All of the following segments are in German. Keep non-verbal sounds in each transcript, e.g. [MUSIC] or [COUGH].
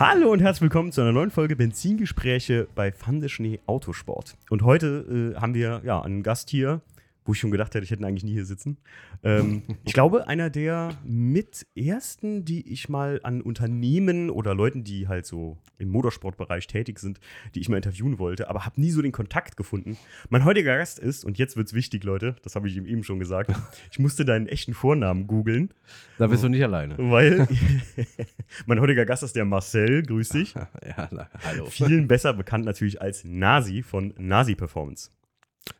Hallo und herzlich willkommen zu einer neuen Folge Benzingespräche bei Fandeschnee Autosport. Und heute äh, haben wir ja einen Gast hier, wo ich schon gedacht hätte, ich hätte ihn eigentlich nie hier sitzen. Ähm, [LAUGHS] ich glaube, einer der mit ersten, die ich mal an Unternehmen oder Leuten, die halt so im Motorsportbereich tätig sind, die ich mal interviewen wollte, aber habe nie so den Kontakt gefunden. Mein heutiger Gast ist, und jetzt wird's wichtig, Leute, das habe ich ihm eben schon gesagt, [LAUGHS] ich musste deinen echten Vornamen googeln. Da bist du nicht alleine. Weil [LAUGHS] mein heutiger Gast ist der Marcel, grüß dich. Ja, na, hallo. Vielen besser bekannt natürlich als Nasi von Nasi Performance.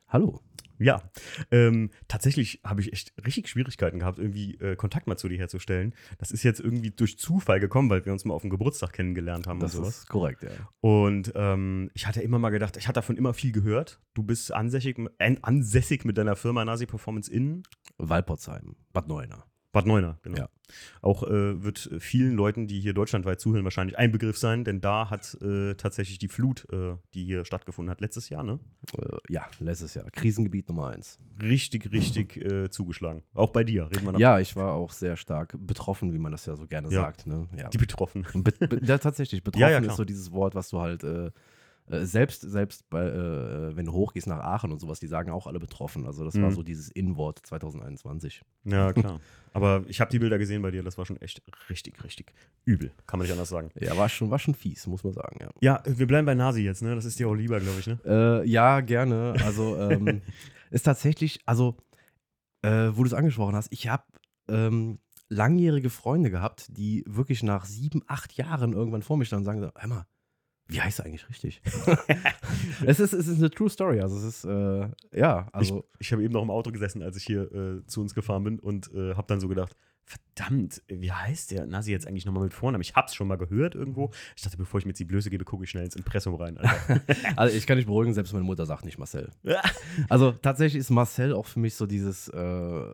Hallo. Ja, ähm, tatsächlich habe ich echt richtig Schwierigkeiten gehabt, irgendwie äh, Kontakt mal zu dir herzustellen. Das ist jetzt irgendwie durch Zufall gekommen, weil wir uns mal auf dem Geburtstag kennengelernt haben Das und sowas. ist korrekt, ja. Und ähm, ich hatte immer mal gedacht, ich hatte davon immer viel gehört. Du bist ansässig, äh, ansässig mit deiner Firma Nasi Performance in Walpotsheim, Bad Neuenahr. Bad Neuenahr, genau. Ja. Auch äh, wird vielen Leuten, die hier deutschlandweit zuhören, wahrscheinlich ein Begriff sein, denn da hat äh, tatsächlich die Flut, äh, die hier stattgefunden hat, letztes Jahr, ne? Äh, ja, letztes Jahr. Krisengebiet Nummer eins. Richtig, richtig äh, zugeschlagen. Auch bei dir, reden wir. Ja, ich war auch sehr stark betroffen, wie man das ja so gerne Ja. sagt. Ne? Ja. Die Betroffenen. Be be ja, tatsächlich. [LAUGHS] Betroffen ist so dieses Wort, was du halt äh, äh, selbst, selbst bei, äh, wenn du hochgehst nach Aachen und sowas, die sagen auch alle betroffen. Also das war Mhm. so dieses In-Wort 2021. Ja, klar. Aber ich habe die Bilder gesehen bei dir, das war schon echt richtig, richtig übel. Kann man nicht anders sagen. Ja, war schon, war schon fies, muss man sagen, ja. Ja, wir bleiben bei Nasi jetzt, ne? Das ist dir auch lieber, glaube ich, ne? Äh, ja, gerne. Also ähm, [LAUGHS] ist tatsächlich, also äh, wo du es angesprochen hast, ich habe ähm, langjährige Freunde gehabt, die wirklich nach sieben, acht Jahren irgendwann vor mir standen und sagen, hör mal, wie heißt du eigentlich richtig? [LAUGHS] es, ist, es ist eine True Story. Also es ist, äh, ja, also ich ich habe eben noch im Auto gesessen, als ich hier äh, zu uns gefahren bin und äh, habe dann so gedacht, verdammt, wie heißt der Nasi jetzt eigentlich nochmal mit Vornamen? Ich hab's schon mal gehört irgendwo. Ich dachte, bevor ich mir jetzt die Blöße gebe, gucke ich schnell ins Impressum rein. [LAUGHS] Also ich kann dich beruhigen, selbst meine Mutter sagt nicht Marcel. [LAUGHS] Also tatsächlich ist Marcel auch für mich so dieses, äh,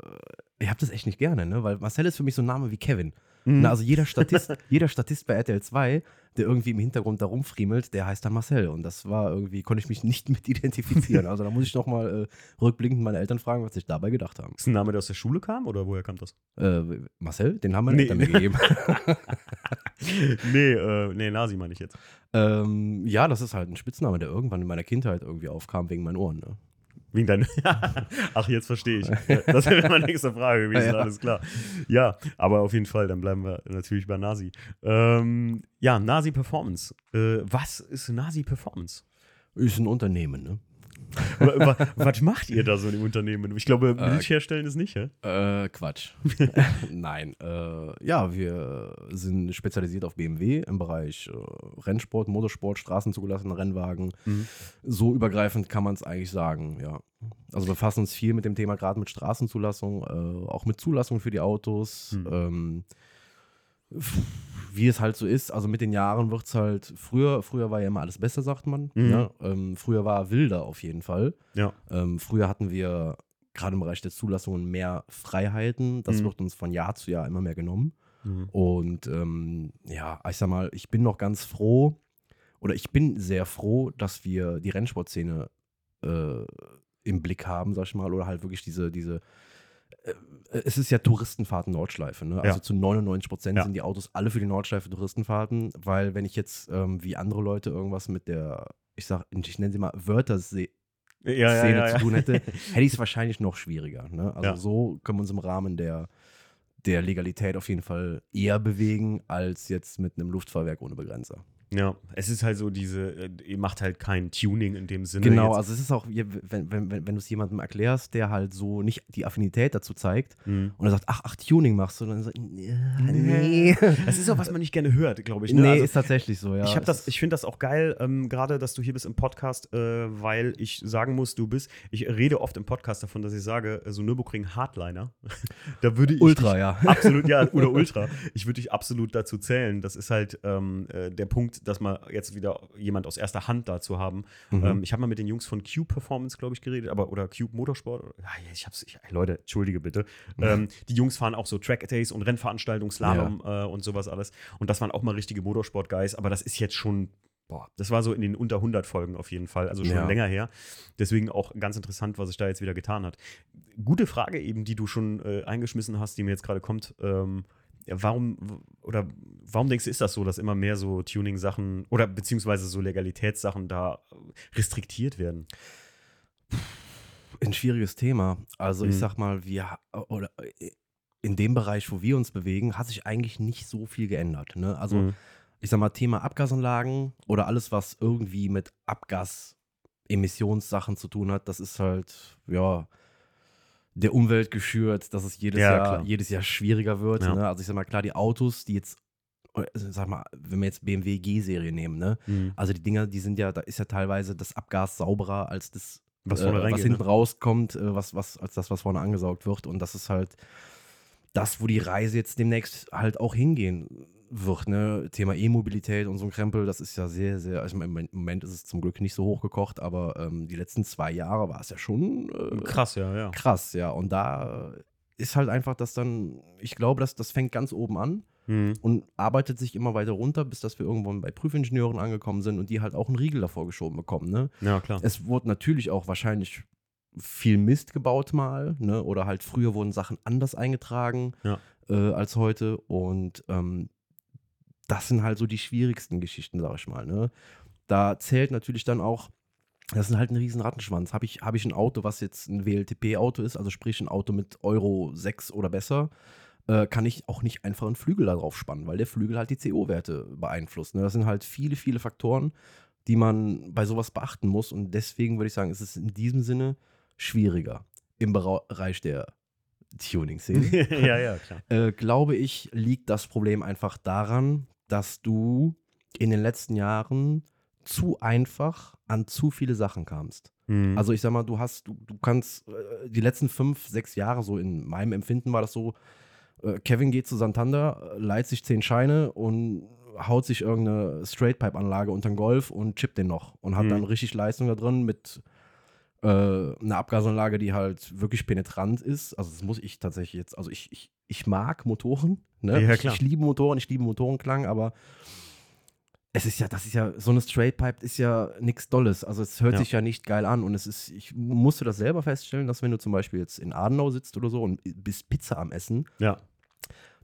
ich habe das echt nicht gerne, ne? Weil Marcel ist für mich so ein Name wie Kevin. Mhm. Na, also jeder Statist, jeder Statist bei RTL 2, der irgendwie im Hintergrund da rumfriemelt, der heißt dann Marcel. Und das war irgendwie, konnte ich mich nicht [LAUGHS] mit identifizieren. Also da muss ich noch mal äh, rückblickend meine Eltern fragen, was sich dabei gedacht haben. ist ein Name, der aus der Schule kam oder woher kam das? Äh, Marcel, den haben meine Nee. Eltern mir gegeben. [LAUGHS] nee, äh, nee, Nasi meine ich jetzt. ähm, ja, das ist halt ein Spitzname, der irgendwann in meiner Kindheit irgendwie aufkam wegen meinen Ohren. Ne? Wegen deiner. [LAUGHS] Ach, jetzt verstehe ich. Das wäre meine nächste Frage [LAUGHS] gewesen, Ja. alles klar. Ja, aber auf jeden Fall, dann bleiben wir natürlich bei Nasi. Ähm, ja, Nasi Performance. Äh, was ist Nasi Performance? Ist ein Unternehmen, ne? Wa- wa- was macht ihr da so im Unternehmen? Ich glaube, Milch herstellen ist nicht, hä? Äh, Quatsch. [LAUGHS] Nein. Äh, ja, wir sind spezialisiert auf BMW im Bereich äh, Rennsport, Motorsport, straßenzugelassene Rennwagen. Mhm. So übergreifend kann man es eigentlich sagen, ja. Also wir befassen uns viel mit dem Thema, gerade mit Straßenzulassung, äh, auch mit Zulassung für die Autos. Mhm. Ähm, wie es halt so ist, also mit den Jahren wird es halt, früher, früher war ja immer alles besser, sagt man. Mhm. Ja? Ähm, früher war wilder auf jeden Fall. Ja. Ähm, früher hatten wir gerade im Bereich der Zulassungen mehr Freiheiten. Das Mhm. wird uns von Jahr zu Jahr immer mehr genommen. Mhm. Und ähm, ja, ich sag mal, ich bin noch ganz froh oder ich bin sehr froh, dass wir die Rennsportszene äh, im Blick haben, sag ich mal, oder halt wirklich diese, diese es ist ja Touristenfahrten Nordschleife, ne? Also Ja. zu 99 Prozent Ja. sind die Autos alle für die Nordschleife Touristenfahrten, weil wenn ich jetzt ähm, wie andere Leute irgendwas mit der, ich sag, ich nenne sie mal Wörtersee, Ja, Szene zu tun hätte, [LAUGHS] hätte ich es wahrscheinlich noch schwieriger. Ne? Also so können wir uns im Rahmen der, der Legalität auf jeden Fall eher bewegen, als jetzt mit einem Luftfahrwerk ohne Begrenzer. Ja, es ist halt so diese, äh, ihr macht halt kein Tuning in dem Sinne. Genau, jetzt. also es ist auch, wenn, wenn, wenn, wenn du es jemandem erklärst, der halt so nicht die Affinität dazu zeigt Mhm. und er sagt, ach, ach, Tuning machst du, dann sagt, ja, nee. [LAUGHS] Das ist auch, was man nicht gerne hört, glaube ich. Ne? nee, Also, ist tatsächlich so, ja. ich das, ich finde das auch geil, ähm, gerade, dass du hier bist im Podcast, äh, weil ich sagen muss, du bist, ich rede oft im Podcast davon, dass ich sage, äh, so Nürburgring Hardliner, [LAUGHS] da würde ich Ultra, ja. absolut, ja, oder [LAUGHS] Ultra, ich würde dich absolut dazu zählen. Das ist halt ähm, äh, der Punkt, dass man jetzt wieder jemand aus erster Hand dazu haben. Mhm. Ähm, ich habe mal mit den Jungs von Cube Performance, glaube ich, geredet, aber oder Cube Motorsport. Ja, ja, ich hab's, ich, Leute, entschuldige bitte. Ähm, die Jungs fahren auch so Track Days und Rennveranstaltungen, Slalom äh, und sowas alles. Und das waren auch mal richtige Motorsport-Guys, aber das ist jetzt schon. Boah, das war so in den unter 100 Folgen auf jeden Fall, also schon Ja. länger her. Deswegen auch ganz interessant, was sich da jetzt wieder getan hat. Gute Frage eben, die du schon äh, eingeschmissen hast, die mir jetzt gerade kommt. Ähm, ja, warum oder warum denkst du, ist das so, dass immer mehr so Tuning-Sachen oder beziehungsweise so Legalitätssachen da restriktiert werden? Ein schwieriges Thema. Also ich Mhm. sag mal, wir oder in dem Bereich, wo wir uns bewegen, hat sich eigentlich nicht so viel geändert. Ne? Also Mhm. ich sag mal, Thema Abgasanlagen oder alles, was irgendwie mit Abgasemissionssachen zu tun hat, das ist halt, ja, der Umwelt geschürt, dass es jedes, Ja, Jahr, klar. jedes Jahr schwieriger wird. Ja. Ne? Also ich sag mal, klar, die Autos, die jetzt, äh, sag mal, wenn wir jetzt BMW G-Serie nehmen, ne? Mhm. Also die Dinger, die sind ja, da ist ja teilweise das Abgas sauberer als das, Was äh, was reingeht, hinten ne? rauskommt, äh, was, was, als das, was vorne angesaugt wird. Und das ist halt das, wo die Reise jetzt demnächst halt auch hingehen wird. Ne? Thema E-Mobilität und so ein Krempel, das ist ja sehr, sehr, also im Moment- ist es zum Glück nicht so hochgekocht, aber ähm, die letzten zwei Jahre war es ja schon äh, Krass, ja, ja. krass, ja. Und da ist halt einfach das dann, ich glaube, das, das fängt ganz oben an Mhm. und arbeitet sich immer weiter runter, bis dass wir irgendwann bei Prüfingenieuren angekommen sind und die halt auch einen Riegel davor geschoben bekommen. Ne? Ja, klar. Es wurde natürlich auch wahrscheinlich viel Mist gebaut mal, ne? oder halt früher wurden Sachen anders eingetragen Ja. äh, als heute und ähm, das sind halt so die schwierigsten Geschichten, sag ich mal. Ne? Da zählt natürlich dann auch, das ist halt ein riesen Rattenschwanz. Habe ich, hab ich ein Auto, was jetzt ein WLTP-Auto ist, also sprich ein Auto mit Euro 6 oder besser, äh, kann ich auch nicht einfach einen Flügel da drauf spannen, weil der Flügel halt die CO-Werte beeinflusst. Ne? Das sind halt viele, viele Faktoren, die man bei sowas beachten muss. Und deswegen würde ich sagen, ist es in diesem Sinne schwieriger im Bereich der Tuning-Szene. [LAUGHS] ja, ja, klar. äh, glaube ich, liegt das Problem einfach daran, dass du in den letzten Jahren zu einfach an zu viele Sachen kamst. Mhm. Also ich sag mal, du hast, du, du kannst äh, die letzten fünf, sechs Jahre, so in meinem Empfinden war das so, äh, Kevin geht zu Santander, äh, leiht sich zehn Scheine und haut sich irgendeine Straightpipe-Anlage unter den Golf und chippt den noch und hat Mhm. dann richtig Leistung da drin mit äh, einer Abgasanlage, die halt wirklich penetrant ist. Also das muss ich tatsächlich jetzt, also ich, ich, ich mag Motoren, ne? Ja, ich, ich liebe Motoren, ich liebe Motorenklang, aber es ist ja, das ist ja, so eine Straightpipe ist ja nichts Dolles. Also es hört Ja. sich ja nicht geil an. Und es ist, ich musste das selber feststellen, dass wenn du zum Beispiel jetzt in Adenau sitzt oder so und bist Pizza am Essen, ja.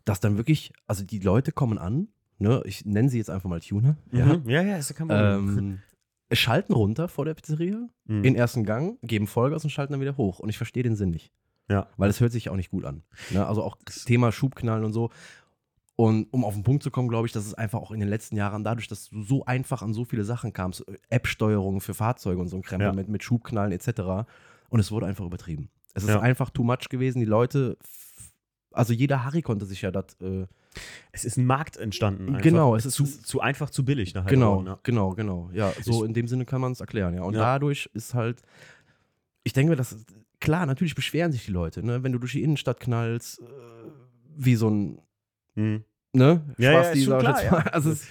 dass dann wirklich, also die Leute kommen an, ne, ich nenne sie jetzt einfach mal Tuner, ja, Mhm. ja, ja, ist ja kein Problem. ähm, schalten runter vor der Pizzeria, Mhm. in den ersten Gang, geben Vollgas und schalten dann wieder hoch. Und ich verstehe den Sinn nicht. Ja. Weil es hört sich auch nicht gut an. Ne? Also auch Thema Schubknallen und so. Und um auf den Punkt zu kommen, glaube ich, dass es einfach auch in den letzten Jahren dadurch, dass du so einfach an so viele Sachen kamst, äh, App-Steuerung für Fahrzeuge und so ein Krempel Ja. mit, mit Schubknallen etc. Und es wurde einfach übertrieben. Es ist Ja. einfach too much gewesen. Die Leute, also jeder Harry konnte sich ja das, äh, Es ist ein Markt entstanden. Einfach. Genau, es ist- zu, zu einfach zu billig. Nachher genau, geworden, ja. genau, genau. Ja, so Ich- in dem Sinne kann man es erklären, ja. Und Ja. dadurch ist halt, ich denke mir, dass, klar, natürlich beschweren sich die Leute, ne? Wenn du durch die Innenstadt knallst, äh, wie so ein, Mhm. ne? Ja, ja, schon sag ich klar, ja. Also es,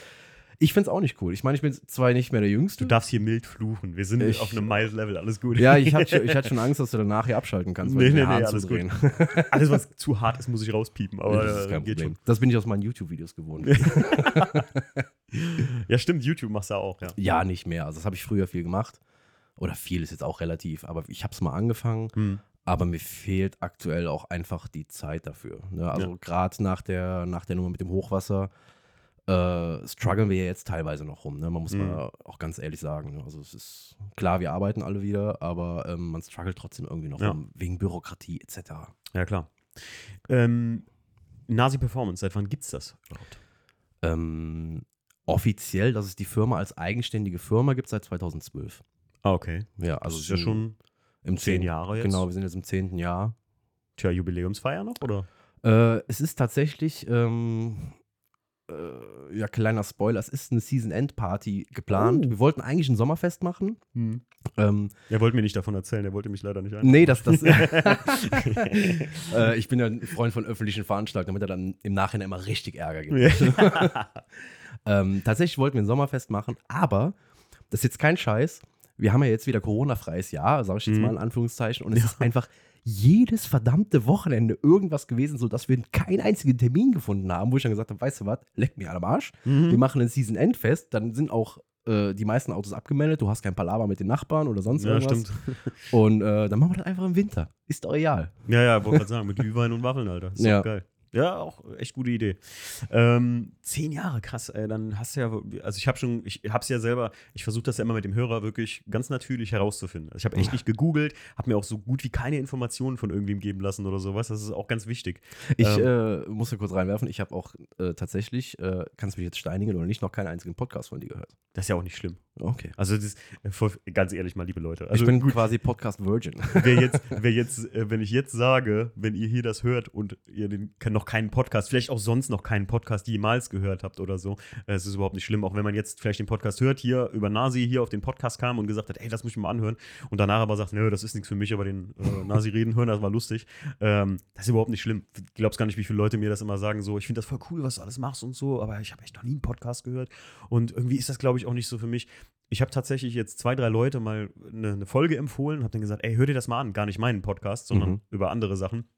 ich finde es auch nicht cool. Ich meine, ich bin zwar nicht mehr der Jüngste. Du darfst hier mild fluchen. Wir sind Ich- auf einem mild Level. Alles gut. ja, ich hatte, [LAUGHS] schon- ich hatte schon Angst, dass du danach hier abschalten kannst, Nee, nee, nee, alles zudrehen. [LAUGHS] Alles, was zu hart ist, muss ich rauspiepen. Aber das ist äh, kein Problem. Das bin ich aus meinen YouTube-Videos gewohnt. schon. [LAUGHS] Ja, stimmt. YouTube machst du auch, ja. ja, nicht mehr. Also das habe ich früher viel gemacht. Oder viel ist jetzt auch relativ, aber ich habe es mal angefangen. Hm. Aber mir fehlt aktuell auch einfach die Zeit dafür. Ne? Also gerade nach der, nach der Nummer mit dem Hochwasser äh, strugglen wir ja jetzt teilweise noch rum. Ne? Man muss Mhm. mal auch ganz ehrlich sagen. ne? Also es ist klar, wir arbeiten alle wieder, aber ähm, man struggelt trotzdem irgendwie noch Ja. rum, wegen Bürokratie etc. Ja, klar. Ähm, Nasi Performance, seit wann gibt's das überhaupt? Ähm, offiziell, dass es die Firma als eigenständige Firma gibt seit 2012. Ah, okay. Ja, Also also ist ja schon im zehn Jahre jetzt. Genau, wir sind jetzt im zehnten Jahr. Tja, Jubiläumsfeier noch, oder? Äh, es ist tatsächlich, ähm, äh, ja, kleiner Spoiler, es ist eine Season-End-Party geplant. Oh. Wir wollten eigentlich ein Sommerfest machen. Ähm, Er wollte mir nicht davon erzählen, er wollte mich leider nicht ein. nee, das, das. [LAUGHS] äh, ich bin ja ein Freund von öffentlichen Veranstaltungen, damit er dann im Nachhinein immer richtig Ärger gibt. [LAUGHS] ähm, tatsächlich wollten wir ein Sommerfest machen, aber das ist jetzt kein Scheiß. Wir haben ja jetzt wieder Corona-freies Jahr, sage ich jetzt Mhm. mal in Anführungszeichen, und es ist einfach jedes verdammte Wochenende irgendwas gewesen, sodass wir keinen einzigen Termin gefunden haben, wo ich dann gesagt habe, weißt du was, leck mir am Arsch. Wir Mhm. machen ein Season-End-Fest, dann sind auch äh, die meisten Autos abgemeldet, du hast kein Palaver mit den Nachbarn oder sonst Ja, irgendwas. stimmt. Und äh, dann machen wir das einfach im Winter. Ist doch egal. Ja, ja, wollte gerade sagen, mit Glühwein und Waffeln, Alter. Ist Ja. geil. Ja, auch echt gute Idee. Ähm, zehn Jahre, krass, ey, dann hast du ja, also ich habe schon, ich habe es ja selber, ich versuche das ja immer mit dem Hörer wirklich ganz natürlich herauszufinden. Also ich habe echt nicht gegoogelt, habe mir auch so gut wie keine Informationen von irgendwem geben lassen oder sowas. Das ist auch ganz wichtig. Ich Ähm, äh, muss ja kurz reinwerfen, ich habe auch äh, tatsächlich, äh, kannst mich jetzt steinigen oder nicht, noch keinen einzigen Podcast von dir gehört. Das ist ja auch nicht schlimm. Okay. Also das, äh, ganz ehrlich mal, liebe Leute. ich Also bin gut, quasi Podcast Virgin. wer jetzt, [LAUGHS] wer jetzt, äh, wenn ich jetzt sage, wenn ihr hier das hört und ihr den, noch keinen Podcast, vielleicht auch sonst noch keinen Podcast jemals gehört habt oder so, äh, es ist überhaupt nicht schlimm. Auch wenn man jetzt vielleicht den Podcast hört, hier über Nasi hier auf den Podcast kam und gesagt hat, ey, das muss ich mir mal anhören und danach aber sagt, nö, das ist nichts für mich, aber den äh, [LAUGHS] Nasi reden hören, das war lustig. Ähm, das ist überhaupt nicht schlimm. Du glaubst gar nicht, wie viele Leute mir das immer sagen, so, ich finde das voll cool, was du alles machst und so, aber ich habe echt noch nie einen Podcast gehört und irgendwie ist das, glaube ich, auch nicht so für mich. Ich habe tatsächlich jetzt zwei, drei Leute mal eine, eine Folge empfohlen, habe dann gesagt, ey, hör dir das mal an. Gar nicht meinen Podcast, sondern Mhm. über andere Sachen.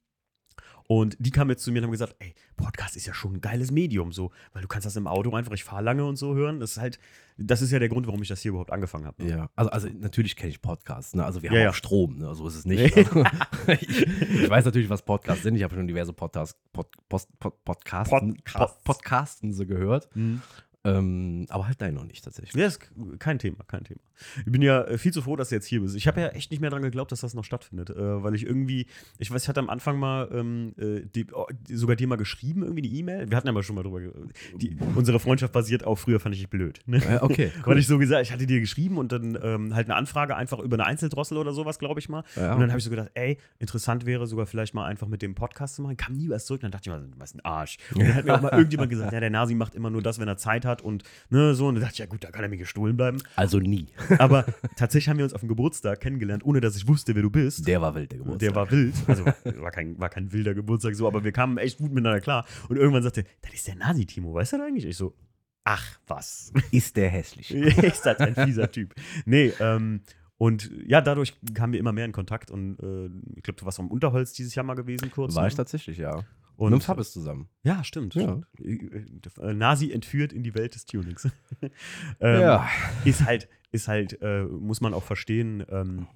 Und die kamen jetzt zu mir und haben gesagt, ey, Podcast ist ja schon ein geiles Medium, so, weil du kannst das im Auto einfach, ich fahre lange und so hören. Das ist halt, das ist ja der Grund, warum ich das hier überhaupt angefangen habe. Ja, also, also natürlich kenne ich Podcasts, ne? Also wir Ja, haben ja. auch Strom, ne? So ist es nicht. [LAUGHS] ich, ich weiß natürlich, was Podcasts sind. Ich habe schon diverse Podcasts, Pod, Post, Pod, Podcasten, Podcasts. Pod, Podcasten so gehört. Mhm. Ähm, aber halt dein noch nicht tatsächlich. Ja, ist kein Thema, kein Thema. Ich bin ja äh, viel zu froh, dass du jetzt hier bist. Ich habe ja echt nicht mehr dran geglaubt, dass das noch stattfindet, äh, weil ich irgendwie, ich weiß, ich hatte am Anfang mal ähm, äh, die, oh, die, sogar dir mal geschrieben, irgendwie die E-Mail. Wir hatten ja mal schon mal drüber. ge- Die, unsere Freundschaft basiert auf früher fand ich dich blöd. Ne? Äh, okay, [LAUGHS] Weil ich so gesagt, ich hatte dir geschrieben und dann ähm, halt eine Anfrage einfach über eine Einzeldrossel oder sowas, glaube ich mal. Ja, und dann habe ich so gedacht, ey, interessant wäre sogar vielleicht mal einfach mit dem Podcast zu machen. Kam nie was zurück. Dann dachte ich mal, was ein Arsch. Und dann hat mir auch mal [LAUGHS] irgendjemand gesagt, ja, der Nasi macht immer nur das, wenn er Zeit hat und ne, so. Und dann dachte ich, ja gut, da kann er mir gestohlen bleiben. Also nie. Aber tatsächlich haben wir uns auf dem Geburtstag kennengelernt, ohne dass ich wusste, wer du bist. Der war wild, der Geburtstag. Der war wild. Also war kein, war kein wilder Geburtstag so, aber wir kamen echt gut miteinander klar. Und irgendwann sagte, er, das ist der Nasi-Timo, weißt du das eigentlich? Ich so, ach was. Ist der hässlich. [LAUGHS] ist das ein fieser Typ. Nee, ähm, und ja, dadurch kamen wir immer mehr in Kontakt und äh, ich glaube, du warst am Unterholz dieses Jahr mal gewesen, kurz. War ne? ich tatsächlich, ja. Und, mit Fabbes zusammen. Ja, stimmt. Ja. stimmt. Äh, Nasi entführt in die Welt des Tunings. [LAUGHS] ähm, Ist halt, ist halt, äh, muss man auch verstehen, ähm,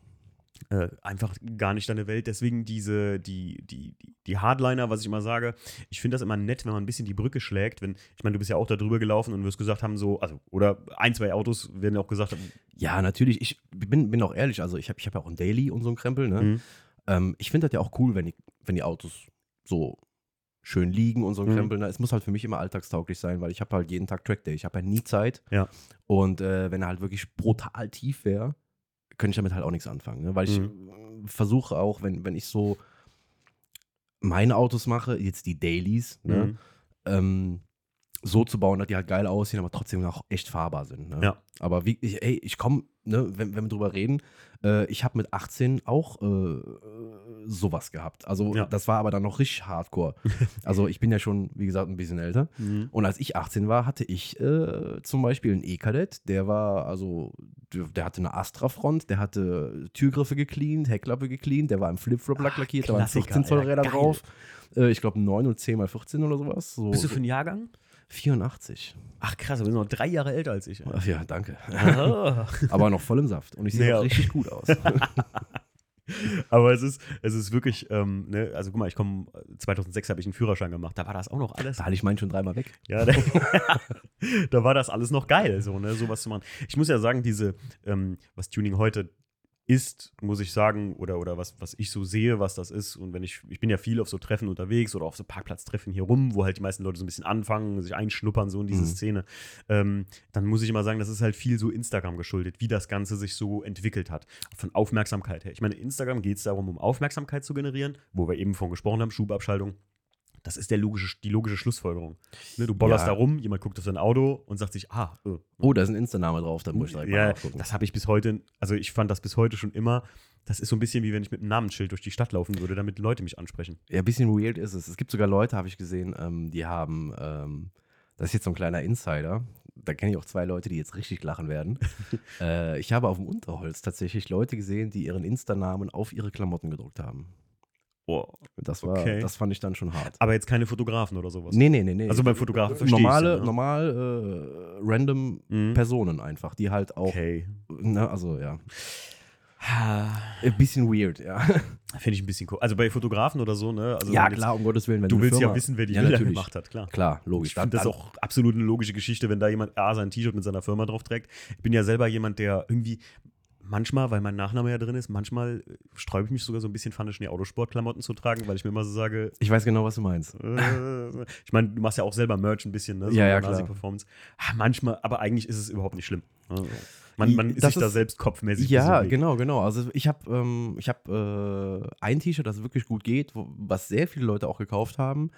äh, einfach gar nicht deine Welt. Deswegen diese, die, die, die, die Hardliner, was ich immer sage, ich finde das immer nett, wenn man ein bisschen die Brücke schlägt. Wenn, ich meine, du bist ja auch da drüber gelaufen und wirst gesagt haben, so, also, oder ein, zwei Autos werden auch gesagt haben, Ja, natürlich. Ich bin, bin auch ehrlich, also ich habe ich hab ja auch ein Daily und so ein Krempel, ne? Mhm. Ähm, ich finde das ja auch cool, wenn die, wenn die Autos so schön liegen und so ein Mhm. Krempel. Es muss halt für mich immer alltagstauglich sein, weil ich habe halt jeden Tag Trackday. Ich habe ja nie Zeit. Ja. Und äh, wenn er halt wirklich brutal tief wäre, könnte ich damit halt auch nichts anfangen. Ne? Weil ich Mhm. versuche auch, wenn, wenn ich so meine Autos mache, jetzt die Dailies, ne? Mhm. ähm, so zu bauen, dass die halt geil aussehen, aber trotzdem auch echt fahrbar sind. Ne? Ja. Aber wie, ich, ey, ich komme, ne, wenn, wenn wir drüber reden, äh, ich habe mit 18 auch äh, sowas gehabt. Also Ja. das war aber dann noch richtig hardcore. [LAUGHS] also ich bin ja schon, wie gesagt, ein bisschen älter. Mhm. Und als ich 18 war, hatte ich äh, zum Beispiel einen E-Kadett, der war, also, der, hatte eine Astra-Front, der hatte Türgriffe gecleant, Heckklappe gecleant, der war im Flip-Flop-Lack Ach, lackiert, da waren Klassiker, 15 Zoll Räder geil. drauf. Äh, ich glaube 9 und 10 mal 14 oder sowas. So, Bist du für einen Jahrgang? 84. Ach krass, du bist noch drei Jahre älter als ich. Ach ja, danke. [LAUGHS] Aber noch voll im Saft. Und ich sehe Ja. auch richtig gut aus. [LAUGHS] Aber es ist, es ist wirklich, ähm, ne, also guck mal, ich komme, 2006 habe ich einen Führerschein gemacht, da war das auch noch alles. da hatte ich meinen schon dreimal weg. Ja, da, [LAUGHS] da war das alles noch geil, so, ne, sowas zu machen. Ich muss ja sagen, diese, ähm, was Tuning heute ist, muss ich sagen, oder, oder was, was ich so sehe, was das ist. Und wenn ich, ich bin ja viel auf so Treffen unterwegs oder auf so Parkplatztreffen hier rum, wo halt die meisten Leute so ein bisschen anfangen, sich einschnuppern, so in diese Mhm. Szene, ähm, dann muss ich immer sagen, das ist halt viel so Instagram geschuldet, wie das Ganze sich so entwickelt hat. Von Aufmerksamkeit her. Ich meine, Instagram geht es darum, um Aufmerksamkeit zu generieren, wo wir eben von gesprochen haben, Schubabschaltung. Das ist der logische, die logische Schlussfolgerung. Ne, du bollerst Ja. da rum, jemand guckt auf dein Auto und sagt sich, ah, äh, Oh, da ist ein Insta-Name drauf, dann muss ich direkt mal ja, nachgucken. das habe ich bis heute, also ich fand das bis heute schon immer, das ist so ein bisschen wie wenn ich mit einem Namensschild durch die Stadt laufen würde, damit Leute mich ansprechen. Ja, ein bisschen weird ist es. Es gibt sogar Leute, habe ich gesehen, ähm, die haben, ähm, das ist jetzt so ein kleiner Insider. Da kenne ich auch zwei Leute, die jetzt richtig lachen werden. [LAUGHS] äh, ich habe auf dem Unterholz tatsächlich Leute gesehen, die ihren Insta-Namen auf ihre Klamotten gedruckt haben. Oh. Das war, Okay. das fand ich dann schon hart. Aber jetzt keine Fotografen oder sowas. Nee, nee, nee, nee. Also beim Fotografen verstehe ich's Normale, ja, ne? normal, äh, random Mhm. Personen einfach, die halt auch, Okay. ne, also ja. Ein bisschen weird, ja. [LAUGHS] Finde ich ein bisschen cool. Also bei Fotografen oder so, ne? Also ja, wenn jetzt- klar, um Gottes Willen. Wenn Du willst ja Firma- wissen, wer die Ja, Bilder natürlich. gemacht hat, klar. Klar, logisch. Ich finde das auch absolut eine logische Geschichte, wenn da jemand A sein T-Shirt mit seiner Firma drauf trägt. Ich bin ja selber jemand, der irgendwie manchmal, weil mein Nachname ja drin ist, manchmal äh, sträube ich mich sogar so ein bisschen fand die Autosportklamotten zu tragen, weil ich mir immer so sage, Ich weiß genau, was du meinst. äh, ich meine, du machst ja auch selber Merch ein bisschen, ne? So Ja, ja, klar. Performance. Ah, manchmal, aber eigentlich ist es überhaupt nicht schlimm. Also, Man, man ist das sich da selbst kopfmäßig Ja, genau, genau. Also ich habe ähm, ich hab, äh, ein T-Shirt, das wirklich gut geht, wo, was sehr viele Leute auch gekauft haben.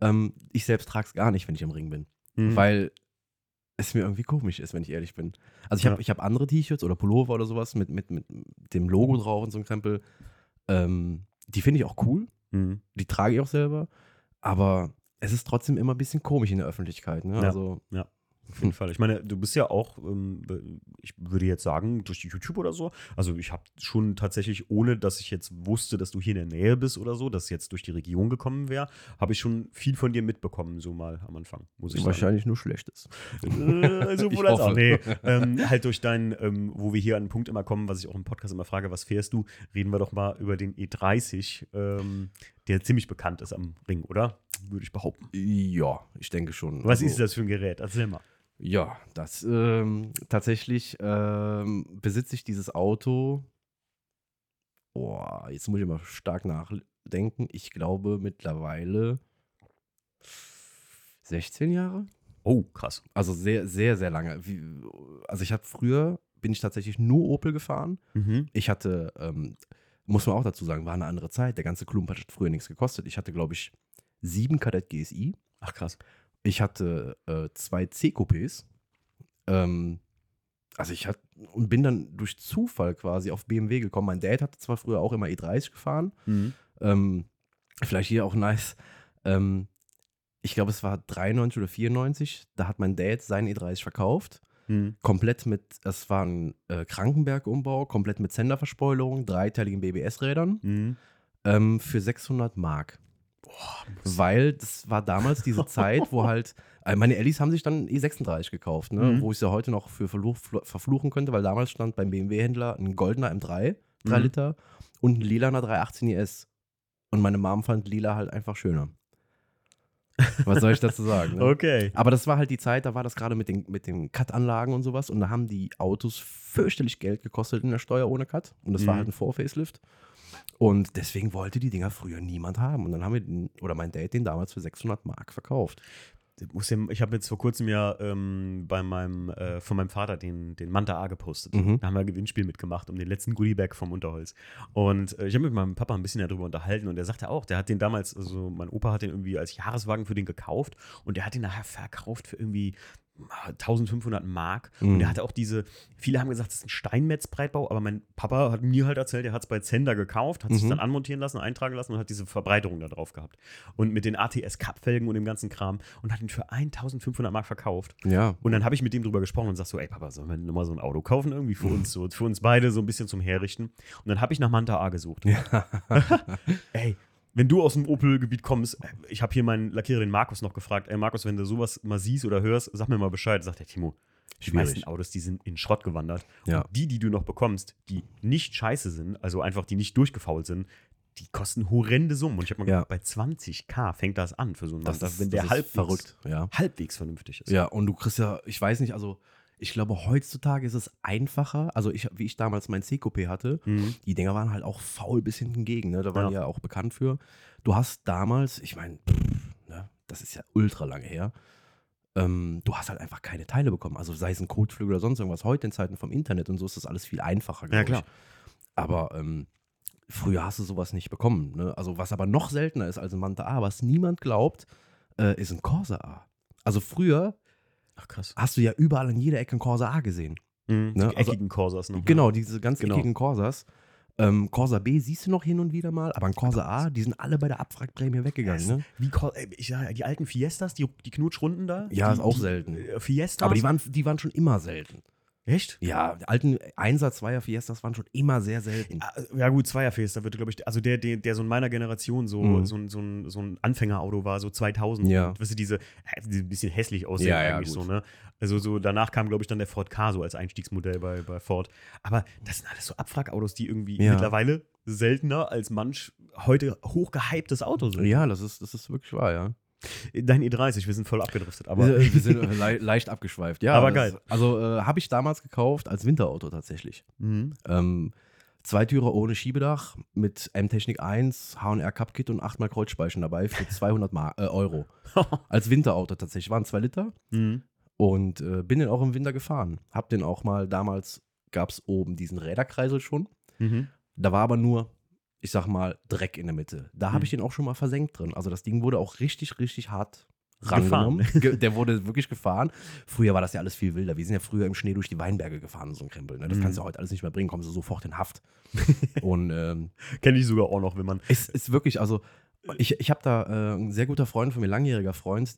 Ähm, ich selbst trage es gar nicht, wenn ich im Ring bin. Mhm. Weil es mir irgendwie komisch ist, wenn ich ehrlich bin. Also ich habe Ja. ich hab andere T-Shirts oder Pullover oder sowas mit, mit, mit dem Logo drauf und so ein Krempel. Ähm, die finde ich auch cool. Mhm. Die trage ich auch selber. Aber es ist trotzdem immer ein bisschen komisch in der Öffentlichkeit. Ne? Ja. Also Auf jeden Fall. Ich meine, du bist ja auch, ähm, ich würde jetzt sagen, durch YouTube oder so. Also ich habe schon tatsächlich, ohne dass ich jetzt wusste, dass du hier in der Nähe bist oder so, dass jetzt durch die Region gekommen wäre, habe ich schon viel von dir mitbekommen, so mal am Anfang, muss ich sagen. wahrscheinlich nur Schlechtes. Äh, [LAUGHS] sowohl Ich als auch. Nee, ähm, halt durch deinen, ähm, wo wir hier an einen Punkt immer kommen, was ich auch im Podcast immer frage, was fährst du? Reden wir doch mal über den E30, ähm, der ziemlich bekannt ist am Ring, oder? Würde ich behaupten. Ja, ich denke schon. Was Also- ist das für ein Gerät? Erzähl mal. Ja, das ähm, tatsächlich ähm, besitze ich dieses Auto. Boah, jetzt muss ich mal stark nachdenken. Ich glaube mittlerweile 16 Jahre. Oh, krass. Also sehr, sehr, sehr lange. Wie, also ich habe früher, bin ich tatsächlich nur Opel gefahren. Mhm. Ich hatte, ähm, muss man auch dazu sagen, war eine andere Zeit. Der ganze Klump hat früher nichts gekostet. Ich hatte, glaube ich, sieben Kadett GSI. Ach, krass. Ich hatte äh, zwei C-Coupés. Ähm, also ich hatte und bin dann durch Zufall quasi auf BMW gekommen. Mein Dad hatte zwar früher auch immer E30 gefahren. Mhm. Ähm, vielleicht hier auch nice. Ähm, ich glaube, es war 93 oder 94. Da hat mein Dad seinen E30 verkauft. Mhm. Komplett mit, es war ein äh, Krankenberg-Umbau, komplett mit Senderverspoilerung, dreiteiligen BBS-Rädern Mhm. ähm, für 600 Mark. Boah, Weil das war damals diese Zeit, wo halt, [LAUGHS] äh, meine Ellis haben sich dann E36 gekauft, ne? Mhm. wo ich sie heute noch für verluch, verfluchen könnte, weil damals stand beim BMW-Händler ein goldener M3, 3 Mhm. Liter, und ein lilaner 318 IS. Und meine Mom fand lila halt einfach schöner. Was soll ich dazu sagen? Ne? Okay. Aber das war halt die Zeit, da war das gerade mit den, mit den Cut-Anlagen und sowas und da haben die Autos fürchterlich Geld gekostet in der Steuer ohne Cut und das war Mhm. halt ein Vor-Facelift. Und deswegen wollte die Dinger früher niemand haben. Und dann haben wir den, oder mein Dad den damals für 600 Mark verkauft. Muss ja, ich habe jetzt vor kurzem ja ähm, bei meinem, äh, von meinem Vater den, den Manta A gepostet. Mhm. Da haben wir ein Gewinnspiel mitgemacht um den letzten Goodiebag vom Unterholz. Und äh, ich habe mit meinem Papa ein bisschen darüber unterhalten und der sagte auch, der hat den damals, also mein Opa hat den irgendwie als Jahreswagen für den gekauft und der hat den nachher verkauft für irgendwie 1500 Mark. Und Mhm. der hatte auch diese, viele haben gesagt, das ist ein Steinmetz-Breitbau, aber mein Papa hat mir halt erzählt, der hat es bei Zender gekauft, hat sich Mhm. dann anmontieren lassen, eintragen lassen und hat diese Verbreiterung da drauf gehabt. Und mit den ATS-Cup-Felgen und dem ganzen Kram und hat ihn für 1500 Mark verkauft. Ja. Und dann habe ich mit dem drüber gesprochen und sag so, ey Papa, sollen wir nochmal so ein Auto kaufen irgendwie für uns, so, für uns beide so ein bisschen zum Herrichten. Und dann habe ich nach Manta A gesucht. [LAUGHS] ey, wenn du aus dem Opel-Gebiet kommst, äh, ich habe hier meinen Lackierer, den Markus, noch gefragt, ey Markus, wenn du sowas mal siehst oder hörst, sag mir mal Bescheid. Sagt der Timo, die meisten Autos, die sind in Schrott gewandert. Ja. Und die, die du noch bekommst, die nicht scheiße sind, also einfach die nicht durchgefault sind, die kosten horrende Summen. Und ich habe mal Ja. gedacht, bei 20k fängt das an für so einen ist, wenn der halbwegs, verrückt. Ja. halbwegs vernünftig ist. Ja, und du kriegst ja, ich weiß nicht, also ich glaube, heutzutage ist es einfacher. Also, ich, wie ich damals mein C-Coupé hatte, Mhm. die Dinger waren halt auch faul bis hinten gegen. Ne? Da waren Ja. die ja auch bekannt für. Du hast damals, ich meine, ne, das ist ja ultra lange her, ähm, du hast halt einfach keine Teile bekommen. Also sei es ein Kotflügel oder sonst irgendwas. Heute in Zeiten vom Internet und so ist das alles viel einfacher, Ja, klar. Ich. Aber ähm, früher hast du sowas nicht bekommen. Ne? Also was aber noch seltener ist als ein Manta A, was niemand glaubt, äh, ist ein Corsa A. Also früher Ach krass. hast du ja überall an jeder Ecke ein Corsa A gesehen. Mhm. Ne, Die also- eckigen Corsas noch. ne? Genau, diese ganz Genau. eckigen Corsas. Ähm, Corsa B siehst du noch hin und wieder mal, aber ein Corsa A, die sind alle bei der Abwrackprämie weggegangen. Ne? Wie Cor ey, ich sag, die alten Fiestas, die, die Knutschrunden da? Ja, die, ist auch die, selten. Fiestas. Aber die waren, die waren schon immer selten. Echt? Ja, die alten Einser, Zweier Fiestas waren schon immer sehr selten. Ja, gut, Zweierface, da wird, glaube ich, also der, der, der so in meiner Generation so, Mhm. so, ein, so, ein, so ein Anfängerauto war, so 2000. Ja. Und, weißt du, diese, äh, die ein bisschen hässlich aussehen Ja, ja, eigentlich gut. so, ne? Also so, danach kam, glaube ich, dann der Ford Ka so als Einstiegsmodell bei, bei Ford. Aber das sind alles so Abwrackautos, die irgendwie Ja. mittlerweile seltener als manch heute hochgehyptes Auto sind. Ja, das ist, das ist wirklich wahr, ja. Dein E30, wir sind voll abgedriftet, aber wir, sind [LAUGHS] le leicht abgeschweift, ja. Aber das- geil. Also äh, habe ich damals gekauft als Winterauto tatsächlich. Mhm. Ähm, Zweitürer ohne Schiebedach mit M-Technik 1, H&R Cup Kit und 8 Kreuzspeichen dabei für [LAUGHS] 200 Mar äh, Euro. [LAUGHS] Als Winterauto tatsächlich. Waren 2 Liter mhm. und äh, bin den auch im Winter gefahren. Hab den auch mal, damals gab es oben diesen Räderkreisel schon. Mhm. Da war aber nur, ich sag mal, Dreck in der Mitte. Da habe Mhm. ich den auch schon mal versenkt drin. Also das Ding wurde auch richtig, richtig hart rangenommen. [LAUGHS] Ge- Der wurde wirklich gefahren. Früher war das ja alles viel wilder. Wir sind ja früher im Schnee durch die Weinberge gefahren, und so ein Krempel. Ne? Das Mhm. kannst du heute alles nicht mehr bringen, kommst du sofort in Haft. [LAUGHS] Und ähm, Kenne ich sogar auch noch, wenn man. es ist wirklich, also ich, ich habe da äh, ein sehr guter Freund von mir, langjähriger Freund.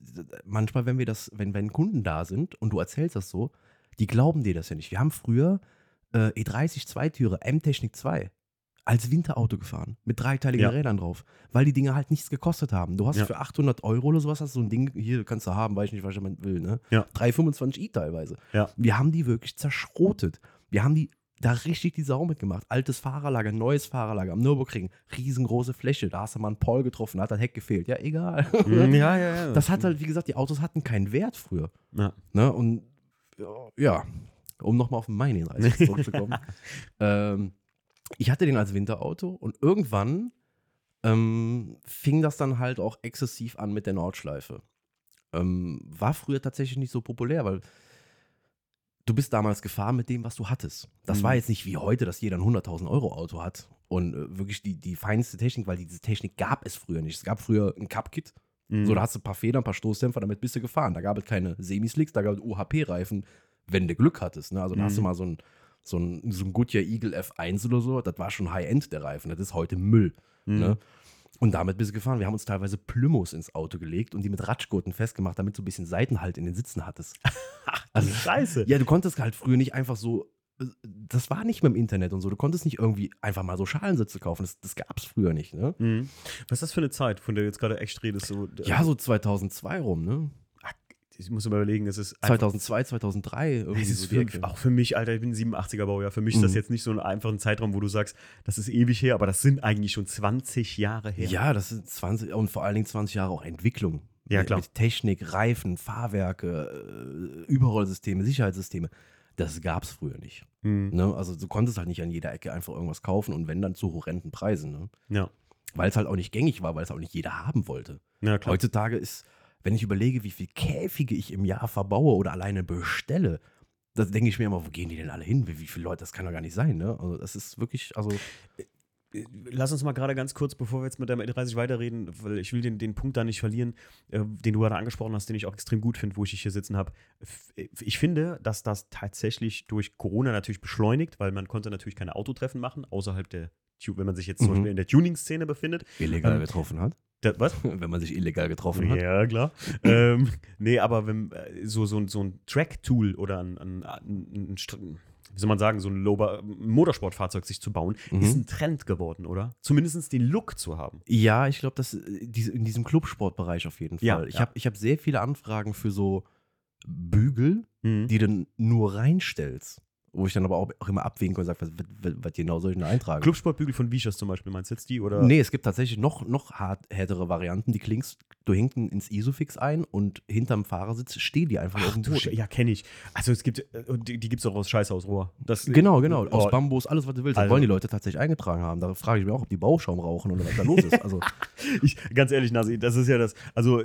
Manchmal, wenn wir das, wenn, wenn Kunden da sind und du erzählst das so, die glauben dir das ja nicht. Wir haben früher äh, E30 Zweitüre, M-Technik 2 als Winterauto gefahren mit dreiteiligen Ja. Rädern drauf, weil die Dinge halt nichts gekostet haben. Du hast Ja. für 800 Euro oder sowas hast so ein Ding, hier kannst du haben, weiß ich nicht, was jemand will, ne? Ja. 325i teilweise. Ja. Wir haben die wirklich zerschrotet. Wir haben die da richtig die Sau mitgemacht. Altes Fahrerlager, neues Fahrerlager am Nürburgring, riesengroße Fläche. Da hast du mal einen Paul getroffen, da hat das Heck gefehlt. Ja, egal. [LAUGHS] Mhm, ja, ja, ja. Das hat halt, wie gesagt, die Autos hatten keinen Wert früher. Ja. Ne? Und ja, um nochmal auf den Main 30 zurückzukommen. ähm, ich hatte den als Winterauto und irgendwann ähm, fing das dann halt auch exzessiv an mit der Nordschleife. Ähm, war früher tatsächlich nicht so populär, weil du bist damals gefahren mit dem, was du hattest. Das Mhm. war jetzt nicht wie heute, dass jeder ein 100.000 Euro Auto hat und äh, wirklich die, die feinste Technik, weil diese Technik gab es früher nicht. Es gab früher ein Cup-Kit, Mhm. so, da hast du ein paar Federn, ein paar Stoßdämpfer, damit bist du gefahren. Da gab es keine Semislicks, da gab es UHP-Reifen, wenn du Glück hattest. Ne? Also da hast du Mhm. mal so ein, so ein, so ein Goodyear Eagle F1 oder so, das war schon High-End, der Reifen. Das ist heute Müll. Mhm. Ne? Und damit bist du gefahren. Wir haben uns teilweise Plymouths ins Auto gelegt und die mit Ratschgurten festgemacht, damit du ein bisschen Seitenhalt in den Sitzen hattest. [LAUGHS] Also, Scheiße. Ja, du konntest halt früher nicht einfach so. Das war nicht mehr im Internet und so. Du konntest nicht irgendwie einfach mal so Schalensitze kaufen. Das, das gab es früher nicht, ne? Mhm. Was ist das für eine Zeit, von der du jetzt gerade echt redest? So, Ja, so 2002 rum, ne? Ich muss mal überlegen, es ist. einfach- 2002, 2003. Irgendwie Es ist so für, auch für mich, Alter, ich bin ein 87er Baujahr. Für mich ist das Mhm. jetzt nicht so ein einfacher Zeitraum, wo du sagst, das ist ewig her, aber das sind eigentlich schon 20 Jahre her. Ja, das sind 20 und vor allen Dingen 20 Jahre auch Entwicklung. Ja, klar. Mit Technik, Reifen, Fahrwerke, äh, Überrollsysteme, Sicherheitssysteme. Das gab es früher nicht. Mhm. Ne? Also du konntest halt nicht an jeder Ecke einfach irgendwas kaufen und wenn dann zu horrenden Preisen. Ne? Ja. Weil es halt auch nicht gängig war, weil es auch nicht jeder haben wollte. ja, klar. Heutzutage ist, wenn ich überlege, wie viele Käfige ich im Jahr verbaue oder alleine bestelle, da denke ich mir immer, wo gehen die denn alle hin? Wie, wie viele Leute? Das kann doch gar nicht sein. Ne? Also das ist wirklich, also Lass uns mal gerade ganz kurz, bevor wir jetzt mit der E30 weiterreden, weil ich will den, den Punkt da nicht verlieren, äh, den du gerade angesprochen hast, den ich auch extrem gut finde, wo ich dich hier sitzen habe. Ich finde, dass das tatsächlich durch Corona natürlich beschleunigt, weil man konnte natürlich keine Autotreffen machen, außerhalb der, wenn man sich jetzt zum Mhm. Beispiel in der Tuning-Szene befindet. illegal Ähm, getroffen hat. Das, was? [LAUGHS] wenn man sich illegal getroffen hat. Ja, klar. [LAUGHS] ähm, nee, aber wenn äh, so, so, ein- so ein Track-Tool oder ein, ein, ein, ein, wie soll man sagen, so ein Lober, Motorsportfahrzeug sich zu bauen, Mhm. ist ein Trend geworden, oder? Zumindest den Look zu haben. Ja, ich glaube, das äh, in diesem Clubsportbereich auf jeden Fall. Ja, ich ja. habe ich hab sehr viele Anfragen für so Bügel, Mhm. die du nur reinstellst. Wo ich dann aber auch, auch immer abwägen kann und sage, was, was, was genau soll ich denn eintragen? Clubsportbügel von Vichers zum Beispiel, meinst du jetzt die? Oder? Nee, es gibt tatsächlich noch, noch hart, härtere Varianten. Die klingst du hinten ins Isofix ein und hinterm Fahrersitz stehen die einfach auf dem Boden. Ja, kenne ich. Also es gibt, äh, die, die gibt es auch aus Scheißhausrohr. Das, Genau, genau. Aus Oh, Bambus, alles, was du willst. Das Also- wollen die Leute tatsächlich eingetragen haben. Da frage ich mich auch, ob die Bauschaum rauchen oder was da los ist. Also, [LAUGHS] Ich, ganz ehrlich, Nasi, das ist ja das, also,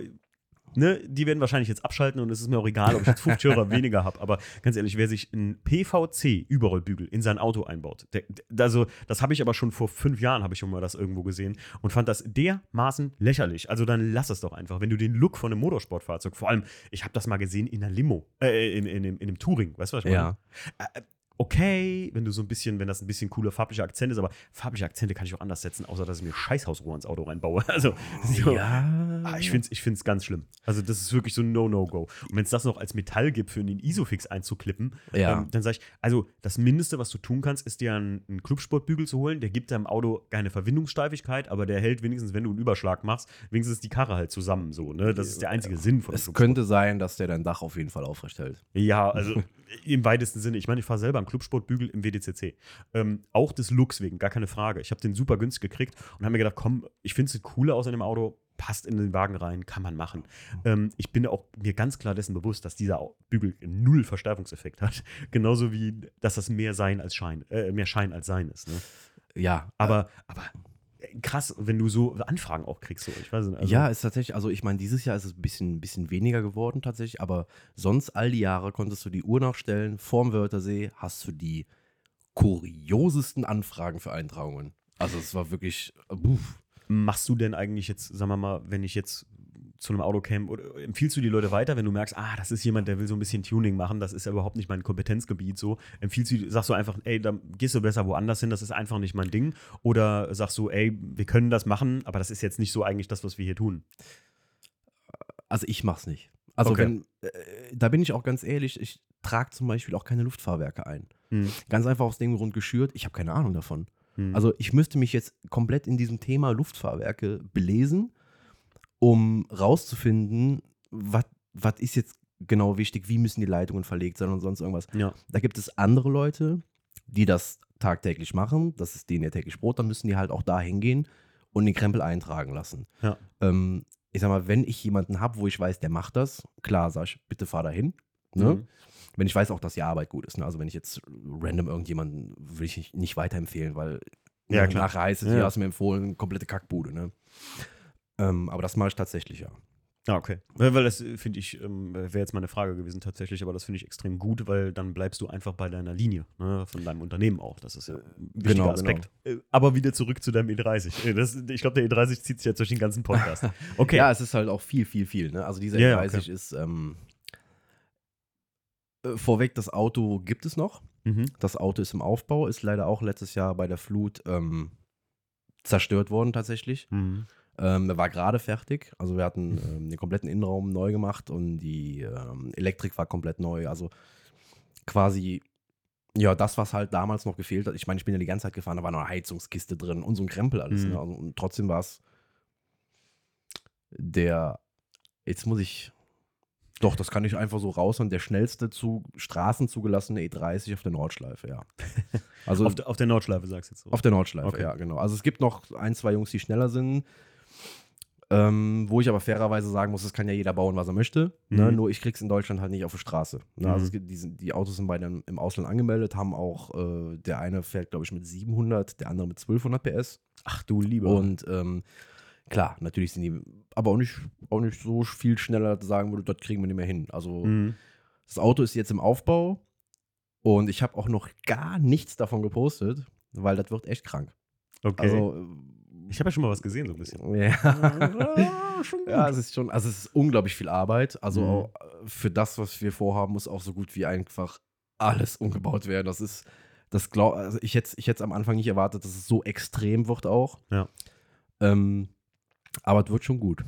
ne, die werden wahrscheinlich jetzt abschalten und es ist mir auch egal, ob ich jetzt 50 Euro [LAUGHS] weniger habe, aber ganz ehrlich, wer sich einen PVC-Überrollbügel in sein Auto einbaut, der, der, also, das habe ich aber schon vor fünf Jahren, habe ich schon mal das irgendwo gesehen und fand das dermaßen lächerlich. Also dann lass es doch einfach, wenn du den Look von einem Motorsportfahrzeug, vor allem, ich habe das mal gesehen in einer Limo, äh, in, in, in, in einem Touring, weißt du, was ich meine? ja. Okay, wenn du so ein bisschen, wenn das ein bisschen cooler farblicher Akzent ist, aber farbliche Akzente kann ich auch anders setzen, außer dass ich mir Scheißhausrohr ins Auto reinbaue. [LAUGHS] Also, so. Ja, Ah, ich finde es ich find's ganz schlimm. Also, das ist wirklich so ein No-No-Go. Und wenn es das noch als Metall gibt, für den Isofix einzuklippen, Ja. ähm, dann sage ich, also das Mindeste, was du tun kannst, ist dir einen, einen Clubsportbügel zu holen. Der gibt deinem Auto keine Verwindungssteifigkeit, aber der hält wenigstens, wenn du einen Überschlag machst, wenigstens die Karre halt zusammen so. Ne? Das ist der einzige Sinn von Es könnte sein, dass der dein Dach auf jeden Fall aufrecht hält. Ja, also [LAUGHS] im weitesten Sinne. Ich meine, ich fahre selber einen Clubsportbügel im WDCC. Ähm, auch des Looks wegen, gar keine Frage. Ich habe den super günstig gekriegt und habe mir gedacht, komm, ich finde es cooler aus in dem Auto, passt in den Wagen rein, kann man machen. Ähm, ich bin auch mir ganz klar dessen bewusst, dass dieser Bügel null Verstärkungseffekt hat. [LAUGHS] Genauso wie, dass das mehr Sein als Schein, äh, mehr Schein als Sein ist. Ne? Ja, Aber, aber äh, krass, wenn du so Anfragen auch kriegst. So. Ich weiß nicht, also, ja, ist tatsächlich, also ich meine, dieses Jahr ist es ein bisschen, bisschen weniger geworden tatsächlich, aber sonst all die Jahre konntest du die Uhr nachstellen. Vorm Wörthersee hast du die kuriosesten Anfragen für Eintragungen. Also es war wirklich, äh, uff. Machst du denn eigentlich jetzt, sagen wir mal, wenn ich jetzt zu einem Auto käme, oder empfiehlst du die Leute weiter, wenn du merkst, ah, das ist jemand, der will so ein bisschen Tuning machen, das ist ja überhaupt nicht mein Kompetenzgebiet so. Empfiehlst du, sagst du einfach, ey, da gehst du besser woanders hin, das ist einfach nicht mein Ding. Oder sagst du, ey, wir können das machen, aber das ist jetzt nicht so eigentlich das, was wir hier tun. Also ich mach's nicht. Also Okay. wenn, äh, da bin ich auch ganz ehrlich, ich trage zum Beispiel auch keine Luftfahrwerke ein. Hm. Ganz einfach aus dem Grund geschürt, ich habe keine Ahnung davon. Hm. Also ich müsste mich jetzt komplett in diesem Thema Luftfahrwerke belesen, um rauszufinden, was ist jetzt genau wichtig, wie müssen die Leitungen verlegt sein und sonst irgendwas. ja. Da gibt es andere Leute, die das tagtäglich machen, das ist denen ihr täglich Brot, dann müssen die halt auch da hingehen und den Krempel eintragen lassen. Ja. Ähm, ich sag mal, wenn ich jemanden habe, wo ich weiß, der macht das, klar, sag ich, bitte fahr da hin. Ne? Mhm. Wenn ich weiß auch, dass die Arbeit gut ist. Ne? Also wenn ich jetzt random irgendjemanden, will ich nicht, nicht weiterempfehlen, weil Ja, nachher heißt es, Ja. ja, hast du mir empfohlen, komplette Kackbude. Ne? Ähm, aber das mache ich tatsächlich, ja. Ja, okay. Weil das äh, finde ich, ähm, wäre jetzt meine Frage gewesen tatsächlich, aber das finde ich extrem gut, weil dann bleibst du einfach bei deiner Linie, ne, von deinem Unternehmen auch. Das ist ja ein wichtiger genau, Aspekt. Äh, Aber wieder zurück zu deinem E30. Äh, Das, ich glaube, der E30 zieht sich jetzt durch den ganzen Podcast. [LAUGHS] Okay. Ja, es ist halt auch viel, viel, viel. Ne? Also dieser Ja, ja, E30 okay. ist ähm, äh, vorweg, das Auto gibt es noch. Mhm. Das Auto ist im Aufbau, ist leider auch letztes Jahr bei der Flut ähm, zerstört worden tatsächlich. Mhm. Ähm, er war gerade fertig. Also wir hatten ähm, den kompletten Innenraum neu gemacht und die ähm, Elektrik war komplett neu. Also quasi, ja, das, was halt damals noch gefehlt hat. Ich meine, ich bin ja die ganze Zeit gefahren, da war noch eine Heizungskiste drin und so ein Krempel alles. Mhm. Ne? Also, und trotzdem war es der, jetzt muss ich, doch, das kann ich einfach so raushauen, der schnellste zu Straßen zugelassene E30 auf der Nordschleife, ja. [LAUGHS] Also Auf, der- auf der Nordschleife sagst du jetzt so. auf der Nordschleife, Okay. ja, genau. Also es gibt noch ein, zwei Jungs, die schneller sind. Ähm, wo ich aber fairerweise sagen muss, das kann ja jeder bauen, was er möchte. Ne? Mhm. Nur ich krieg's in Deutschland halt nicht auf der Straße. Ne? Mhm. Also es gibt, die, die Autos sind beide im, Ausland angemeldet, haben auch, äh, der eine fährt, glaube ich, mit 700, der andere mit 1200 PS. Ach du lieber. Und ähm, klar, natürlich sind die aber auch nicht, auch nicht so viel schneller, dass sagen würde, das kriegen wir nicht mehr hin. Also Mhm. das Auto ist jetzt im Aufbau und ich habe auch noch gar nichts davon gepostet, weil das wird echt krank. Okay. Also, ich habe ja schon mal was gesehen, so ein bisschen. ja. Ja, [LAUGHS] schon gut. ja, es ist schon, also es ist unglaublich viel Arbeit. Also Mhm. für das, was wir vorhaben, muss auch so gut wie einfach alles umgebaut werden. Das ist, das glaub, also ich hätte ich hätte am Anfang nicht erwartet, dass es so extrem wird auch. Ja. Ähm, aber es wird schon gut.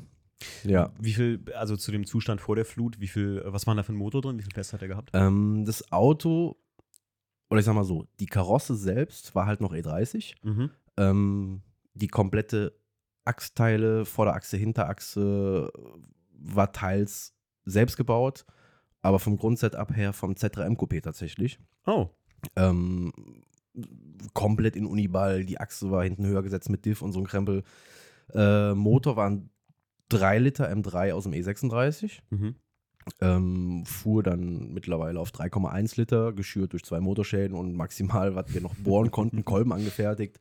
Ja. Wie viel, also zu dem Zustand vor der Flut, wie viel, was war da für ein Motor drin? Wie viel PS hat er gehabt? Ähm, das Auto, oder ich sag mal so, die Karosse selbst war halt noch E30. Mhm. Ähm, die komplette Achsteile, Vorderachse, Hinterachse äh, war teils selbst gebaut, aber vom Grundsetup her vom Z3M Coupé tatsächlich. Oh. Ähm, komplett in Uniball, die Achse war hinten höher gesetzt mit Diff und so ein Krempel. Äh, Motor war ein 3 Liter M3 aus dem E36. Mhm. Ähm, fuhr dann mittlerweile auf 3,1 Liter, geschürt durch zwei Motorschäden und maximal, was wir noch bohren konnten, [LAUGHS] Kolben angefertigt.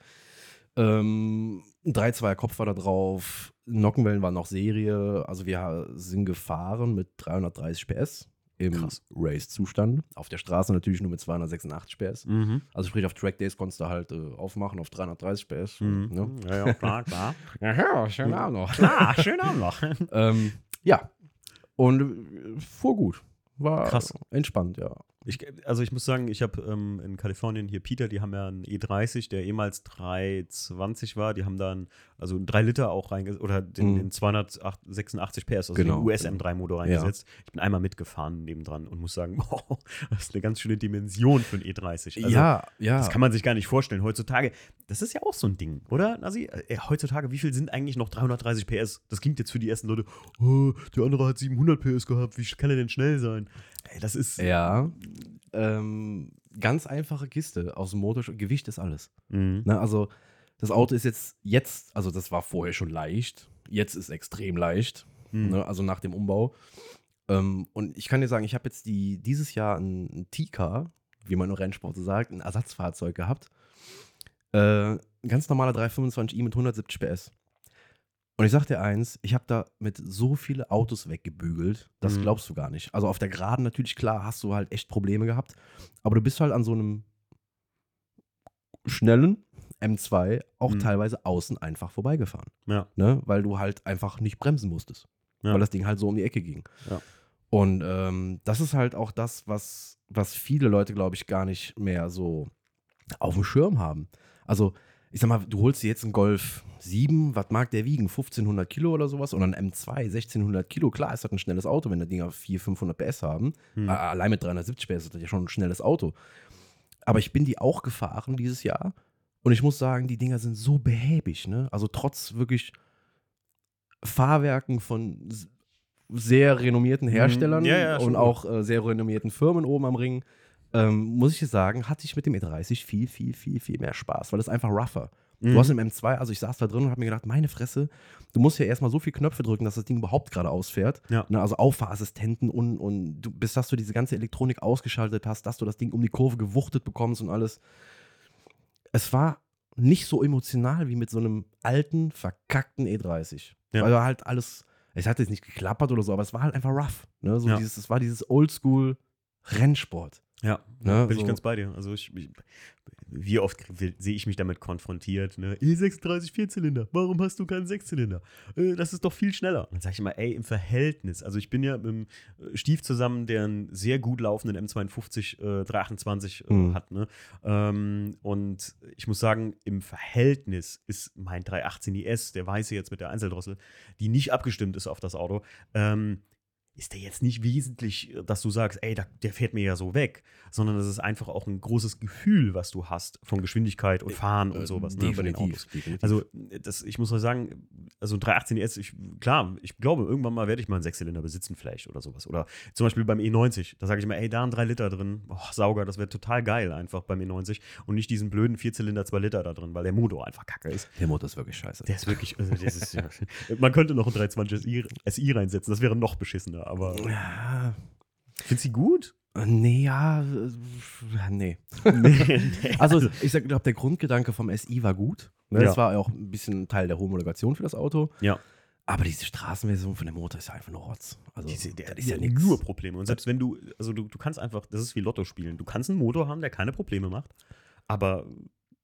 Ähm, ein 3-2er Kopf war da drauf, Nockenwellen waren noch Serie, also wir sind gefahren mit 330 PS im. Race-Zustand. Auf der Straße natürlich nur mit 286 PS. Mhm. Also sprich auf Track Days konntest du halt äh, aufmachen auf 330 PS. Mhm. Ne? Ja, ja, klar, klar. [LAUGHS] Ja, ja, schönen Abend noch. klar, schön Abend noch. [LAUGHS] Ähm, ja. Und äh, fuhr gut. War Krass. entspannt, ja. Ich, also ich muss sagen, ich habe ähm, in Kalifornien hier Peter, die haben ja einen E30, der ehemals 320 war. Die haben dann also einen 3 Liter auch reingesetzt oder den, Mhm. den 286 PS, also Genau, den US M3-Motor Ja. reingesetzt. Ich bin einmal mitgefahren nebendran und muss sagen, boah, [LAUGHS] das ist eine ganz schöne Dimension für einen E30. Also, ja, ja. Das kann man sich gar nicht vorstellen. Heutzutage, das ist ja auch so ein Ding, oder, Nasi? Äh, heutzutage, wie viel sind eigentlich noch 330 PS? Das klingt jetzt für die ersten Leute, oh, der andere hat 700 PS gehabt, wie kann er denn schnell sein? Ey, das ist. ja. Ähm, ganz einfache Kiste aus dem Motor. Gewicht ist alles. Mhm. Ne, also das Auto ist jetzt, jetzt, also das war vorher schon leicht. Jetzt ist extrem leicht. Mhm. Ne, also nach dem Umbau. Ähm, und ich kann dir sagen, ich habe jetzt die, dieses Jahr ein, ein T-Car, wie man im Rennsport so sagt, ein Ersatzfahrzeug gehabt. Äh, ein ganz normaler 325i mit 170 PS. Und ich sag dir eins, ich habe da mit so viele Autos weggebügelt, das Mhm. glaubst du gar nicht. Also auf der Geraden natürlich, klar, hast du halt echt Probleme gehabt. Aber du bist halt an so einem schnellen M2 auch Mhm. teilweise außen einfach vorbeigefahren. Ja. Ne? Weil du halt einfach nicht bremsen musstest. Ja. Weil das Ding halt so um die Ecke ging. Ja. Und ähm, das ist halt auch das, was, was viele Leute, glaube ich, gar nicht mehr so auf dem Schirm haben. Also, ich sag mal, du holst dir jetzt einen Golf 7, was mag der wiegen? 1500 Kilo oder sowas? Oder ein M2, 1600 Kilo. Klar, ist das ein schnelles Auto, wenn der Dinger 400, 500 PS haben. Hm. Allein mit 370 PS ist das ja schon ein schnelles Auto. Aber ich bin die auch gefahren dieses Jahr. Und ich muss sagen, die Dinger sind so behäbig. Ne? Also trotz wirklich Fahrwerken von sehr renommierten Herstellern Mhm. Ja, ja, und gut. auch äh, sehr renommierten Firmen oben am Ring, ähm, muss ich dir sagen, hatte ich mit dem E30 viel, viel, viel, viel mehr Spaß, weil es einfach rougher. Mhm. Du hast im M2, also ich saß da drin und habe mir gedacht, meine Fresse, du musst ja erstmal so viele Knöpfe drücken, dass das Ding überhaupt gerade ausfährt. Ja. Ne, also Auffahrassistenten und, und du, bis dass du diese ganze Elektronik ausgeschaltet hast, dass du das Ding um die Kurve gewuchtet bekommst und alles. Es war nicht so emotional wie mit so einem alten, verkackten E30. Ja. Weil halt alles, es hat jetzt nicht geklappert oder so, aber es war halt einfach rough. Ne? So Ja. dieses, es war dieses Oldschool-Rennsport. Ja, Ne, bin ich so. ganz bei dir. Also ich, ich, wie oft sehe ich mich damit konfrontiert, ne? E36 Vierzylinder, warum hast du keinen Sechszylinder? Äh, das ist doch viel schneller. Dann sage ich immer, ey, im Verhältnis. Also ich bin ja mit dem äh, Stief zusammen, der einen sehr gut laufenden M52 äh, 328 äh, Mhm. hat, ne? Ähm, und ich muss sagen, im Verhältnis ist mein 318 IS, der weiße jetzt mit der Einzeldrossel, die nicht abgestimmt ist auf das Auto, ähm, ist der jetzt nicht wesentlich, dass du sagst, ey, der fährt mir ja so weg, sondern das ist einfach auch ein großes Gefühl, was du hast von Geschwindigkeit und Fahren und sowas. ne, bei den Autos. Äh, definitiv. Also, das, ich muss mal sagen, also ein 318 ES, ich, klar, ich glaube, irgendwann mal werde ich mal einen Sechszylinder besitzen, vielleicht oder sowas. Oder zum Beispiel beim E90, da sage ich immer, ey, da ein 3 Liter drin, boah, Sauger, das wäre total geil einfach beim E90 und nicht diesen blöden Vierzylinder 2 Liter da drin, weil der Motor einfach kacke ist. der Motor ist wirklich scheiße. Der ist wirklich, also ist, ja, man könnte noch einen 320 SI, SI reinsetzen, das wäre noch beschissener, aber ja, findest du sie gut? nee, ja, äh, nee. [LAUGHS] nee, Also ich glaube, der Grundgedanke vom SI war gut. Ne? Ja. Das war auch ein bisschen Teil der Homologation für das Auto. Ja. Aber diese Straßenversion von dem Motor ist ja einfach nur Rotz. Also Diese, der, das ist ja nichts. nur Probleme. Und selbst wenn du, also du, du kannst einfach, das ist wie Lotto spielen. Du kannst einen Motor haben, der keine Probleme macht, aber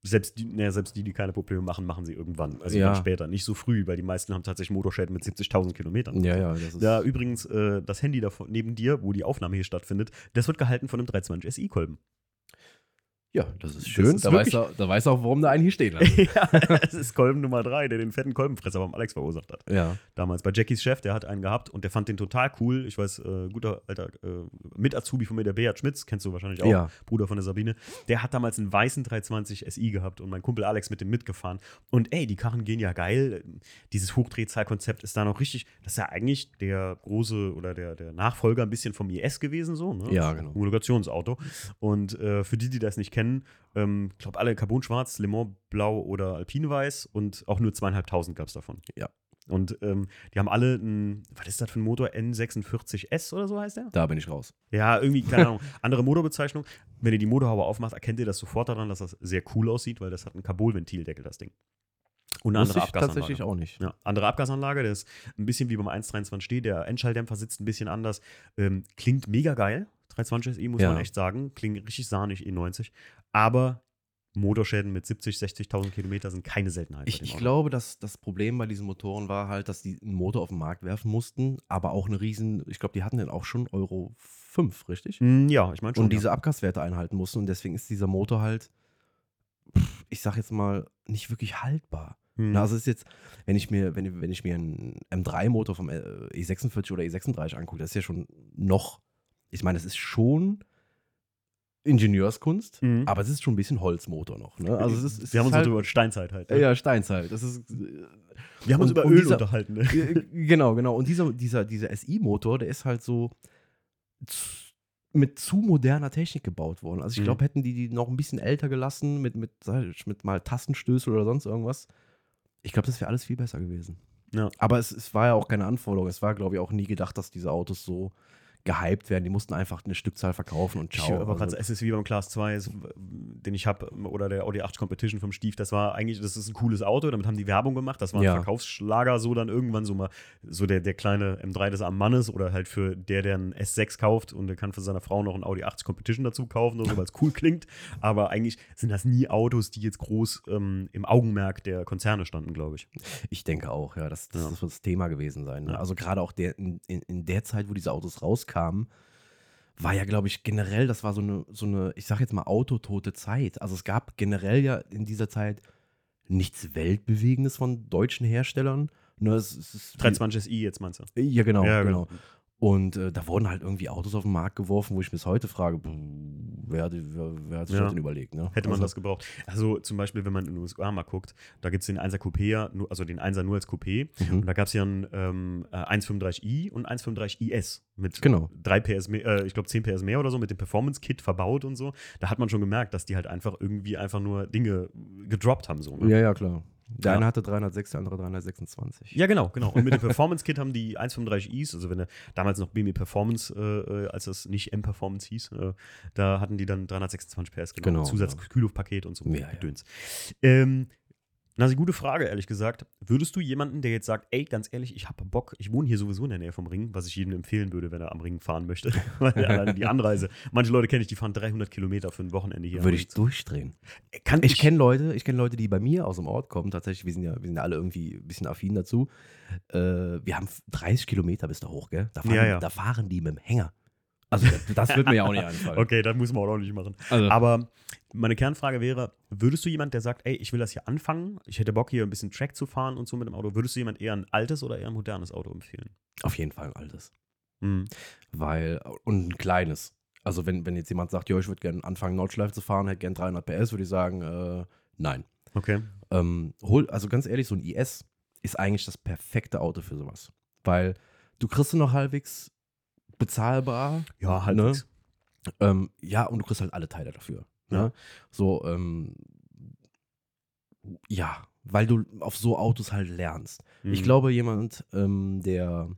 selbst die, naja, selbst die, die keine Probleme machen, machen sie irgendwann. Also Ja. dann später, nicht so früh, weil die meisten haben tatsächlich Motorschäden mit 70.000 Kilometern. Ja, ja, das ist. Ja, übrigens, äh, das Handy da vor- neben dir, wo die Aufnahme hier stattfindet, das wird gehalten von einem 320 SI-Kolben. Ja, das ist Das schön. ist da, weiß er, da weiß er auch, warum da einen hier stehen lässt. [LAUGHS] ja, das ist Kolben Nummer 3, der den fetten Kolbenfresser beim Alex verursacht hat. ja. damals bei Jackies Chef, der hat einen gehabt und der fand den total cool. Ich weiß, äh, guter alter äh, Mit-Azubi von mir, der Beat Schmitz, kennst du wahrscheinlich auch, Ja. Bruder von der Sabine. Der hat damals einen weißen 320 SI gehabt und mein Kumpel Alex mit dem mitgefahren. Und ey, die Karren gehen ja geil. Dieses Hochdrehzahlkonzept ist da noch richtig. Das ist ja eigentlich der große oder der, der Nachfolger ein bisschen vom IS gewesen, so, ne? Ja, genau. Homologationsauto. Und äh, für die, die das nicht kennen, ähm, ich glaube alle Carbon Schwarz, Le Mans Blau oder Alpine Weiß und auch nur zweieinhalbtausend gab es davon. Ja. Und ähm, die haben alle einen, was ist das für ein Motor? N46S oder so heißt der? Da bin ich raus. Ja, irgendwie, keine [LAUGHS] Ahnung, andere Motorbezeichnung. Wenn ihr die Motorhaube aufmacht, erkennt ihr das sofort daran, dass das sehr cool aussieht, weil das hat einen Carbol-Ventildeckel, das Ding. Und eine andere Abgasanlage. tatsächlich auch nicht. Ja, andere Abgasanlage, der ist ein bisschen wie beim 123D, der Endschalldämpfer sitzt ein bisschen anders. Ähm, klingt mega geil, 320 SI, muss Ja. man echt sagen. Klingt richtig sahnig, E90. Aber Motorschäden mit 70, 60.000 Kilometer sind keine Seltenheit. Ich, ich glaube, dass das Problem bei diesen Motoren war halt, dass die einen Motor auf den Markt werfen mussten, aber auch eine riesen, ich glaube, die hatten den auch schon Euro 5, richtig? Mm, ja, ich meine schon. und diese ja. Abgaswerte einhalten mussten. Und deswegen ist dieser Motor halt, ich sag jetzt mal, nicht wirklich haltbar. Hm. Na, also es ist jetzt, wenn ich mir, wenn, wenn ich mir einen M3-Motor vom äh, E46 oder E36 angucke, das ist ja schon noch, ich meine, das ist schon Ingenieurskunst, Mhm. aber es ist schon ein bisschen Holzmotor noch. Ne? Also es ist, es Wir haben uns halt, halt, über Steinzeit halt. ne? ja, Steinzeit. Das ist, äh, Wir haben uns über Öl dieser- unterhalten. Ne? äh, genau, genau. Und dieser, dieser, dieser SI-Motor, der ist halt so mit zu moderner Technik gebaut worden. Also ich Mhm. glaube, hätten die die noch ein bisschen älter gelassen, mit, mit, mit mal Tastenstößel oder sonst irgendwas, ich glaube, das wäre alles viel besser gewesen. Ja. Aber es, es war ja auch keine Anforderung. Es war, glaube ich, auch nie gedacht, dass diese Autos so gehypt werden. Die mussten einfach eine Stückzahl verkaufen und Ich ciao. aber Also, gerade es ist wie beim Class 2, es- den ich habe, oder der Audi 8 Competition vom Stief, das war eigentlich, das ist ein cooles Auto, damit haben die Werbung gemacht, das war ein Ja. Verkaufsschlager, so dann irgendwann so mal, so der, der kleine M3 des am Mannes oder halt für der, der einen S6 kauft und der kann für seine Frau noch einen Audi 8 Competition dazu kaufen, oder so, weil es cool klingt, aber eigentlich sind das nie Autos, die jetzt groß ähm, im Augenmerk der Konzerne standen, glaube ich. Ich denke auch, ja. Das, das Ja. wird das Thema gewesen sein. Ne? Ja. Also gerade auch der, in, in der Zeit, wo diese Autos rauskamen, war ja, glaube ich, generell, das war so eine, so eine, ich sag jetzt mal, autotote Zeit. Also es gab generell ja in dieser Zeit nichts Weltbewegendes von deutschen Herstellern. Ne, es, es ist 320 SI jetzt meinst du? Ja, genau, Ja, genau. genau. Und äh, da wurden halt irgendwie Autos auf den Markt geworfen, wo ich bis heute frage, wer, hat- wer, wer hat sich Ja. das denn überlegt? Ne? Hätte man also, das gebraucht. Also zum Beispiel, wenn man in den USA mal guckt, da gibt es den 1er Coupé, also den 1er nur als Coupé. Mhm. Und da gab es ja einen ähm, äh, 135i und 135IS mit Genau. 3 PS mehr, äh, ich glaube 10 PS mehr oder so, mit dem Performance-Kit verbaut und so. Da hat man schon gemerkt, dass die halt einfach irgendwie einfach nur Dinge gedroppt haben. So, ne? Ja, ja, klar. Der Ja. eine hatte 306, der andere 326. Ja, genau, genau. Und mit dem Performance-Kit haben die 135is, also wenn er damals noch BMW Performance, äh, äh, als das nicht M-Performance hieß, äh, da hatten die dann 326 PS genommen. Genau, Zusatz-Kühlluftpaket und so Ja, ja. Gedöns. Ähm, Nasi, gute Frage, ehrlich gesagt. Würdest du jemanden, der jetzt sagt, ey, ganz ehrlich, ich habe Bock, ich wohne hier sowieso in der Nähe vom Ring, was ich jedem empfehlen würde, wenn er am Ring fahren möchte, [LAUGHS] weil alleine die Anreise, manche Leute kenne ich, die fahren 300 Kilometer für ein Wochenende hier. Würde ich durchdrehen. Kann Ich kenne Leute, ich kenne Leute, die bei mir aus dem Ort kommen. Tatsächlich, wir sind ja, wir sind ja alle irgendwie ein bisschen affin dazu. Äh, wir haben 30 Kilometer bis da hoch, gell? Da fahren, Ja, ja. Da fahren die mit dem Hänger. Also das, wird mir ja auch nicht einfallen. [LAUGHS] Okay, das muss man auch nicht machen. Also, Aber meine Kernfrage wäre: Würdest du jemand, der sagt, ey, ich will das hier anfangen, ich hätte Bock hier ein bisschen Track zu fahren und so mit dem Auto, würdest du jemand eher ein altes oder eher ein modernes Auto empfehlen? auf jeden Fall ein altes. Mhm. Weil, und ein kleines. Also wenn, wenn jetzt jemand sagt, ja, ich würde gerne anfangen, Nordschleife zu fahren, hätte gerne 300 PS, würde ich sagen, äh, nein. Okay. Ähm, hol, also ganz ehrlich, so ein IS ist eigentlich das perfekte Auto für sowas. Weil du kriegst du noch halbwegs bezahlbar. Ja, halt. Ne? Ähm, ja, und du kriegst halt alle Teile dafür. Ja. Ne? So, ähm, ja, weil du auf so Autos halt lernst. Mhm. Ich glaube, jemand, ähm, der,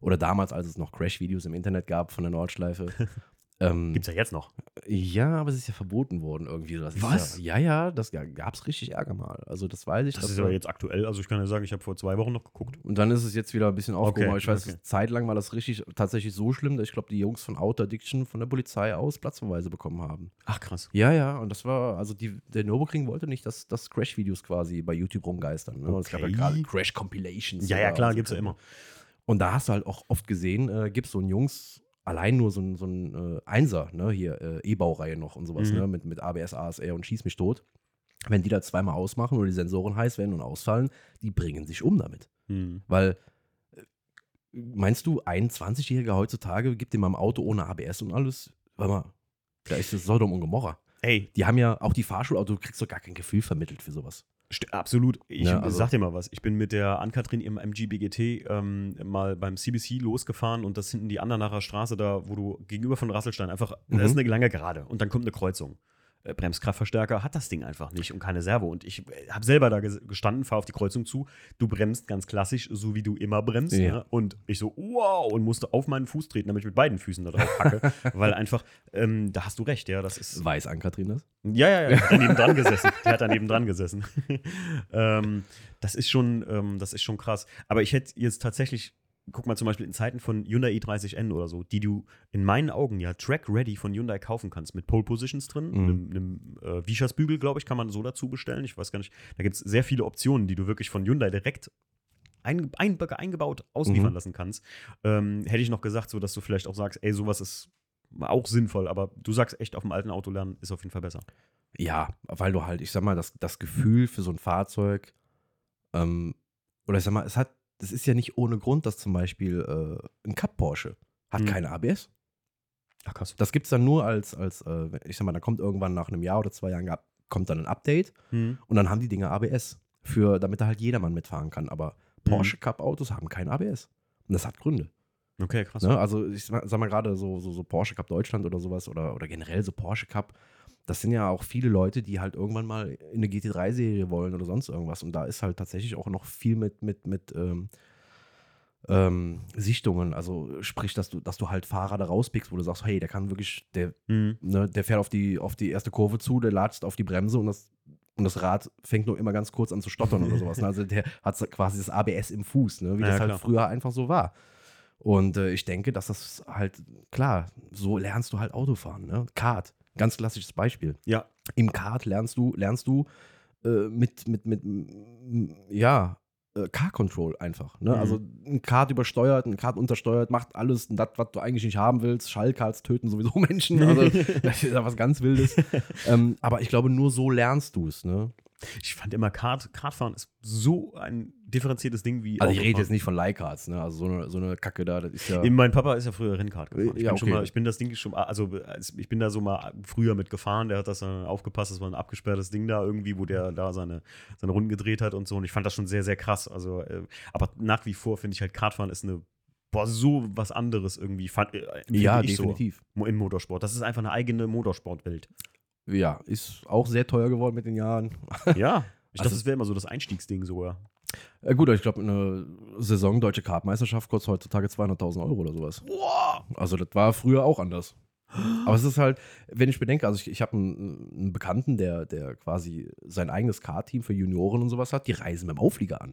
oder damals, als es noch Crash-Videos im Internet gab von der Nordschleife, [LAUGHS] ähm, Gibt's ja jetzt noch. ja, aber es ist ja verboten worden irgendwie. Das Was? Ja, ja, ja, das gab es richtig Ärger mal. Also das weiß ich. Das ist aber jetzt aktuell. Also ich kann ja sagen, ich habe vor zwei Wochen noch geguckt. und dann ist es jetzt wieder ein bisschen aufgehoben. Okay, ich weiß, okay. zeitlang war das richtig tatsächlich so schlimm, dass ich glaube, die Jungs von Outer Addiction von der Polizei aus Platzverweise bekommen haben. Ach krass. Ja, ja, und das war, also die, der Nürburgring wollte nicht, dass, dass Crash-Videos quasi bei YouTube rumgeistern. Ne? Und Es gab ja Okay. gerade Crash-Compilations. Ja, ja, klar, so gibt's ja immer. Und da hast du halt auch oft gesehen, äh, gibt es so einen Jungs, allein nur so ein, so ein äh, Einser, ne, hier, äh, E-Baureihe noch und sowas, Mhm. ne, mit, mit ABS, ASR und Schieß mich tot. Wenn die da zweimal ausmachen oder die Sensoren heiß werden und ausfallen, die bringen sich um damit. Mhm. Weil, äh, meinst du, ein 20-Jähriger heutzutage gibt dem am Auto ohne ABS und alles? Warte mal, da ist das Sodom und Gomorra. Ey, Die haben ja auch die Fahrschulauto, du kriegst doch gar kein Gefühl vermittelt für sowas. St- absolut. Ich Ja, also- sag dir mal was. Ich bin mit der Ankatrin im MG BGT ähm, mal beim CBC losgefahren und das hinten die Andernacher Straße da, wo du gegenüber von Rasselstein einfach, Mhm. da ist eine lange Gerade und dann kommt eine Kreuzung. Äh, Bremskraftverstärker hat das Ding einfach nicht und keine Servo. Und ich habe selber da ges- gestanden, fahre auf die Kreuzung zu. Du bremst ganz klassisch, so wie du immer bremst. Ja. Ne? Und ich so, wow, und musste auf meinen Fuß treten, damit ich mit beiden Füßen da drauf hacke. [LAUGHS] weil einfach, ähm, da hast du recht, ja, das ist. Weiß an Katrin das? Ja, ja, ja, daneben dran [LAUGHS] gesessen. Die hat daneben dran gesessen. [LAUGHS] ähm, das ist schon, ähm, das ist schon krass. Aber ich hätte jetzt tatsächlich, guck mal zum Beispiel in Zeiten von Hyundai i30N oder so, die du in meinen Augen ja Track-Ready von Hyundai kaufen kannst, mit Pole Positions drin, Mhm. einem, einem äh, Vischersbügel, glaube ich, kann man so dazu bestellen. Ich weiß gar nicht. Da gibt es sehr viele Optionen, die du wirklich von Hyundai direkt ein, ein, eingebaut ausliefern Mhm. lassen kannst. Ähm, hätte ich noch gesagt, so dass du vielleicht auch sagst, ey, sowas ist auch sinnvoll, aber du sagst echt, auf dem alten Auto lernen ist auf jeden Fall besser. Ja, weil du halt, ich sag mal, das, das Gefühl für so ein Fahrzeug, ähm, oder ich sag mal, es hat, das ist ja nicht ohne Grund, dass zum Beispiel äh, ein Cup Porsche hat Mhm. keine ABS. Ach krass. Das gibt es dann nur als, als äh, ich sag mal, da kommt irgendwann nach einem Jahr oder zwei Jahren kommt dann ein Update Mhm. und dann haben die Dinge ABS, für, damit da halt jedermann mitfahren kann. Aber Porsche Cup Autos haben kein ABS. Und das hat Gründe. Okay, krass. Ne? Also ich sag sag mal gerade so, so, so Porsche Cup Deutschland oder sowas oder, oder generell so Porsche Cup, das sind ja auch viele Leute, die halt irgendwann mal in eine GT3-Serie wollen oder sonst irgendwas. Und da ist halt tatsächlich auch noch viel mit, mit, mit ähm, ähm, Sichtungen. Also sprich, dass du, dass du halt Fahrer da rauspickst, wo du sagst, hey, der kann wirklich, der, Mhm. ne, der fährt auf die, auf die erste Kurve zu, der latscht auf die Bremse und das, und das Rad fängt nur immer ganz kurz an zu stottern oder sowas. [LAUGHS] Also der hat quasi das ABS im Fuß, ne? wie Ja, das halt klar. früher einfach so war. Und äh, ich denke, dass das halt, klar, so lernst du halt Autofahren. Ne? Kart, ganz klassisches Beispiel. Ja. Im Kart lernst du, lernst du äh, mit, mit, mit, ja, äh, Car Control einfach. Ne? Mhm. Also ein Kart übersteuert, ein Kart untersteuert, macht alles das, was du eigentlich nicht haben willst. Schallkarts töten sowieso [LAUGHS] Menschen. Also [LAUGHS] das ist ja was ganz Wildes. ähm, aber ich glaube, nur so lernst du es. Ne? Ich fand immer, Kart, Kartfahren ist so ein differenziertes Ding wie. Also ich rede jetzt nicht von Leihkarts. Ne? Also so eine, so eine Kacke da, das ist ja. Mein Papa ist ja früher Rennkart gefahren. Ich, Ja, bin schon okay. mal, ich bin das Ding schon also ich bin da so mal früher mit gefahren, der hat das dann aufgepasst, das war ein abgesperrtes Ding da irgendwie, wo der da seine, seine Runden gedreht hat und so und ich fand das schon sehr, sehr krass. Also, äh, aber nach wie vor finde ich halt Kartfahren ist eine, boah, so was anderes irgendwie. Fand, äh, ja, ich definitiv. So, im Motorsport. Das ist einfach eine eigene Motorsportwelt. Ja, ist auch sehr teuer geworden mit den Jahren. [LAUGHS] ja. Ich Also- dachte, das wäre immer so das Einstiegsding sogar. Ja, gut, ich glaube, eine Saison Deutsche Kartmeisterschaft kostet heutzutage 200.000 Euro oder sowas. Boah! Also, das war früher auch anders. Aber es ist halt, wenn ich bedenke, also ich, ich habe einen, einen Bekannten, der, der quasi sein eigenes Kart-Team für Junioren und sowas hat, die reisen mit dem Auflieger an.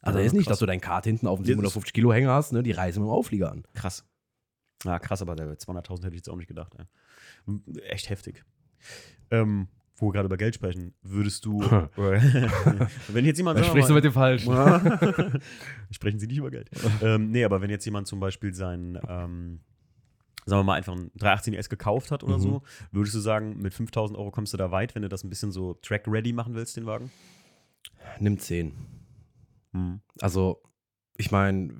Also Ja, ist nicht, krass. dass du dein Kart hinten auf dem Ja, das- 750 Kilo Hänger hast, ne? Die reisen mit dem Auflieger an. Krass. Ja, krass, aber der 200.000 hätte ich jetzt auch nicht gedacht. Ey. Echt heftig. Ähm, wo wir gerade über Geld sprechen, würdest du. [LAUGHS] oder- [LAUGHS] wenn jetzt jemand. sagen wir mal- dem Falschen. [LAUGHS] Sprechen Sie nicht über Geld. ähm, nee, aber wenn jetzt jemand zum Beispiel seinen, ähm, sagen wir mal, einfach einen 318S gekauft hat oder Mhm. so, würdest du sagen, mit 5000 Euro kommst du da weit, wenn du das ein bisschen so track-ready machen willst, den Wagen? Nimm 10. Hm. Also, ich meine,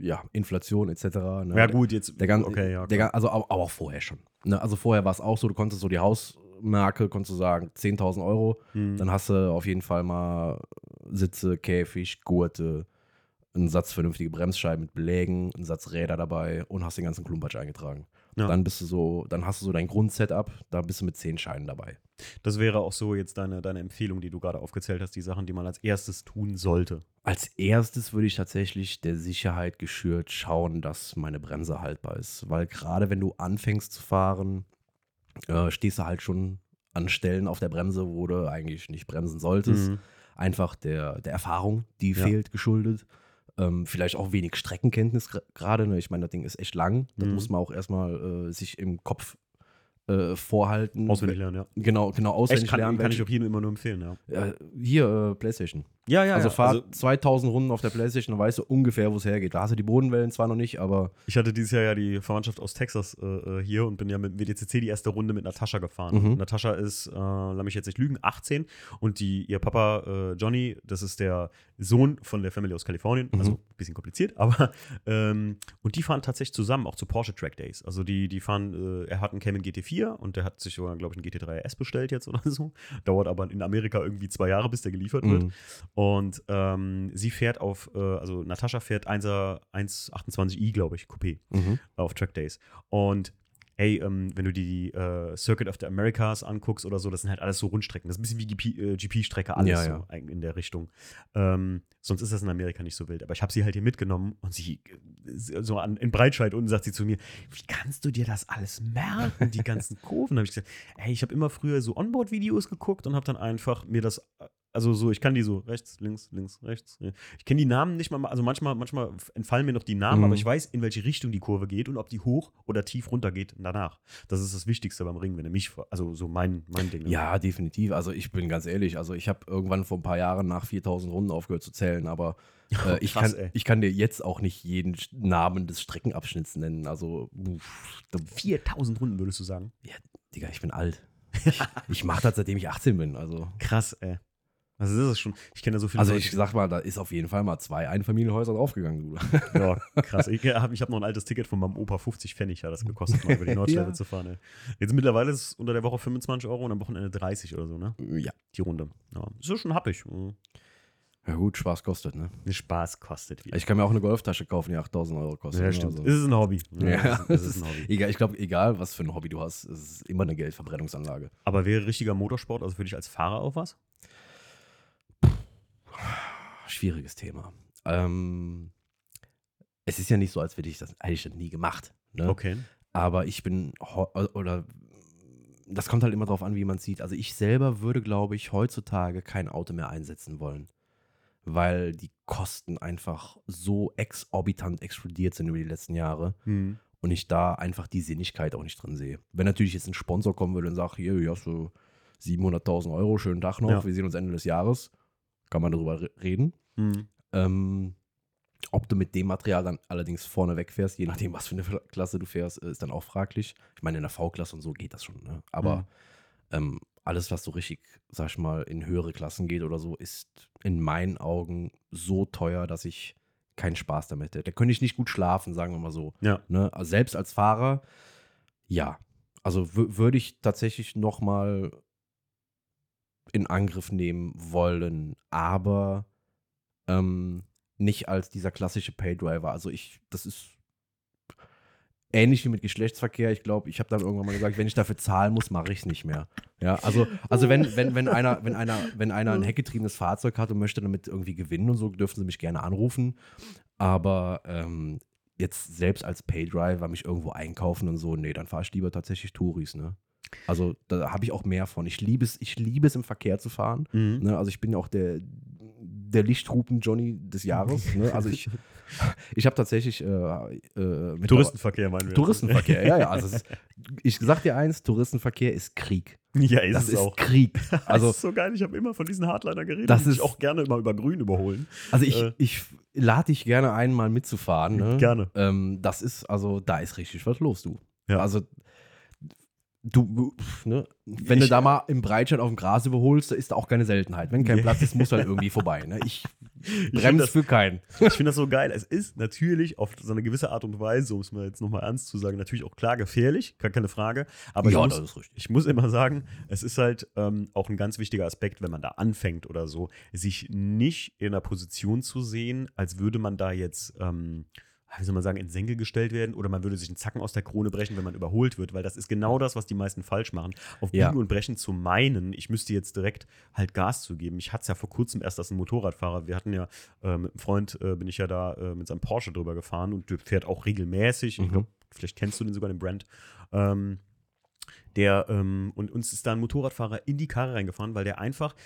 ja, Inflation etc. Ne? Ja, gut, jetzt. Der gan okay, ja. der also, aber, aber auch vorher schon. Ne? Also, vorher war es auch so, du konntest so die Hausmarke, konntest du sagen, 10.000 Euro. Hm. Dann hast du auf jeden Fall mal Sitze, Käfig, Gurte, einen Satz vernünftige Bremsscheiben mit Belägen, einen Satz Räder dabei und hast den ganzen Klumpatsch eingetragen. Ja. Dann bist du so, dann hast du so dein Grundsetup, da bist du mit 10 Scheinen dabei. Das wäre auch so jetzt deine, deine Empfehlung, die du gerade aufgezählt hast, die Sachen, die man als erstes tun sollte. Als erstes würde ich tatsächlich der Sicherheit geschürt schauen, dass meine Bremse haltbar ist. Weil gerade wenn du anfängst zu fahren, äh, stehst du halt schon an Stellen auf der Bremse, wo du eigentlich nicht bremsen solltest. Mhm. Einfach der, der Erfahrung, die Ja. fehlt, geschuldet. Ähm, vielleicht auch wenig Streckenkenntnis gerade. Ne? Ich meine, das Ding ist echt lang. Das Mhm. muss man auch erstmal äh, sich im Kopf äh, vorhalten. Auswendig lernen, ja. Genau, genau, auswendig Echt, kann, lernen. kann ich auch jedem immer nur empfehlen, ja. ja, hier, äh, Playstation. Ja, ja, also ja. fahr 2000 Runden auf der Playstation, dann weißt du ungefähr, wo es hergeht. Da hast du die Bodenwellen zwar noch nicht, aber Ich hatte dieses Jahr ja die Verwandtschaft aus Texas äh, äh, hier und bin ja mit WDCC die erste Runde mit Natascha gefahren. Mhm. Natascha ist, äh, lass mich jetzt nicht lügen, 18 und die, ihr Papa äh, Johnny, das ist der Sohn von der Family aus Kalifornien, Mhm. also ein bisschen kompliziert, aber ähm, und die fahren tatsächlich zusammen auch zu Porsche Track Days. Also die, die fahren, äh, er hat einen Cayman GT4 und der hat sich sogar, glaube ich, einen GT3 RS bestellt jetzt oder [LAUGHS] so. Dauert aber in Amerika irgendwie zwei Jahre, bis der geliefert wird. Mhm. Und ähm, sie fährt auf, äh, also Natascha fährt 1er 128i, glaube ich, Coupé Mhm. auf Track Days. Und ey, ähm, wenn du die äh, Circuit of the Americas anguckst oder so, das sind halt alles so Rundstrecken. Das ist ein bisschen wie GP, äh, GP-Strecke, alles Ja, so ja. eigentlich in der Richtung. Ähm, sonst ist das in Amerika nicht so wild. Aber ich habe sie halt hier mitgenommen und sie äh, so an, in Breitscheid unten sagt sie zu mir, wie kannst du dir das alles merken, die ganzen Kurven? Habe ich gesagt, ey, ich habe immer früher so Onboard-Videos geguckt und habe dann einfach mir das Also so, ich kann die so rechts, links, links, rechts. Ich kenne die Namen nicht mal, also manchmal, manchmal entfallen mir noch die Namen, Mhm. aber ich weiß, in welche Richtung die Kurve geht und ob die hoch oder tief runter geht danach. Das ist das Wichtigste beim Ringen, wenn er mich, also so mein, mein Ding. ne? Ja, definitiv. Also ich bin ganz ehrlich, also ich habe irgendwann vor ein paar Jahren nach 4000 Runden aufgehört zu zählen, aber [LAUGHS] äh, ich, Krass, kann, ey. ich kann dir jetzt auch nicht jeden Namen des Streckenabschnitts nennen. Also, uff, da, 4000 Runden würdest du sagen. Digga, ich bin alt. Ich, ich mache das, seitdem ich 18 bin. Also, Krass, ey. Also das ist schon, ich kenne da so viele also Leute- ich sag mal, da ist auf jeden Fall mal zwei Einfamilienhäuser draufgegangen, Bruder. Ja, krass. [LAUGHS] Ich habe ich hab noch ein altes Ticket von meinem Opa, 50 Pfennig hat das gekostet, mal [LAUGHS] über die Nordschleife Ja. zu fahren. Ey. Jetzt mittlerweile ist es unter der Woche 25 Euro und am Wochenende 30 oder so, ne? Ja. Die Runde. Ja, ist ja schon happig. Mhm. Ja gut, Spaß kostet, ne? Spaß kostet wieder. Ich kann mir auch eine Golftasche kaufen, die 8000 Euro kostet. ja, ne? stimmt. Also- [LAUGHS] Es ist ein Hobby. Ja, es, ist, es ist ein Hobby. Egal, ich glaube, egal was für ein Hobby du hast, es ist immer eine Geldverbrennungsanlage. Aber wäre richtiger Motorsport, also für dich als Fahrer auch was? Schwieriges Thema. Ähm, es ist ja nicht so, als hätte ich das eigentlich nie gemacht. Ne? Okay. Aber ich bin, ho- oder das kommt halt immer drauf an, wie man sieht. Also ich selber würde, glaube ich, heutzutage kein Auto mehr einsetzen wollen. Weil die Kosten einfach so exorbitant explodiert sind über die letzten Jahre Hm. und ich da einfach die Sinnigkeit auch nicht drin sehe. Wenn natürlich jetzt ein Sponsor kommen würde und sagt, hier, hier hast du 700.000 Euro, schönen Tag noch, Ja. wir sehen uns Ende des Jahres, kann man darüber re- reden. Hm. Ähm, ob du mit dem Material dann allerdings vorne wegfährst, je nachdem, was für eine Klasse du fährst, ist dann auch fraglich. Ich meine, in der V-Klasse und so geht das schon. Ne? Aber Mhm. ähm, alles, was so richtig, sag ich mal, in höhere Klassen geht oder so, ist in meinen Augen so teuer, dass ich keinen Spaß damit hätte. Da könnte ich nicht gut schlafen, sagen wir mal so. Ja. Ne? Also selbst als Fahrer, ja. Also wü- würde ich tatsächlich noch mal in Angriff nehmen wollen, aber ähm, nicht als dieser klassische Paydriver. Also ich, das ist ähnlich wie mit Geschlechtsverkehr. Ich glaube, ich habe dann irgendwann mal gesagt, wenn ich dafür zahlen muss, mache ich es nicht mehr. Ja, also, also wenn, wenn, wenn einer, wenn einer, wenn einer ein heckgetriebenes Fahrzeug hat und möchte damit irgendwie gewinnen und so, dürfen sie mich gerne anrufen. Aber ähm, jetzt selbst als Paydriver mich irgendwo einkaufen und so, nee, dann fahre ich lieber tatsächlich Touris, ne? Also da habe ich auch mehr von. Ich liebe es, ich liebe es im Verkehr zu fahren. Mhm. Ne? Also ich bin ja auch der, der Lichthupen-Johnny des Jahres. Ne? Also ich, [LAUGHS] ich habe tatsächlich äh, äh, mit Touristenverkehr meinen wir. Touristenverkehr, ja, ja. Also [LAUGHS] ist, ich sag dir eins, Touristenverkehr ist Krieg. Ja, ist Das es ist auch. Krieg. [LAUGHS] Also, das ist so geil, ich habe immer von diesen Hardliner geredet. Das ist- auch gerne immer über Grün überholen. also ich, äh, ich lade dich gerne ein, mal mitzufahren. Ne? Gerne. Ähm, das ist, also da ist richtig was los, du. Ja. Also du, ne? wenn Ich- du da mal im Breitscheid auf dem Gras überholst, da ist da auch keine Seltenheit. Wenn kein. Platz ist, muss halt irgendwie vorbei. Ne? Ich [LAUGHS] bremse für keinen. Ich finde das so geil. Es ist natürlich auf so eine gewisse Art und Weise, um es mal jetzt nochmal ernst zu sagen, natürlich auch klar gefährlich, gar keine Frage. Aber ja, ich, das muss, ist richtig. ich muss immer sagen, es ist halt ähm, auch ein ganz wichtiger Aspekt, wenn man da anfängt oder so, sich nicht in einer Position zu sehen, als würde man da jetzt. Ähm, wie soll man sagen, in Senkel gestellt werden oder man würde sich einen Zacken aus der Krone brechen, wenn man überholt wird, weil das ist genau das, was die meisten falsch machen. Auf Ja. Biegen und Brechen zu meinen, ich müsste jetzt direkt halt Gas zu geben. Ich hatte es ja vor kurzem erst als ein Motorradfahrer. Wir hatten ja äh, mit einem Freund, äh, bin ich ja da äh, mit seinem Porsche drüber gefahren und der fährt auch regelmäßig. Ich Mhm. glaube, vielleicht kennst du den sogar, den Brand. Ähm, der, ähm, und uns ist da ein Motorradfahrer in die Karre reingefahren, weil der einfach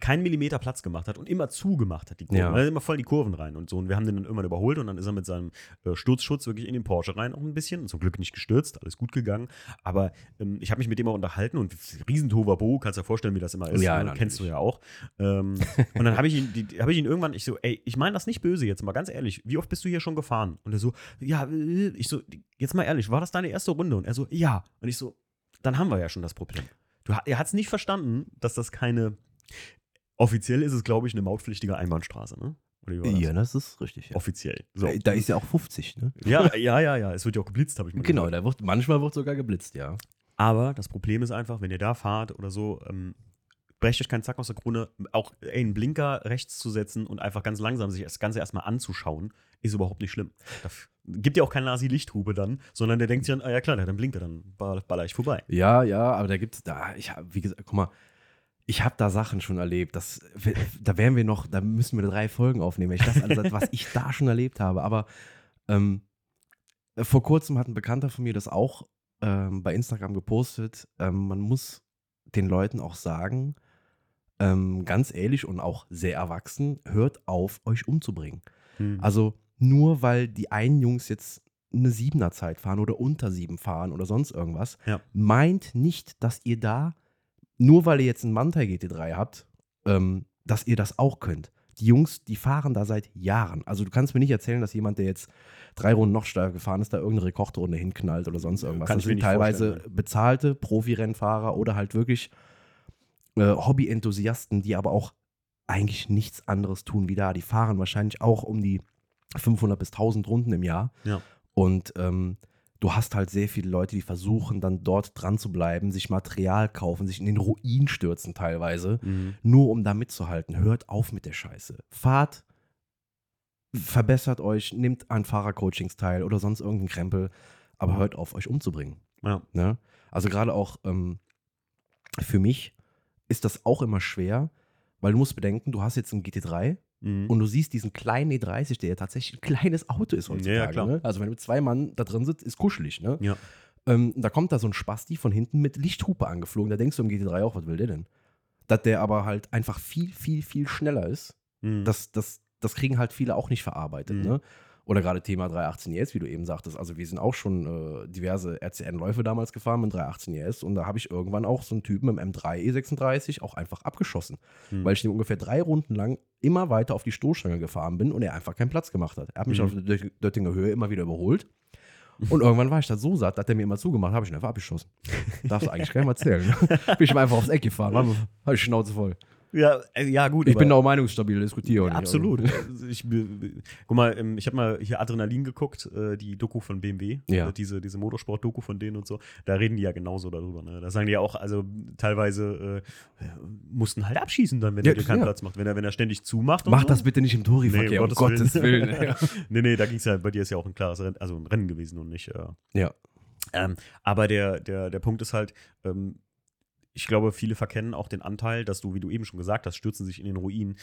keinen Millimeter Platz gemacht hat und immer zugemacht hat, die Kurven. Ja. Er ist immer voll in die Kurven rein und so. Und wir haben den dann irgendwann überholt und dann ist er mit seinem äh, Sturzschutz wirklich in den Porsche rein auch ein bisschen. Zum Glück nicht gestürzt, alles gut gegangen. Aber ähm, ich habe mich mit dem auch unterhalten und Riesentovabo, kannst dir vorstellen, wie das immer ist. Ja, ne? Kennst du ja auch. Ähm, und dann habe ich, ihn, die- hab ich ihn irgendwann, ich so, ey, ich meine das nicht böse jetzt mal, ganz ehrlich, wie oft bist du hier schon gefahren? Und er so, ja, äh, ich so, jetzt mal ehrlich, war das deine erste Runde? Und er so, ja. Und ich so, dann haben wir ja schon das Problem. Du, er hat es nicht verstanden, dass das keine, offiziell ist es, glaube ich, eine mautpflichtige Einbahnstraße, ne? Das? Ja, das ist richtig. Ja. Offiziell. So. Da ist ja auch 50, ne? ja, ja, ja, ja. Es wird ja auch geblitzt, habe ich mal Genau, gehört. da wird, manchmal wird sogar geblitzt, ja. Aber das Problem ist einfach, wenn ihr da fahrt oder so, ähm, brecht euch keinen Zack aus der Krone. Auch einen Blinker rechts zu setzen und einfach ganz langsam sich das Ganze erstmal anzuschauen, ist überhaupt nicht schlimm. Da f- gibt ja auch kein Nasi-Lichthube dann, sondern der denkt sich dann, ah ja klar, der hat einen Blinker, dann ball- baller ich vorbei. Ja, ja, aber da gibt es, da, ich wie gesagt, guck mal, ich habe da Sachen schon erlebt. Das, da wären wir noch, da müssen wir drei Folgen aufnehmen, wenn ich das alles, was ich da schon erlebt habe. Aber ähm, vor kurzem hat ein Bekannter von mir das auch ähm, bei Instagram gepostet. Ähm, man muss den Leuten auch sagen, ähm, ganz ehrlich und auch sehr erwachsen, hört auf, euch umzubringen. Hm. Also nur weil die einen Jungs jetzt eine siebener Zeit fahren oder unter sieben fahren oder sonst irgendwas, Ja. meint nicht, dass ihr da, nur weil ihr jetzt einen Manta GT3 habt, ähm, dass ihr das auch könnt. Die Jungs, die fahren da seit Jahren. Also du kannst mir nicht erzählen, dass jemand, der jetzt drei Runden noch stärker gefahren ist, da irgendeine Rekordrunde hinknallt oder sonst irgendwas. Kann das sind teilweise bezahlte Profi-Rennfahrer oder halt wirklich äh, Hobby-Enthusiasten, die aber auch eigentlich nichts anderes tun wie da. Die fahren wahrscheinlich auch um die 500 bis 1000 Runden im Jahr. Ja. Und ähm, du hast halt sehr viele Leute, die versuchen dann dort dran zu bleiben, sich Material kaufen, sich in den Ruin stürzen teilweise, Mhm. nur um da mitzuhalten. Hört auf mit der Scheiße. Fahrt, verbessert euch, nehmt an Fahrercoachings teil oder sonst irgendeinen Krempel, aber hört auf, euch umzubringen. Ja. Ne? Also gerade auch ähm, für mich ist das auch immer schwer, weil du musst bedenken, du hast jetzt einen GT3 Mhm. und du siehst diesen kleinen E30, der ja tatsächlich ein kleines Auto ist heutzutage. Ja, klar. Ne? Also wenn du mit zwei Mann da drin sitzt, ist kuschelig. Ne? Ja. Ähm, da kommt da so ein Spasti von hinten mit Lichthupe angeflogen. Da denkst du im GT3 auch, was will der denn? Dass der aber halt einfach viel, viel, viel schneller ist. Mhm. Das, das, das kriegen halt viele auch nicht verarbeitet. Mhm. Ne? Oder gerade Thema 318 ES, wie du eben sagtest. Also wir sind auch schon äh, diverse RCN-Läufe damals gefahren mit 318 ES und da habe ich irgendwann auch so einen Typen im M3 E36 auch einfach abgeschossen, Mhm. weil ich dem ungefähr drei Runden lang immer weiter auf die Stoßstange gefahren bin und er einfach keinen Platz gemacht hat. Er hat mich Mhm. auf der Dö- Döttinger Höhe immer wieder überholt. Und irgendwann war ich da so satt, dass er mir immer zugemacht, habe ich ihn einfach abgeschossen. Darfst du eigentlich keinem erzählen. [LAUGHS] bin ich ihm einfach aufs Eck gefahren, habe ich Schnauze voll. Ja, äh, ja, gut. Ich bin da auch meinungsstabil, diskutiere Ja, nicht. absolut. Also ich, guck mal, ähm, ich habe mal hier Adrenalin geguckt, äh, die Doku von BMW, Ja. äh, diese, diese Motorsport-Doku von denen und so. Da reden die ja genauso darüber. Ne? Da sagen die ja auch, also teilweise äh, mussten halt abschießen dann, wenn Ja, er dir keinen. Platz macht. Wenn er, wenn er ständig zumacht. und Mach so. das bitte nicht im Touri-Verkehr, Nee, um um Gottes Willen. [LAUGHS] Ja. nee, nee, da ging es ja, bei dir ist ja auch ein klares Rennen, also ein Rennen gewesen und nicht. Äh, Ja. ähm, aber der, der, der Punkt ist halt, ähm, ich glaube, viele verkennen auch den Anteil, dass du, wie du eben schon gesagt hast, stürzen sich in den Ruin.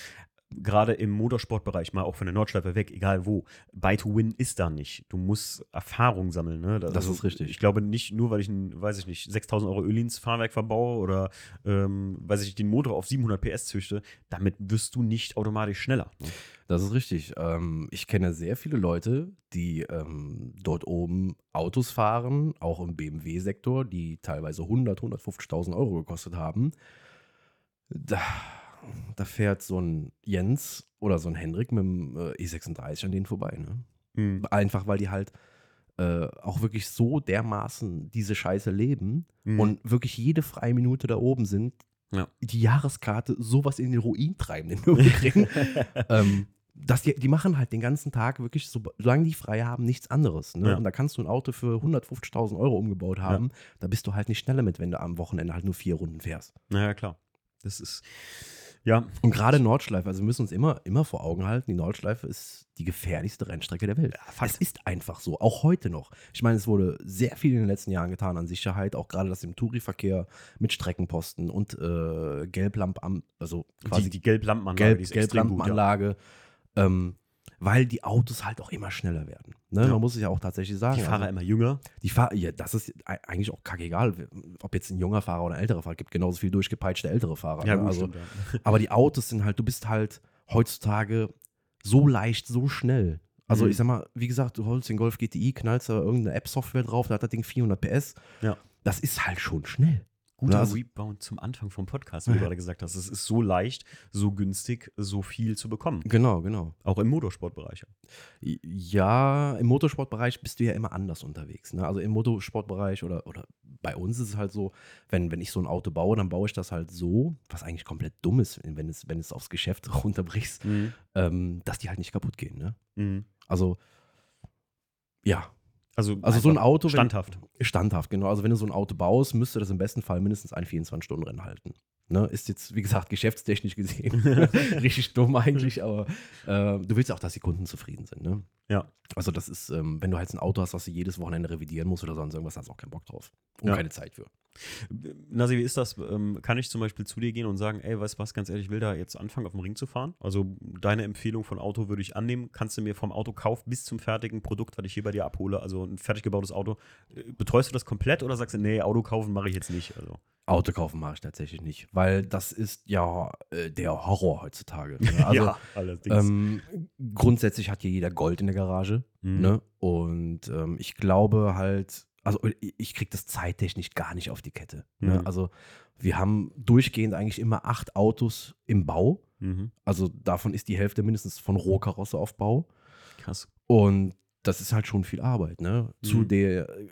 Gerade im Motorsportbereich, mal auch von der Nordschleife weg, egal wo. Buy to win ist da nicht. Du musst Erfahrung sammeln. Ne? Das ist richtig. Ich glaube nicht, nur weil ich ein, weiß ich nicht, 6000 Euro Öl ins Fahrwerk verbaue oder, ähm, weiß ich den Motor auf 700 PS züchte, damit wirst du nicht automatisch schneller. Ne? Das ist richtig. Ähm, ich kenne sehr viele Leute, die ähm, dort oben Autos fahren, auch im BMW-Sektor, die teilweise 100, 150.000 Euro gekostet haben. Da, da fährt so ein Jens oder so ein Hendrik mit dem äh, E36 an denen vorbei. Ne? Mhm. Einfach weil die halt äh, auch wirklich so dermaßen diese Scheiße leben Mhm. und wirklich jede freie Minute da oben sind, Ja. die Jahreskarte sowas in den Ruin treiben, den Nürburgring. [LAUGHS] ähm, dass die, die machen halt den ganzen Tag wirklich, so, solange die frei haben, nichts anderes. Ne? Ja. Und da kannst du ein Auto für 150.000 Euro umgebaut haben. Da bist du halt nicht schneller mit, wenn du am Wochenende halt nur vier Runden fährst. Naja, klar. Das ist, ja, Und gerade Nordschleife, also wir müssen uns immer, immer vor Augen halten, die Nordschleife ist die gefährlichste Rennstrecke der Welt. es ist einfach so, auch heute noch. Ich meine, es wurde sehr viel in den letzten Jahren getan an Sicherheit, auch gerade das im Touri-Verkehr mit Streckenposten und äh, Gelblamp am, also quasi die, die Gelblampenanlage, die Gelb, ist extrem gut. Ja. Gelblampenanlage, ähm, weil die Autos halt auch immer schneller werden. Ne? Ja. Man muss es ja auch tatsächlich sagen. Die Fahrer also, immer jünger. die Fahr ja, das ist eigentlich auch kackegal, ob jetzt ein junger Fahrer oder ein älterer Fahrer gibt, genauso viel durchgepeitschte ältere Fahrer. ne? also, stimmt, ja. aber die Autos sind halt, du bist halt heutzutage so leicht, so schnell. Also Mhm. ich sag mal, wie gesagt, du holst den Golf GTI, knallst da irgendeine App-Software drauf, da hat das Ding 400 PS. Ja. Das ist halt schon schnell. Guter Also- Rebound zum Anfang vom Podcast, wie du gerade gesagt hast. Es ist so leicht, so günstig, so viel zu bekommen. Genau, genau. Auch im Motorsportbereich. Ja, im Motorsportbereich bist du ja immer anders unterwegs. Ne? Also im Motorsportbereich oder, oder bei uns ist es halt so, wenn, wenn ich so ein Auto baue, dann baue ich das halt so, was eigentlich komplett dumm ist, wenn es, wenn es aufs Geschäft [LAUGHS] runterbrichst, ähm, dass die halt nicht kaputt gehen. Ne? Mhm. Also, ja. Also, Also so ein Auto, wenn- Standhaft. Standhaft, genau. Also wenn du so ein Auto baust, müsste das im besten Fall mindestens ein 24-Stunden-Rennen halten. Ne? Ist jetzt, wie gesagt, geschäftstechnisch gesehen [LAUGHS] richtig dumm eigentlich, aber äh, du willst auch, dass die Kunden zufrieden sind. Ne? Ja. Also das ist, ähm, wenn du halt ein Auto hast, was du jedes Wochenende revidieren musst oder sonst irgendwas, hast du auch keinen Bock drauf. Und Ja. keine Zeit für. Nasi, wie ist das? Ähm, kann ich zum Beispiel zu dir gehen und sagen, ey, weißt du was, ganz ehrlich, ich will da jetzt anfangen, auf dem Ring zu fahren? Also deine Empfehlung von Auto würde ich annehmen. Kannst du mir vom Autokauf bis zum fertigen Produkt, was ich hier bei dir abhole, also ein fertig gebautes Auto, äh, betreust du das komplett oder sagst du, nee, Auto kaufen mache ich jetzt nicht? Also. Auto kaufen mache ich tatsächlich nicht, weil das ist ja äh, der Horror heutzutage. Ne? [LAUGHS] Also, ja, allerdings. ähm, grundsätzlich hat hier jeder Gold in der Garage. Mhm. Ne? Und ähm, ich glaube halt, also ich ich krieg das zeittechnisch gar nicht auf die Kette. Ne? Mhm. Also wir haben durchgehend eigentlich immer acht Autos im Bau. Mhm. Also davon ist die Hälfte mindestens von Rohkarosse auf Bau. Krass. Und das ist halt schon viel Arbeit, ne? Zu Mhm. der, äh,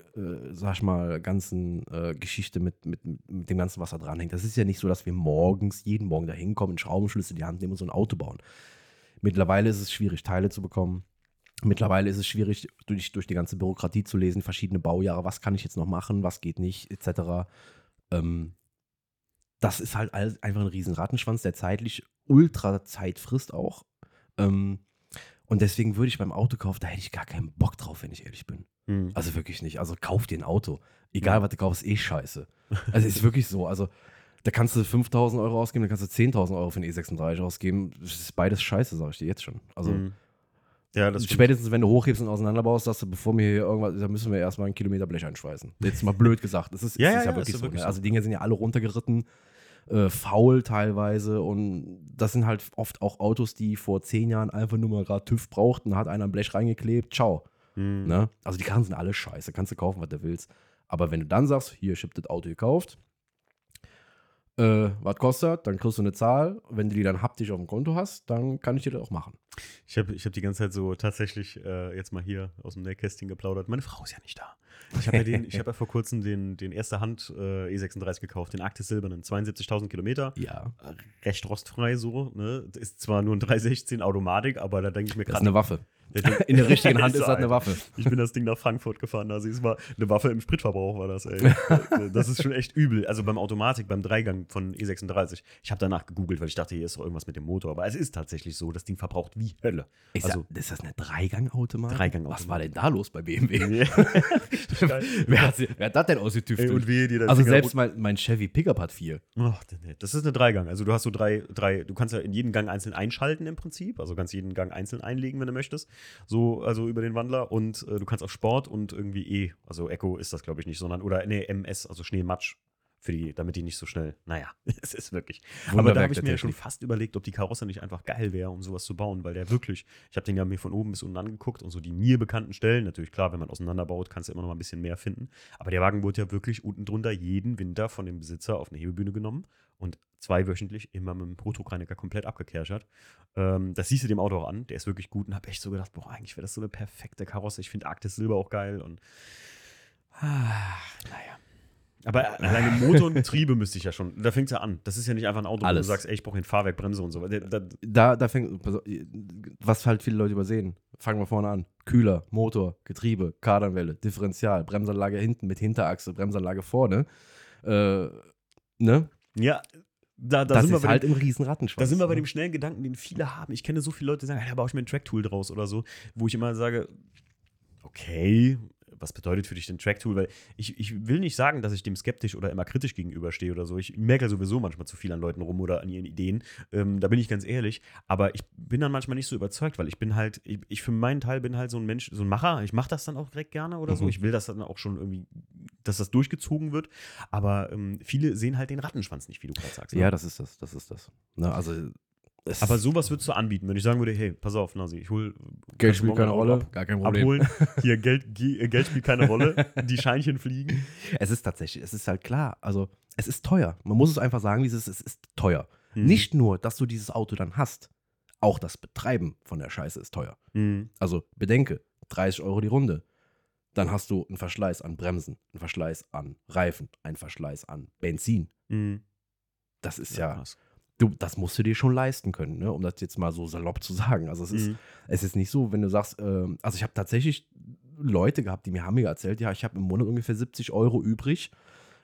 sag ich mal, ganzen äh, Geschichte mit, mit, mit dem ganzen, was da dranhängt. Das ist ja nicht so, dass wir morgens, jeden Morgen da hinkommen, einen Schraubenschlüssel in die Hand nehmen und so ein Auto bauen. Mittlerweile ist es schwierig, Teile zu bekommen. Mittlerweile ist es schwierig, durch, durch die ganze Bürokratie zu lesen, verschiedene Baujahre, was kann ich jetzt noch machen, was geht nicht, etc. Ähm, das ist halt alles einfach ein riesen Rattenschwanz, der zeitlich ultra Zeit frisst auch. Ähm, und deswegen würde ich beim Autokauf, da hätte ich gar keinen Bock drauf, wenn ich ehrlich bin. Mhm. Also wirklich nicht. Also kauf dir ein Auto. Egal, was du kaufst, eh scheiße. [LAUGHS] Also ist wirklich so. Also da kannst du 5000 Euro ausgeben, dann kannst du 10.000 Euro für einen E36 ausgeben. Das ist beides scheiße, sag ich dir jetzt schon. Also Mhm. Ja, das spätestens, wenn du hochhebst und auseinanderbaust, sagst du, bevor wir hier irgendwas, da müssen wir erstmal einen Kilometer Blech einschweißen. Jetzt mal blöd gesagt. Das ist, Ja, es ja, ist ja, ja, wirklich ist so. wirklich ne? so. Also die Dinge sind ja alle runtergeritten, äh, faul teilweise und das sind halt oft auch Autos, die vor zehn Jahren einfach nur mal gerade TÜV brauchten, hat einer ein Blech reingeklebt, ciao. Mhm. Ne? Also die Karren sind alle scheiße, kannst du kaufen, was du willst. Aber wenn du dann sagst, hier, ich hab das Auto gekauft, äh, was kostet, dann kriegst du eine Zahl. Wenn du die dann haptisch auf dem Konto hast, dann kann ich dir das auch machen. Ich habe ich hab die ganze Zeit so tatsächlich äh, jetzt mal hier aus dem Nähkästchen geplaudert. Meine Frau ist ja nicht da. Ich habe ja, den- ich [LAUGHS] hab ja vor kurzem den, den erste Hand äh, E36 gekauft, den Arktis Silbernen, 72.000 Kilometer. Ja. Recht rostfrei so. Ne? Das Ist zwar nur ein 316 Automatik, aber da denke ich mir Das ist gerade. eine Waffe. In der richtigen [LAUGHS] Hand ist das eine. Waffe. Ich bin das Ding nach Frankfurt gefahren, also es war eine Waffe im Spritverbrauch, war das, ey. [LAUGHS] Das ist schon echt übel. Also beim Automatik, beim Dreigang von E36. Ich habe danach gegoogelt, weil ich dachte, hier ist doch irgendwas mit dem Motor. Aber es ist tatsächlich so, das Ding verbraucht wie Hölle. Ich Also- sag, ist das eine Dreigang-Automatik? Dreigangautomatik. Was war denn da los bei BMW? [LAUGHS] Wer, hat, wer hat das denn ausgetüftelt? Ey, und wehe dir, der also selbst mein, mein Chevy Pickup hat vier. Ach, das ist eine Dreigang. Also du hast so drei, drei, du kannst ja in jeden Gang einzeln einschalten im Prinzip. Also kannst jeden Gang einzeln einlegen, wenn du möchtest. So, also über den Wandler. Und äh, du kannst auf Sport und irgendwie E, also Echo ist das, glaube ich, nicht, sondern, oder nee, MS, also Schneematsch. Für die, damit die nicht so schnell, naja, [LAUGHS] es ist wirklich. Aber da habe ich mir schon fast überlegt, ob die Karosse nicht einfach geil wäre, um sowas zu bauen, weil der wirklich, ich habe den ja mir von oben bis unten angeguckt und so die mir bekannten Stellen, natürlich klar, wenn man auseinanderbaut, kannst du immer noch mal ein bisschen mehr finden. Aber der Wagen wurde ja wirklich unten drunter jeden Winter von dem Besitzer auf eine Hebebühne genommen und zweiwöchentlich immer mit dem Bruttoreiniger komplett abgekerchert. Ähm, das siehst du dem Auto auch an, der ist wirklich gut und habe echt so gedacht, boah, eigentlich wäre das so eine perfekte Karosse. Ich finde Arktis Silber auch geil und ah, naja. Aber alleine [LAUGHS] Motor und Getriebe müsste ich ja schon. Da fängt es ja an. Das ist ja nicht einfach ein Auto, wo Alles. du sagst, ey, ich brauche ein Fahrwerk, Bremse und so. Da, da, Da, fängt, was halt viele Leute übersehen. Fangen wir vorne an. Kühler, Motor, Getriebe, Kardanwelle, Differential, Bremsanlage hinten mit Hinterachse, Bremsanlage vorne. Äh, ne? ja, da, da das sind wir ist bei halt dem, im riesen Rattenschwanz. Da sind wir bei ne? dem schnellen Gedanken, den viele haben. Ich kenne so viele Leute, die sagen, da baue ich mir ein Track-Tool draus oder so, wo ich immer sage, okay, was bedeutet für dich denn Track-Tool? Weil ich, ich will nicht sagen, dass ich dem skeptisch oder immer kritisch gegenüberstehe oder so. Ich merke sowieso manchmal zu viel an Leuten rum oder an ihren Ideen. Ähm, da bin ich ganz ehrlich. Aber ich bin dann manchmal nicht so überzeugt, weil ich bin halt, ich, ich für meinen Teil bin halt so ein Mensch, so ein Macher. Ich mache das dann auch direkt gerne oder so. Mhm. Ich will das dann auch schon irgendwie, dass das durchgezogen wird. Aber ähm, viele sehen halt den Rattenschwanz nicht, wie du gerade sagst. ne? Ja, das ist das, das ist das. Ne, also, es Aber sowas würdest du anbieten, wenn ich sagen würde, hey, pass auf, Nasi, ich hol Geld kannst du spielt keine Rolle, ab- gar kein Problem. abholen. [LAUGHS] Hier, Geld, Ge- äh, Geld spielt keine Rolle, [LAUGHS] die Scheinchen fliegen. Es ist tatsächlich, es ist halt klar. Also, es ist teuer. Man muss es einfach sagen, wie es ist. Es ist teuer. Mhm. Nicht nur, dass du dieses Auto dann hast, auch das Betreiben von der Scheiße ist teuer. Mhm. Also bedenke, 30 Euro die Runde. Dann hast du einen Verschleiß an Bremsen, einen Verschleiß an Reifen, einen Verschleiß an Benzin. Mhm. Das ist ja, krass. Du, das musst du dir schon leisten können, ne? um das jetzt mal so salopp zu sagen. Also es ist, Mhm. es ist nicht so, wenn du sagst, ähm, also ich habe tatsächlich Leute gehabt, die mir haben mir erzählt, ja, ich habe im Monat ungefähr 70 Euro übrig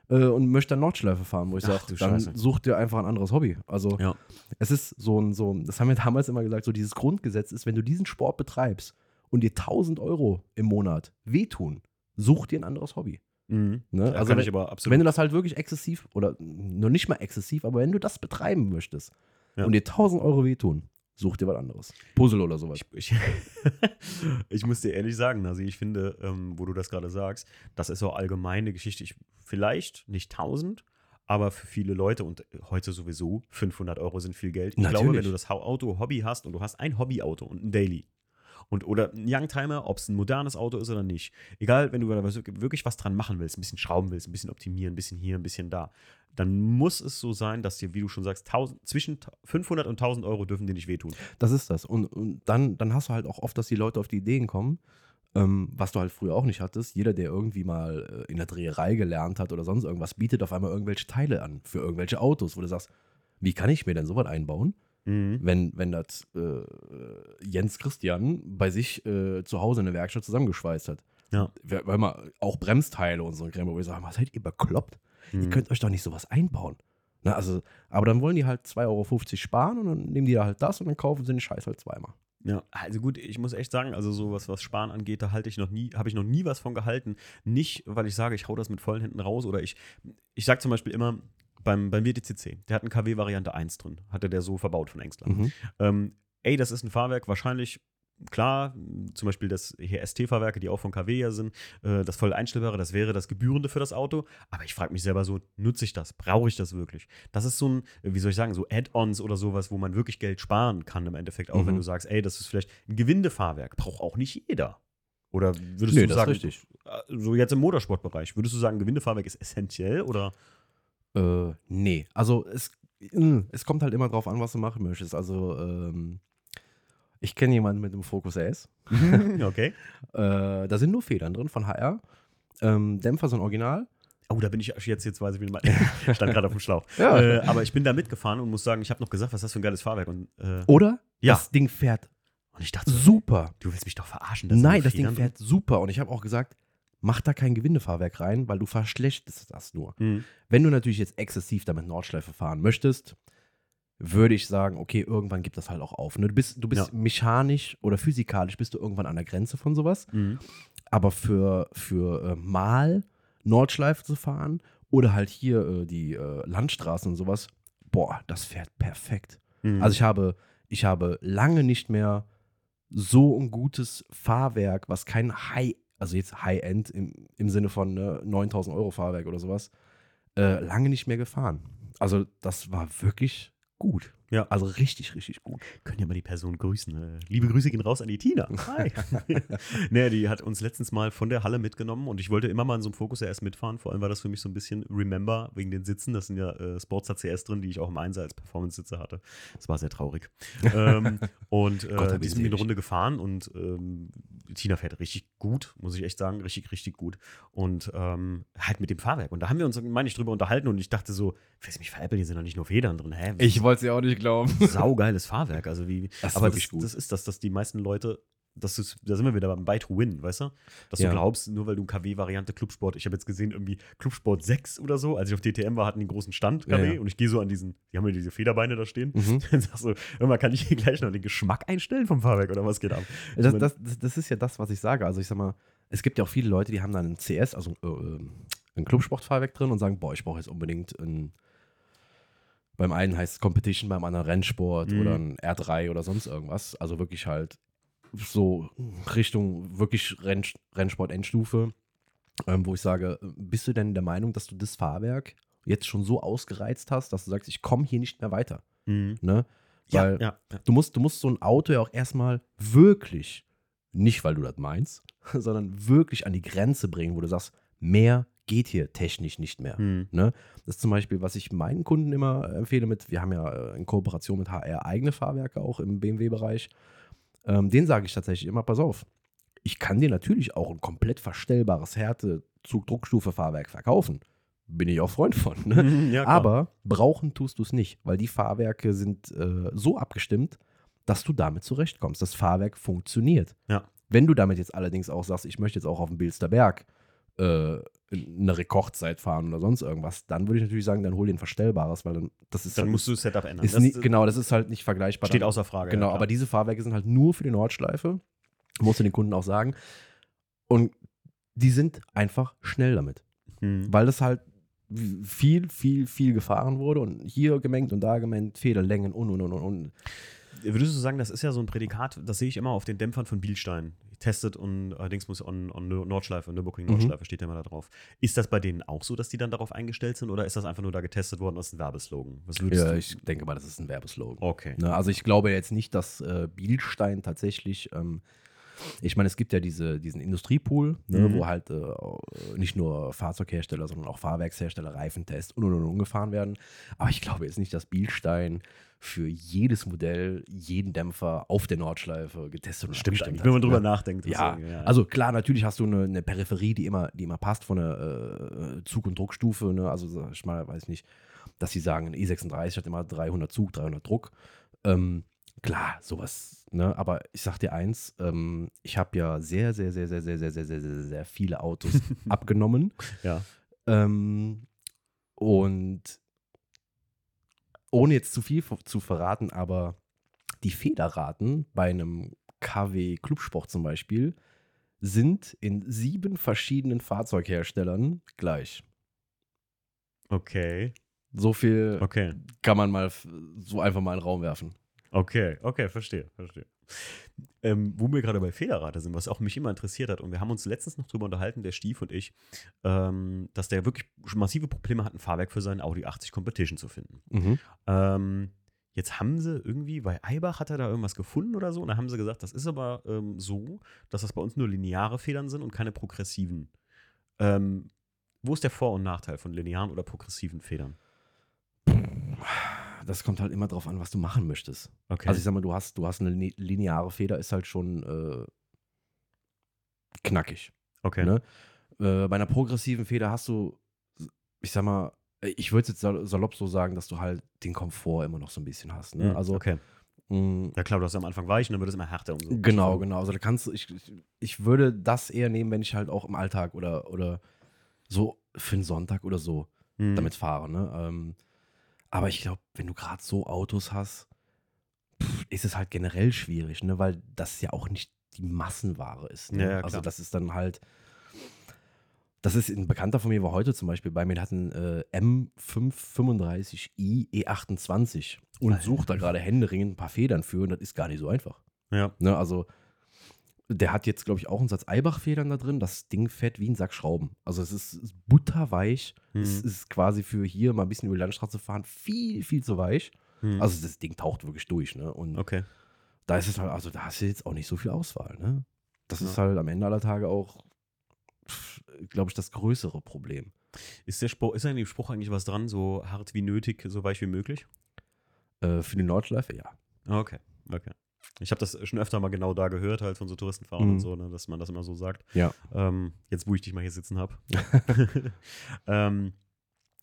äh, und möchte dann Nordschleife fahren, wo ich sage, dann Scheiße. such dir einfach ein anderes Hobby. Also Ja. es ist so ein, so ein, das haben wir damals immer gesagt, so dieses Grundgesetz ist, wenn du diesen Sport betreibst und dir 1000 Euro im Monat wehtun, such dir ein anderes Hobby. Mhm. Ne? Also wenn-. Wenn du das halt wirklich exzessiv oder noch nicht mal exzessiv, aber wenn du das betreiben möchtest Ja. und dir 1000 Euro wehtun, such dir was anderes. Puzzle oder sowas. Ich, ich, [LAUGHS] ich muss dir ehrlich sagen, also ich finde, ähm, wo du das gerade sagst, das ist so allgemeine Geschichte. Ich, vielleicht nicht 1000, aber für viele Leute und heute sowieso 500 Euro sind viel Geld. Ich glaube, wenn Natürlich. du das Auto Hobby hast und du hast ein Hobbyauto und ein Daily und oder ein Youngtimer, ob es ein modernes Auto ist oder nicht, egal, wenn du wirklich was dran machen willst, ein bisschen schrauben willst, ein bisschen optimieren, ein bisschen hier, ein bisschen da, dann muss es so sein, dass dir, wie du schon sagst, 1000, zwischen 500 und 1000 Euro dürfen dir nicht wehtun. Das ist das. Und, und dann, dann hast du halt auch oft, dass die Leute auf die Ideen kommen, ähm, was du halt früher auch nicht hattest. Jeder, der irgendwie mal äh, in der Dreherei gelernt hat oder sonst irgendwas, bietet auf einmal irgendwelche Teile an für irgendwelche Autos, wo du sagst, wie kann ich mir denn sowas einbauen, Mhm. wenn, wenn das äh, Jens Christian bei sich äh, zu Hause in der Werkstatt zusammengeschweißt hat. Ja. Weil man auch Bremsteile und so ein Krempel, wo ich sage, was seid ihr bekloppt? Ihr Mhm. könnt euch doch nicht sowas einbauen. Na, also, aber dann wollen die halt 2,50 Euro sparen und dann nehmen die da halt das und dann kaufen sie den Scheiß halt zweimal. Ja, also gut, ich muss echt sagen, also sowas, was Sparen angeht, da halte ich noch nie, habe ich noch nie was von gehalten. Nicht, weil ich sage, ich hau das mit vollen Händen raus oder ich, ich sage zum Beispiel immer, beim, beim WTCC, der hat eine KW-Variante 1 drin, hatte der so verbaut von Engstler. Mhm. Ähm, ey, das ist ein Fahrwerk, wahrscheinlich, klar, zum Beispiel das hier ST-Fahrwerke, die auch von KW ja sind, äh, das voll einstellbare, das wäre das Gebührende für das Auto. Aber ich frage mich selber so, nutze ich das? Brauche ich das wirklich? Das ist so ein, wie soll ich sagen, so Add-ons oder sowas, wo man wirklich Geld sparen kann im Endeffekt, auch Mhm. wenn du sagst, ey, das ist vielleicht ein Gewindefahrwerk, braucht auch nicht jeder. Oder würdest Nee, du sagen, äh, so jetzt im Motorsportbereich, würdest du sagen, Gewindefahrwerk ist essentiell oder? Äh, nee, also es, mh, es kommt halt immer drauf an, was du machen möchtest. Also, ähm, ich kenne jemanden mit dem Focus S. okay. [LAUGHS] Äh, da sind nur Federn drin von HR. Ähm, Dämpfer sind original. Oh, da bin ich jetzt, jetzt weiß ich, wie du meinst. [LAUGHS] Ich stand gerade auf dem Schlauch. Ja. Äh, aber ich bin da mitgefahren und muss sagen, ich habe noch gesagt, was ist das für ein geiles Fahrwerk. Und, äh, Oder? Ja. Das Ding fährt und ich dachte, super. du willst mich doch verarschen. da sind Nein, das Ding fährt super. Und ich habe auch gesagt, mach da kein Gewindefahrwerk rein, weil du verschlechtest das nur. Mhm. Wenn du natürlich jetzt exzessiv damit Nordschleife fahren möchtest, würde ich sagen, okay, irgendwann gibt das halt auch auf. Ne? Du bist, du bist Ja. mechanisch oder physikalisch bist du irgendwann an der Grenze von sowas. Mhm. Aber für, für äh, mal Nordschleife zu fahren oder halt hier äh, die äh, Landstraßen und sowas, boah, das fährt perfekt. Mhm. Also ich habe, ich habe lange nicht mehr so ein gutes Fahrwerk, was kein High, also jetzt High-End im, im Sinne von ne, 9000 Euro Fahrwerk oder sowas, äh, lange nicht mehr gefahren. Also das war wirklich gut. Ja. Also richtig, richtig gut. können ja mal die Person grüßen. Äh, liebe Grüße gehen raus an die Tina. Hi. [LAUGHS] [LAUGHS] nee, die hat uns letztens mal von der Halle mitgenommen und ich wollte immer mal in so einem Fokus RS mitfahren. Vor allem war das für mich so ein bisschen Remember wegen den Sitzen. Das sind ja äh, Sportster CS drin, die ich auch im Einser als Performance-Sitze hatte. Das war sehr traurig. [LAUGHS] ähm, und Gott äh, hab die sind eine. Runde gefahren und ähm, Tina fährt richtig gut, muss ich echt sagen. Richtig, richtig gut. Und ähm, halt mit dem Fahrwerk. Und da haben wir uns, meine ich, drüber unterhalten und ich dachte so, willst du mich veräppeln, hier sind doch nicht nur Federn drin. Hä? wollte es ja auch nicht glauben. saugeiles Fahrwerk. Also wie, Das ist aber wirklich das, gut. das ist das, dass die meisten Leute, das ist, da sind wir wieder beim Buy to Win, weißt du? Dass Ja. du glaubst, nur weil du KW-Variante Clubsport, ich habe jetzt gesehen, irgendwie Clubsport 6 oder so, als ich auf DTM war, hatten die einen großen Stand Ja, KW ja. und ich gehe so an diesen, die haben ja diese Federbeine da stehen. Mhm. [LAUGHS] Dann sagst du, mal, kann ich hier gleich noch den Geschmack einstellen vom Fahrwerk oder was geht ab? Das, das, das, ist ja das, was ich sage. Also ich sag mal, es gibt ja auch viele Leute, die haben dann ein CS, also äh, äh, ein Clubsportfahrwerk drin und sagen, boah, ich brauche jetzt unbedingt ein beim einen heißt es Competition, beim anderen Rennsport Mhm. oder ein R3 oder sonst irgendwas. Also wirklich halt so Richtung wirklich Renn, Rennsport Endstufe, ähm, wo ich sage, bist du denn der Meinung, dass du das Fahrwerk jetzt schon so ausgereizt hast, dass du sagst, ich komme hier nicht mehr weiter? Mhm. Ne? Ja, Weil ja, ja. du musst, du musst so ein Auto ja auch erstmal wirklich, nicht weil du das meinst, [LAUGHS] sondern wirklich an die Grenze bringen, wo du sagst, mehr geht hier technisch nicht mehr. Mhm. Ne? Das ist zum Beispiel, was ich meinen Kunden immer empfehle mit, wir haben ja äh, in Kooperation mit HR eigene Fahrwerke auch im BMW-Bereich. Ähm, den sage ich tatsächlich immer, pass auf, ich kann dir natürlich auch ein komplett verstellbares Härte-Zug-Druckstufe-Fahrwerk verkaufen. Bin ich auch Freund von. Ne? [LAUGHS] Ja. Aber brauchen tust du es nicht, weil die Fahrwerke sind äh, so abgestimmt, dass du damit zurechtkommst. Das Fahrwerk funktioniert. Ja. Wenn du damit jetzt allerdings auch sagst, ich möchte jetzt auch auf dem Bilster Berg äh, eine Rekordzeit fahren oder sonst irgendwas, dann würde ich natürlich sagen, dann hol dir ein verstellbares, weil dann das ist dann halt- musst du das Setup ändern. Das nie, genau, das ist halt nicht vergleichbar. steht dann. außer Frage. Genau, ja, aber diese Fahrwerke sind halt nur für die Nordschleife, musst du den Kunden auch sagen. Und die sind einfach schnell damit. Mhm. weil das halt viel, viel, viel gefahren wurde und hier gemengt und da gemengt, Federlängen und und und und. und. Würdest du sagen, das ist ja so ein Prädikat, das sehe ich immer auf den Dämpfern von Bielstein. Testet und allerdings muss on, on Nordschleife, Nürburgring Mhm. Nordschleife steht ja immer da drauf. Ist das bei denen auch so, dass die dann darauf eingestellt sind oder ist das einfach nur da getestet worden aus einem Werbeslogan? Ja, du? ich denke mal, das ist ein Werbeslogan. okay. Ne, also ich glaube jetzt nicht, dass äh, Bielstein tatsächlich, ähm, ich meine, es gibt ja diese, diesen Industriepool, ne, Mhm. wo halt äh, nicht nur Fahrzeughersteller, sondern auch Fahrwerkshersteller, Reifentest und und und und gefahren werden. Aber ich glaube jetzt nicht, dass Bielstein für jedes Modell jeden Dämpfer auf der Nordschleife getestet und Stimmt eigentlich, hat, wenn man drüber ne? nachdenkt. Ja, deswegen, also klar, natürlich hast du eine, eine Peripherie, die immer, die immer passt von der äh, Zug- und Druckstufe. Ne? Also ich mal, weiß nicht, dass sie sagen, ein E36 hat immer 300 Zug, 300 Druck. Ähm, klar, sowas. Ne? Aber ich sag dir eins, ähm, ich habe ja sehr, sehr, sehr, sehr, sehr, sehr, sehr, sehr, sehr, sehr viele Autos [LAUGHS] abgenommen. ja. Ähm, und ohne jetzt zu viel zu verraten, aber die Federraten bei einem KW Clubsport zum Beispiel sind in sieben verschiedenen Fahrzeugherstellern gleich. Okay. So viel Okay. kann man mal so einfach mal in den Raum werfen. Okay, okay, verstehe, verstehe. Ähm, wo wir gerade bei Fehlerrate sind, was auch mich immer interessiert hat, und wir haben uns letztens noch drüber unterhalten, der Stief und ich, ähm, dass der wirklich massive Probleme hat, ein Fahrwerk für seinen Audi 80 Competition zu finden. Ähm, jetzt haben sie irgendwie, bei Eibach hat er da irgendwas gefunden oder so, und da haben sie gesagt, das ist aber ähm, so, dass das bei uns nur lineare Federn sind und keine progressiven. Ähm, wo ist der Vor- und Nachteil von linearen oder progressiven Federn? Das kommt halt immer drauf an, was du machen möchtest. Okay. Also ich sag mal, du hast, du hast eine li- lineare Feder, ist halt schon äh, knackig. okay. Ne? Äh, bei einer progressiven Feder hast du, ich sag mal, ich würde jetzt sal- salopp so sagen, dass du halt den Komfort immer noch so ein bisschen hast. Ne? Mhm, Also, okay. mh, Ja klar, du hast am Anfang weich und dann wird es immer härter. Umso genau, genau. Also da kannst du, ich, ich- ich würde das eher nehmen, wenn ich halt auch im Alltag oder, oder so für einen Sonntag oder so Mhm. damit fahre. Ne? Ähm, aber ich glaube, wenn du gerade so Autos hast, pff, ist es halt generell schwierig, ne? weil das ja auch nicht die Massenware ist. Ne? Ja, ja, also das ist dann halt, das ist ein Bekannter von mir war heute zum Beispiel bei mir, der hat einen äh, M535i E28 und Alter. sucht da gerade händeringend ein paar Federn für und das ist gar nicht so einfach. Ja. Ne? Also der hat jetzt, glaube ich, auch einen Satz Eibach-Federn da drin. Das Ding fährt wie ein Sack Schrauben. Also es ist, ist butterweich. Es Mhm. ist quasi für hier mal ein bisschen über die Landstraße fahren viel, viel zu weich. Mhm. Also das Ding taucht wirklich durch. Ne? Und okay. da ist es halt, also da hast du jetzt auch nicht so viel Auswahl. Ne? Das ist Ja. halt am Ende aller Tage auch, glaube ich, das größere Problem. Ist der Spruch, ist an dem Spruch eigentlich was dran, so hart wie nötig, so weich wie möglich? Äh, für die Nordschleife, ja. Okay, okay. Ich habe das schon öfter mal genau da gehört, halt von so Touristenfahrern Mhm. und so, ne, dass man das immer so sagt. Ja. Ähm, jetzt, wo ich dich mal hier sitzen habe. [LAUGHS] ähm,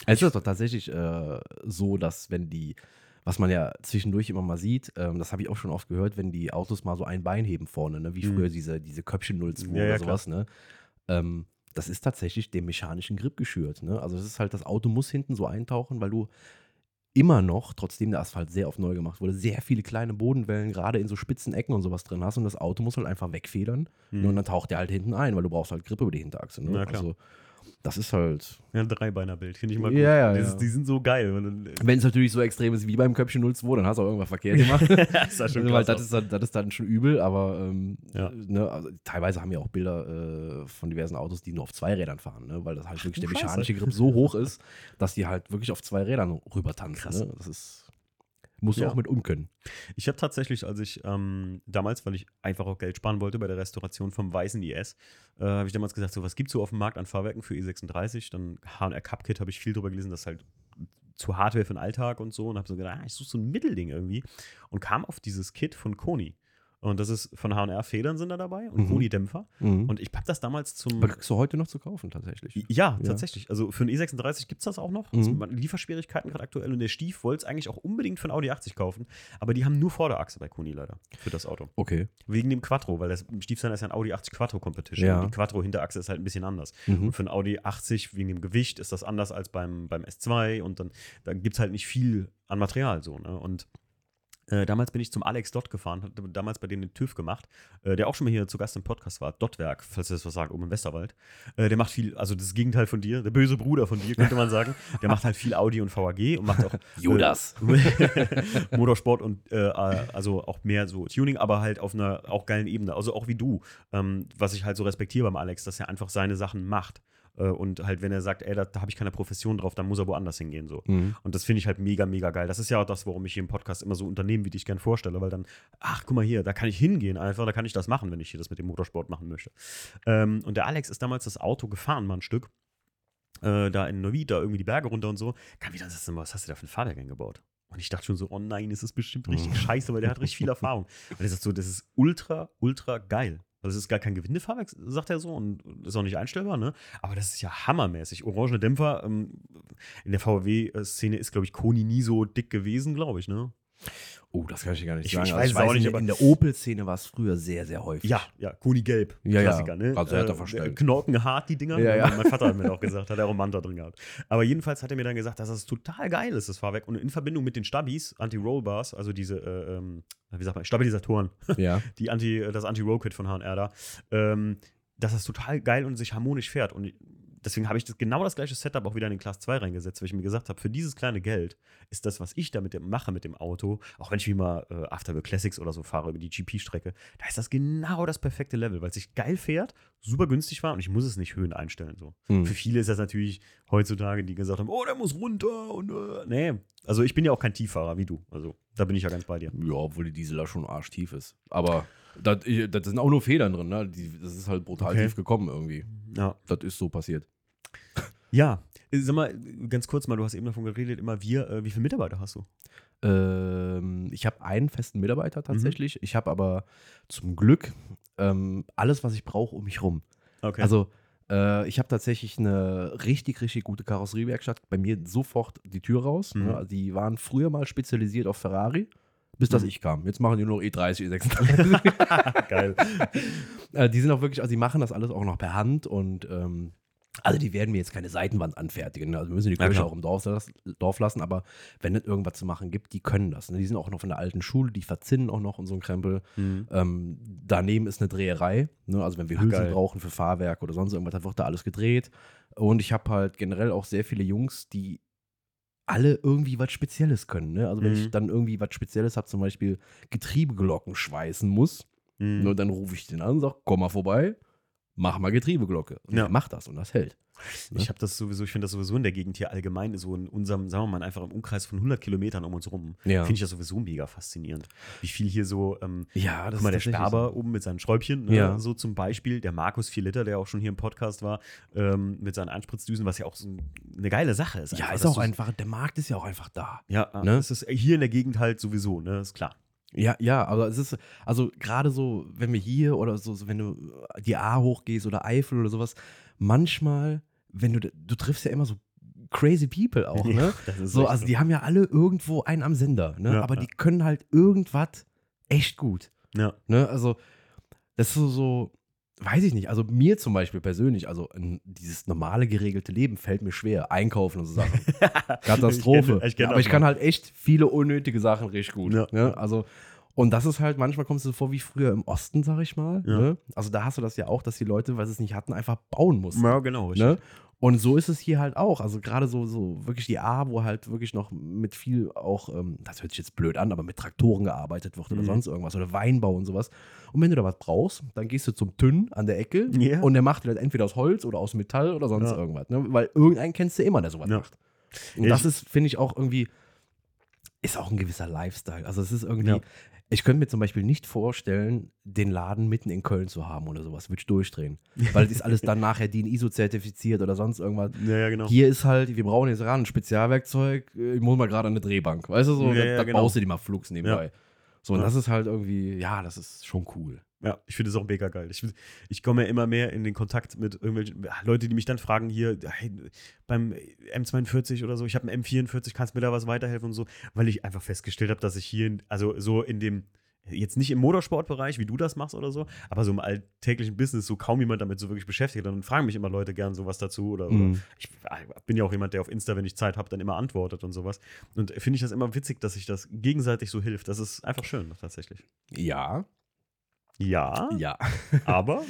Es ist doch tatsächlich äh, so, dass wenn die, was man ja zwischendurch immer mal sieht, ähm, das habe ich auch schon oft gehört, wenn die Autos mal so ein Bein heben vorne, ne, wie Mhm. früher diese, diese Köpfchen 02 Ja, oder ja, sowas, ne? Ähm, das ist tatsächlich dem mechanischen Grip geschürt. Ne? Also das ist halt, das Auto muss hinten so eintauchen, weil du immer noch, trotzdem der Asphalt sehr oft neu gemacht wurde, sehr viele kleine Bodenwellen, gerade in so spitzen Ecken und sowas drin hast und das Auto muss halt einfach wegfedern hm. und dann taucht der halt hinten ein, weil du brauchst halt Grip über die Hinterachse. Ne? Na klar. Also das ist halt, ja, ein Dreibeiner-Bild, finde ich mal Ja, ja, die, ja. die sind so geil. wenn es natürlich so extrem ist wie beim Köpfchen 02, dann hast du auch irgendwas verkehrt [LAUGHS] gemacht. das ist ja schon Weil krass das ist, dann, das ist dann schon übel, aber ähm, Ja. ne, also, teilweise haben wir auch Bilder äh, von diversen Autos, die nur auf zwei Rädern fahren, ne, weil das halt wirklich der du Scheiße. mechanische Grip so hoch ist, dass die halt wirklich auf zwei Rädern rüber tanzen. Krass. Ne? Das ist, musst du Ja. auch mit umkönnen. Ich habe tatsächlich, als ich ähm, damals, weil ich einfach auch Geld sparen wollte bei der Restauration vom weißen IS, äh, habe ich damals gesagt, so was gibt es so auf dem Markt an Fahrwerken für E36? Dann HR Cup Kit habe ich viel drüber gelesen, das ist halt zu Hardware für den Alltag und so und habe so gedacht, ah, ich suche so ein Mittelding irgendwie und kam auf dieses Kit von Koni. Und das ist von H&R Federn sind da dabei und Mhm. Koni Dämpfer. Und ich habe das damals zum aber kriegst du heute noch zu kaufen, tatsächlich. ja, Ja. tatsächlich. Also für einen E36 gibt es das auch noch. Mhm. Also Lieferschwierigkeiten gerade aktuell. Und der Stief wollte es eigentlich auch unbedingt für einen Audi 80 kaufen. Aber die haben nur Vorderachse bei Koni leider für das Auto. Okay. Wegen dem Quattro, weil das Stiefseiner ist ja ein Audi 80 Quattro Competition. Ja. Und die Quattro-Hinterachse ist halt ein bisschen anders. Mhm. Und für einen Audi 80 wegen dem Gewicht ist das anders als beim, beim S2. Und dann, dann gibt es halt nicht viel an Material so. Ne? Und Äh, damals bin ich zum Alex Dott gefahren, hatte damals bei denen den TÜV gemacht, äh, der auch schon mal hier zu Gast im Podcast war. Dottwerk, falls ihr das was sagt, oben im Westerwald. Äh, der macht viel, also das Gegenteil von dir, der böse Bruder von dir, könnte man sagen. Der macht halt viel Audi und VAG und macht auch. [LAUGHS] Judas. Äh, [LAUGHS] Motorsport und äh, also auch mehr so Tuning, aber halt auf einer auch geilen Ebene. Also auch wie du. Ähm, was ich halt so respektiere beim Alex, dass er einfach seine Sachen macht. Äh, und halt, wenn er sagt, ey, da, da habe ich keine Profession drauf, dann muss er woanders hingehen. So. Mhm. Und das finde ich halt mega, mega geil. Das ist ja auch das, warum ich hier im Podcast immer so Unternehmen wie dich gern vorstelle, weil dann, ach, guck mal hier, da kann ich hingehen einfach, da kann ich das machen, wenn ich hier das mit dem Motorsport machen möchte. Ähm, und der Alex ist damals das Auto gefahren, mal ein Stück. Äh, da in da irgendwie die Berge runter und so. Kam wieder, das was hast du da für ein Fahrwerk eingebaut? Und ich dachte schon so, oh nein, ist das bestimmt richtig scheiße, weil der hat richtig viel [LAUGHS] Erfahrung. Und er sagt so, das ist ultra, ultra geil. Also es ist gar kein Gewindefahrwerk, sagt er so, und ist auch nicht einstellbar, ne? Aber das ist ja hammermäßig. Orangene Dämpfer ähm, in der VW-Szene ist, glaube ich, Koni nie so dick gewesen, glaube ich, ne? Oh, das kann ich dir gar nicht Ich- sagen. ich Also weiß es auch in nicht, der- aber- in der Opel-Szene war es früher sehr, sehr häufig. Ja, ja, Koni Gelb. Ja, ja. Klassiker, ne? Also härter verstellt. Knorkenhart, die Dinger. Ja, ja. Mein Vater hat mir auch gesagt, hat er Manta drin gehabt. Aber jedenfalls hat er mir dann gesagt, dass das total geil ist, das Fahrwerk. Und in Verbindung mit den Stabis, Anti-Roll-Bars, also diese, äh, ähm, wie sagt man, Stabilisatoren, [LAUGHS] Ja. die Anti, das Anti-Roll-Kit von HR da, ähm, dass das total geil und sich harmonisch fährt. Und deswegen habe ich das, genau das gleiche Setup auch wieder in den Class 2 reingesetzt, weil ich mir gesagt habe, für dieses kleine Geld ist das, was ich damit mache mit dem Auto, auch wenn ich wie mal äh, Afterwork Classics oder so fahre über die GP-Strecke, da ist das genau das perfekte Level, weil es sich geil fährt, super günstig war und ich muss es nicht Höhen einstellen. So. Hm. Für viele ist das natürlich heutzutage, die gesagt haben, oh, der muss runter und äh, nee. Also ich bin ja auch kein Tieffahrer wie du. Also da bin ich ja ganz bei dir. Ja, obwohl die Diesel da schon arschtief ist. Aber da da sind auch nur Federn drin, ne? Die, das ist halt brutal Okay. tief gekommen irgendwie. Ja. Das ist so passiert. Ja, äh, sag mal, ganz kurz mal, du hast eben davon geredet, immer wir, äh, wie viele Mitarbeiter hast du? Ähm, ich habe einen festen Mhm. Mitarbeiter tatsächlich. Ich habe aber zum Glück ähm, alles, was ich brauche, um mich rum. Okay. Also, äh, ich habe tatsächlich eine richtig, richtig gute Karosseriewerkstatt. Bei mir sofort die Tür raus. Mhm. Ne? Also die waren früher mal spezialisiert auf Ferrari, bis das Mhm. ich kam. Jetzt machen die nur E E30, E36. [LAUGHS] [LAUGHS] geil. äh, die sind auch wirklich, also die machen das alles auch noch per Hand und ähm, also die werden mir jetzt keine Seitenwand anfertigen. ne? Also wir müssen die Ja, Kirche klar. auch im Dorf, Dorf lassen, aber wenn es irgendwas zu machen gibt, die können das. Ne? Die sind auch noch von der alten Schule, die verzinnen auch noch und so ein Krempel. Mhm. Ähm, daneben ist eine Dreherei. Ne? Also wenn wir Ach, Hülsen geil. brauchen für Fahrwerk oder sonst irgendwas, dann wird da alles gedreht. Und ich habe halt generell auch sehr viele Jungs, die alle irgendwie was Spezielles können. Ne? Also wenn Mhm. ich dann irgendwie was Spezielles habe, zum Beispiel Getriebeglocken schweißen muss, Mhm. nur dann rufe ich den an und sage, komm mal vorbei, mach mal Getriebeglocke. Und Ja. der macht das und das hält. ne? Ich habe das sowieso, ich finde das sowieso in der Gegend hier allgemein, so in unserem, sagen wir mal, einfach im Umkreis von 100 Kilometern um uns rum, Ja. finde ich das sowieso mega faszinierend. Wie viel hier so, ähm, Ja, guck mal, der Sperber oben mit seinen Schräubchen, ne, Ja. so zum Beispiel, der Markus 4 Liter, der auch schon hier im Podcast war, ähm, mit seinen Einspritzdüsen, was ja auch so eine geile Sache ist. Ja, einfach, ist dass auch einfach, der Markt ist ja auch einfach da. Ja, ne? das ist hier in der Gegend halt sowieso, ne, ist klar. Ja, ja, aber es ist, also gerade so, wenn wir hier oder so, so, wenn du die A hochgehst oder Eifel oder sowas, manchmal, wenn du, du triffst ja immer so crazy people auch, [LAUGHS] ne? ist So, also die haben ja alle irgendwo einen am Sender, ne? Ja, aber ja. die können halt irgendwas echt gut, Ja. ne? Also, das ist so, so, weiß ich nicht, also mir zum Beispiel persönlich, also dieses normale geregelte Leben fällt mir schwer, einkaufen und so Sachen. Katastrophe. [LAUGHS] Ich kenn- ich kenn aber ich kann halt echt viele unnötige Sachen richtig gut. Ja. Ne? Also, und das ist halt, manchmal kommst du vor wie früher im Osten, sag ich mal. Ja. Ne? Also da hast du das ja auch, dass die Leute, weil sie es nicht hatten, einfach bauen mussten. Ja, genau. Ne? Und so ist es hier halt auch. Also gerade so, so wirklich die A, wo halt wirklich noch mit viel auch, ähm, das hört sich jetzt blöd an, aber mit Traktoren gearbeitet wird oder Mhm. sonst irgendwas oder Weinbau und sowas. Und wenn du da was brauchst, dann gehst du zum Tünn an der Ecke Ja. und der macht dir das entweder aus Holz oder aus Metall oder sonst Ja. irgendwas. Ne? Weil irgendeinen kennst du immer, der sowas Ja. macht. Und Ich- das ist, finde ich, auch irgendwie, ist auch ein gewisser Lifestyle. Also es ist irgendwie, Ja. Ich könnte mir zum Beispiel nicht vorstellen, den Laden mitten in Köln zu haben oder sowas. Würde ich durchdrehen. Weil das ist alles dann nachher DIN ISO zertifiziert oder sonst irgendwas. Ja, ja, genau. Hier ist halt, wir brauchen jetzt ran ein Spezialwerkzeug, äh, ich muss mal gerade an eine Drehbank. Weißt du so, Ja, da, ja, da genau. baust du die mal flugs nebenbei. So, und Ja. das ist halt irgendwie, ja, das ist schon cool. Ja, ich finde es auch mega geil. Ich, ich komme ja immer mehr in den Kontakt mit irgendwelchen ja, Leute, die mich dann fragen hier hey, beim M42 oder so, ich habe einen M44, kannst du mir da was weiterhelfen und so, weil ich einfach festgestellt habe, dass ich hier, also so in dem, jetzt nicht im Motorsportbereich, wie du das machst oder so, aber so im alltäglichen Business so kaum jemand damit so wirklich beschäftigt. Dann fragen mich immer Leute gern sowas dazu oder, Mhm. oder ich bin ja auch jemand, der auf Insta, wenn ich Zeit habe, dann immer antwortet und sowas. Und finde ich das immer witzig, dass sich das gegenseitig so hilft. Das ist einfach schön, tatsächlich. Ja, Ja, ja. [LAUGHS] aber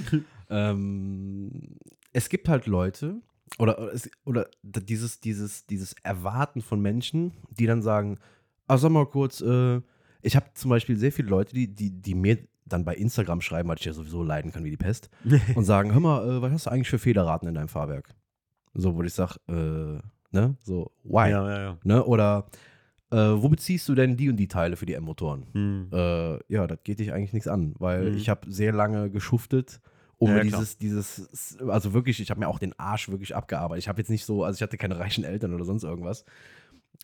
ähm, es gibt halt Leute oder, oder, dieses, dieses, dieses Erwarten von Menschen, die dann sagen, ah, sag mal kurz, äh, ich habe zum Beispiel sehr viele Leute, die, die, die mir dann bei Instagram schreiben, weil ich ja sowieso leiden kann wie die Pest, [LAUGHS] und sagen, hör mal, äh, was hast du eigentlich für Fehlerraten in deinem Fahrwerk? So, wo ich sage, äh, ne, so, why? ja, ja, ja. Ne? Oder äh, wo beziehst du denn die und die Teile für die M-Motoren? Hm. äh, ja, das geht dich eigentlich nichts an, weil Mhm. ich habe sehr lange geschuftet, um Ja, klar. dieses, dieses, also wirklich, ich habe mir auch den Arsch wirklich abgearbeitet. Ich habe jetzt nicht so, also ich hatte keine reichen Eltern oder sonst irgendwas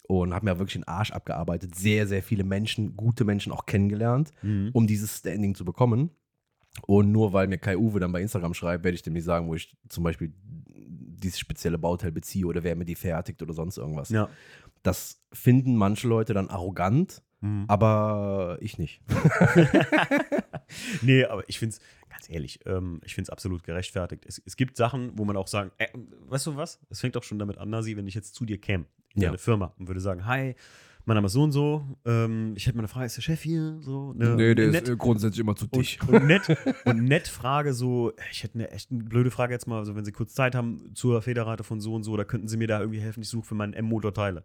und habe mir wirklich den Arsch abgearbeitet, sehr, sehr viele Menschen, gute Menschen auch kennengelernt, Mhm. um dieses Standing zu bekommen. Und nur weil mir Kai Uwe dann bei Instagram schreibt, werde ich dem nicht sagen, wo ich zum Beispiel dieses spezielle Bauteil beziehe oder wer mir die fertigt oder sonst irgendwas. Ja. Das finden manche Leute dann arrogant, Mhm. aber ich nicht. [LAUGHS] [LAUGHS] nee, aber ich finde es, ganz ehrlich, ähm, ich finde es absolut gerechtfertigt. Es, es gibt Sachen, wo man auch sagen, äh, weißt du was? Es fängt doch schon damit an, Nasi, wenn ich jetzt zu dir käme, in Ja. deine Firma und würde sagen, hi, mein Name ist so und so, ähm, ich hätte mal eine Frage, ist der Chef hier? So, ne, nett, äh, grundsätzlich immer zu und, und nett [LAUGHS] und nett Frage so, ich hätte eine echt eine blöde Frage jetzt mal, also wenn Sie kurz Zeit haben zur Federrate von so und so, da könnten Sie mir da irgendwie helfen, ich suche für meinen M-Motor Teile.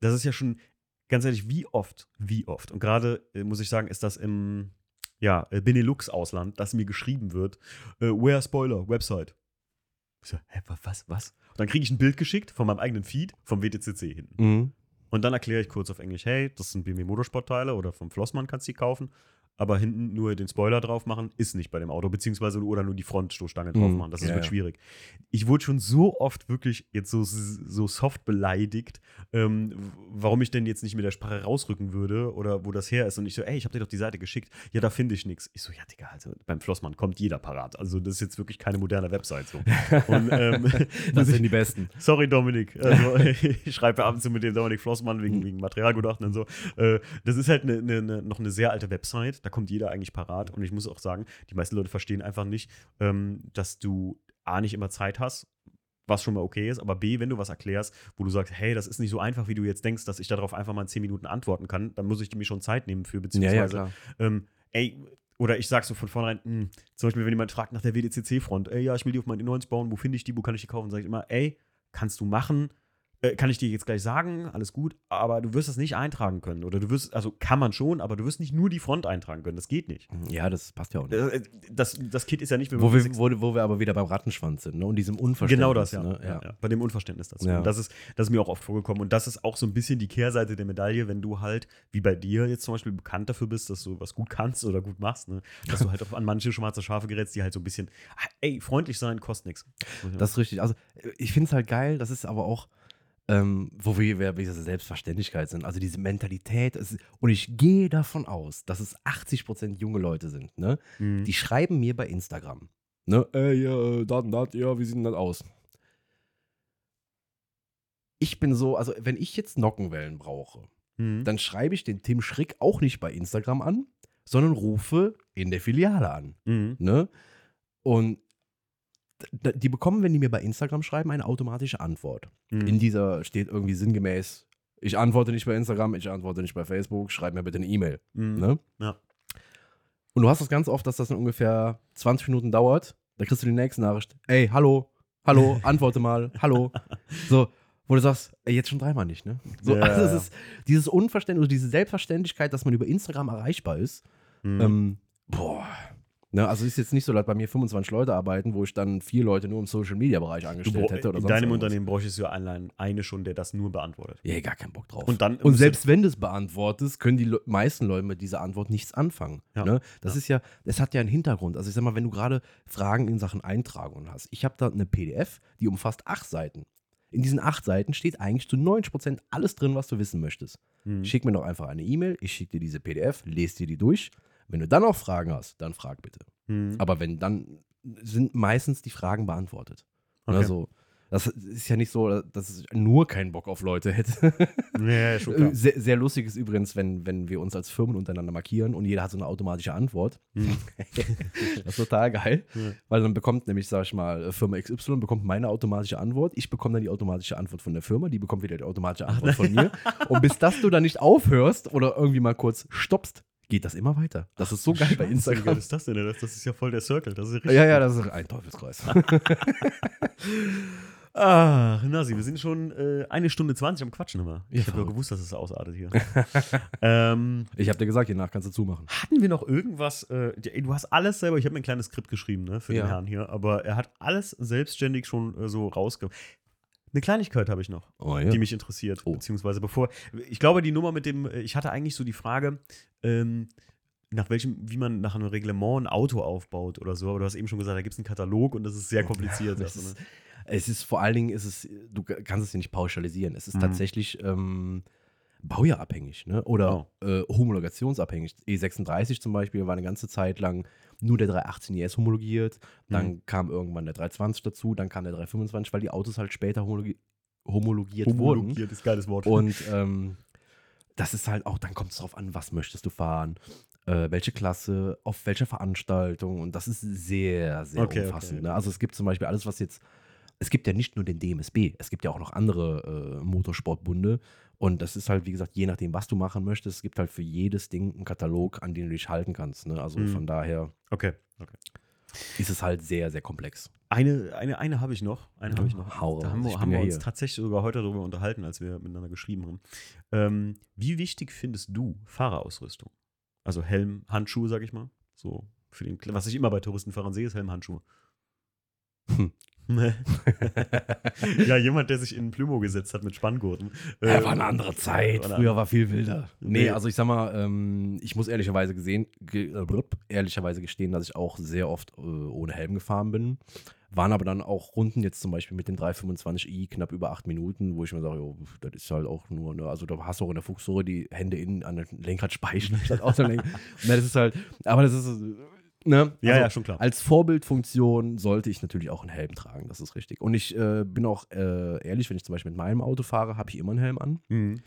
Das ist ja schon, ganz ehrlich, wie oft, wie oft und gerade, äh, muss ich sagen, ist das im, ja, äh, Benelux-Ausland, dass mir geschrieben wird, äh, Where Spoiler, Website. Ich so, hä, wa- was, was? Und dann kriege ich ein Bild geschickt von meinem eigenen Feed vom WTCC hinten. Mhm. Und dann erkläre ich kurz auf Englisch, hey, das sind BMW Motorsportteile oder vom Flossmann kannst du die kaufen, aber hinten nur den Spoiler drauf machen, ist nicht bei dem Auto, beziehungsweise oder nur die Frontstoßstange drauf Mhm, machen. Das ist ja, wird ja. schwierig. Ich wurde schon so oft wirklich jetzt so, so soft beleidigt, ähm, warum ich denn jetzt nicht mit der Sprache rausrücken würde oder wo das her ist. Und ich so, ey, ich habe dir doch die Seite geschickt. Ja, da finde ich nichts. Ich so, ja, Digga, also beim Flossmann kommt jeder parat. Also das ist jetzt wirklich keine moderne Website so. Und, ähm, [LAUGHS] Das sind die Besten. [LAUGHS] Sorry, Dominik. Also, [LAUGHS] ich schreibe ab und zu mit dem Dominik Flossmann wegen, wegen Materialgutachten und so. Äh, das ist halt ne, ne, ne, noch eine sehr alte Website. Da kommt jeder eigentlich parat. Und ich muss auch sagen, die meisten Leute verstehen einfach nicht, ähm, dass du A, nicht immer Zeit hast, was schon mal okay ist, aber B, wenn du was erklärst, wo du sagst, hey, das ist nicht so einfach, wie du jetzt denkst, dass ich darauf einfach mal in 10 Minuten antworten kann, dann muss ich mir schon Zeit nehmen für, Ja, beziehungsweise ja, klar. ähm, ey, oder ich sag so von vornherein, mh, zum Beispiel, wenn jemand fragt nach der WDCC-Front, ey, ja, ich will die auf meinen 90 bauen, wo finde ich die, wo kann ich die kaufen, sage ich immer, ey, kannst du machen, äh, kann ich dir jetzt gleich sagen, alles gut, aber du wirst das nicht eintragen können. Oder du wirst, also kann man schon, aber du wirst nicht nur die Front eintragen können, das geht nicht. Ja, das passt ja auch nicht. Äh, Das, das Kit ist ja nicht, wenn Wo wir, wo, wo wir aber wieder beim Rattenschwanz sind, ne? Und diesem Unverständnis. Genau das, ja. Ne? ja. ja. Bei dem Unverständnis dazu. Ja. Das ist, das ist mir auch oft vorgekommen. Und das ist auch so ein bisschen die Kehrseite der Medaille, wenn du halt, wie bei dir jetzt zum Beispiel bekannt dafür bist, dass du was gut kannst oder gut machst, ne? dass du halt auch an manche schwarze Schafe gerätst, die halt so ein bisschen, ah, ey, freundlich sein kostet nichts. Das ist richtig. Also, ich finde es halt geil, das ist aber auch, ähm, wo wir wieder bei dieser Selbstverständlichkeit sind. Also diese Mentalität. Es, und ich gehe davon aus, dass es 80% junge Leute sind, ne? Mhm. Die schreiben mir bei Instagram. Ne? Ey, ja, dat und dat, ja, wie sieht denn das aus? Ich bin so, also wenn ich jetzt Nockenwellen brauche, Mhm. dann schreibe ich den Tim Schrick auch nicht bei Instagram an, sondern rufe in der Filiale an. Mhm. Ne? Und die bekommen, wenn die mir bei Instagram schreiben, eine automatische Antwort. Mhm. In dieser steht irgendwie sinngemäß, ich antworte nicht bei Instagram, ich antworte nicht bei Facebook, schreib mir bitte eine E-Mail. Mhm. Ne? Ja. Und du hast das ganz oft, dass das dann ungefähr 20 Minuten dauert. Da kriegst du die nächste Nachricht. Ey, hallo, hallo, [LAUGHS] antworte mal, hallo. So, wo du sagst, ey, jetzt schon dreimal nicht, ne? So, Ja, also es ist dieses Unverständnis, diese Selbstverständlichkeit, dass man über Instagram erreichbar ist. Mhm. Ähm, boah. Ne, also ist jetzt nicht so, dass bei mir 25 Leute arbeiten, wo ich dann vier Leute nur im Social Media Bereich angestellt hätte oder in sonst deinem irgendwas. Unternehmen bräuchtest du ja allein eine schon, der das nur beantwortet. Ja, gar keinen Bock drauf. Und dann Und selbst wenn du es beantwortest, können die Le meisten Leute mit dieser Antwort nichts anfangen. Ja. Ne? Das Ja. ist ja, es hat ja einen Hintergrund. Also ich sag mal, wenn du gerade Fragen in Sachen Eintragung hast. Ich habe da eine PDF, die umfasst acht Seiten. In diesen acht Seiten steht eigentlich zu 90% alles drin, was du wissen möchtest. Mhm. Schick mir doch einfach eine E-Mail, ich schicke dir diese PDF, lese dir die durch. Wenn du dann auch Fragen hast, dann frag bitte. Mhm. Aber wenn dann sind meistens die Fragen beantwortet. Okay. Also, Das ist ja nicht so, dass ich nur keinen Bock auf Leute hätte. Ja, schon klar. Sehr, sehr lustig ist übrigens, wenn, wenn wir uns als Firmen untereinander markieren und jeder hat so eine automatische Antwort. Hm. [LAUGHS] Das ist total geil, Ja. weil dann bekommt nämlich, sag ich mal, Firma XY bekommt meine automatische Antwort, ich bekomme dann die automatische Antwort von der Firma, die bekommt wieder die automatische Antwort von [LAUGHS] mir. Und bis das du dann nicht aufhörst oder irgendwie mal kurz stoppst, geht das immer weiter. Das ist so geil bei Wie geil Instagram. ist das denn? Das, das ist ja voll der Circle. Das ist ja richtig. Ja, ja, das ist ein Teufelskreis. [LAUGHS] Ach, Nasi, wir sind schon äh, eine Stunde 20 am Quatschen immer. Ja, Ich habe ja gewusst, dass es ausartet hier. [LAUGHS] ähm, Ich habe dir gesagt, hiernach kannst du zumachen. hatten wir noch irgendwas? Äh, du hast alles selber. Ich habe mir ein kleines Skript geschrieben ne, für Ja. den Herrn hier, aber er hat alles selbstständig schon äh, so rausge. Eine Kleinigkeit habe ich noch, Oh ja. die mich interessiert. Oh. Beziehungsweise bevor. Ich glaube, die Nummer mit dem. Ich hatte eigentlich so die Frage. Ähm, nach welchem, wie man nach einem Reglement ein Auto aufbaut oder so, aber du hast eben schon gesagt, da gibt es einen Katalog und das ist sehr kompliziert. Das sagst du, ist, ne? es ist vor allen Dingen, ist es, du kannst es ja nicht pauschalisieren. Es ist Mhm. tatsächlich ähm, baujahrabhängig ne? oder äh, homologationsabhängig. E36 zum Beispiel war eine ganze Zeit lang nur der 318 IS homologiert. Dann Mhm. kam irgendwann der 320 dazu, dann kam der 325, weil die Autos halt später homologi homologiert, wurden. Homologiert ist geiles Wort. Und ähm, das ist halt auch, dann kommt es drauf an, was möchtest du fahren, äh, welche Klasse, auf welcher Veranstaltung. Und das ist sehr, sehr Okay, okay, umfassend. okay. Ne? Also es gibt zum Beispiel alles, was jetzt, es gibt ja nicht nur den DMSB, es gibt ja auch noch andere äh, Motorsportbunde. Und das ist halt, wie gesagt, je nachdem, was du machen möchtest, es gibt halt für jedes Ding einen Katalog, an den du dich halten kannst. Ne? Also Mhm. von daher okay, okay. ist es halt sehr, sehr komplex. Eine, eine, eine habe ich noch. Eine habe ich noch. Hau da haben wir, haben wir ja uns hier. tatsächlich sogar heute darüber unterhalten, als wir miteinander geschrieben haben. Ähm, wie wichtig findest du Fahrerausrüstung? Also Helm, Handschuhe, sag ich mal. So für den, was ich immer bei Touristenfahrern sehe, ist Helm, Handschuhe. Hm. [LAUGHS] [LAUGHS] ja, jemand, der sich in ein Plümo gesetzt hat mit Spanngurten. Ja, Äh, war eine andere Zeit. eine Früher war viel wilder. Nee, Nee. also ich sag mal, ähm, ich muss ehrlicherweise gesehen, ge äh, blub, ehrlicherweise gestehen, dass ich auch sehr oft äh, ohne Helm gefahren bin. Waren aber dann auch Runden, jetzt zum Beispiel mit dem 325i, knapp über acht Minuten, wo ich mir sage, jo, das ist halt auch nur, ne, also da hast du auch in der Fuchsröhre die Hände innen an den Lenkrad speichern, [LAUGHS] statt aus dem Lenkrad. [LAUGHS] Das ist halt, aber das ist, ne? Ja, also, ja, schon klar. Als Vorbildfunktion sollte ich natürlich auch einen Helm tragen, das ist richtig. Und ich äh, bin auch äh, ehrlich, wenn ich zum Beispiel mit meinem Auto fahre, habe ich immer einen Helm an. Mhm.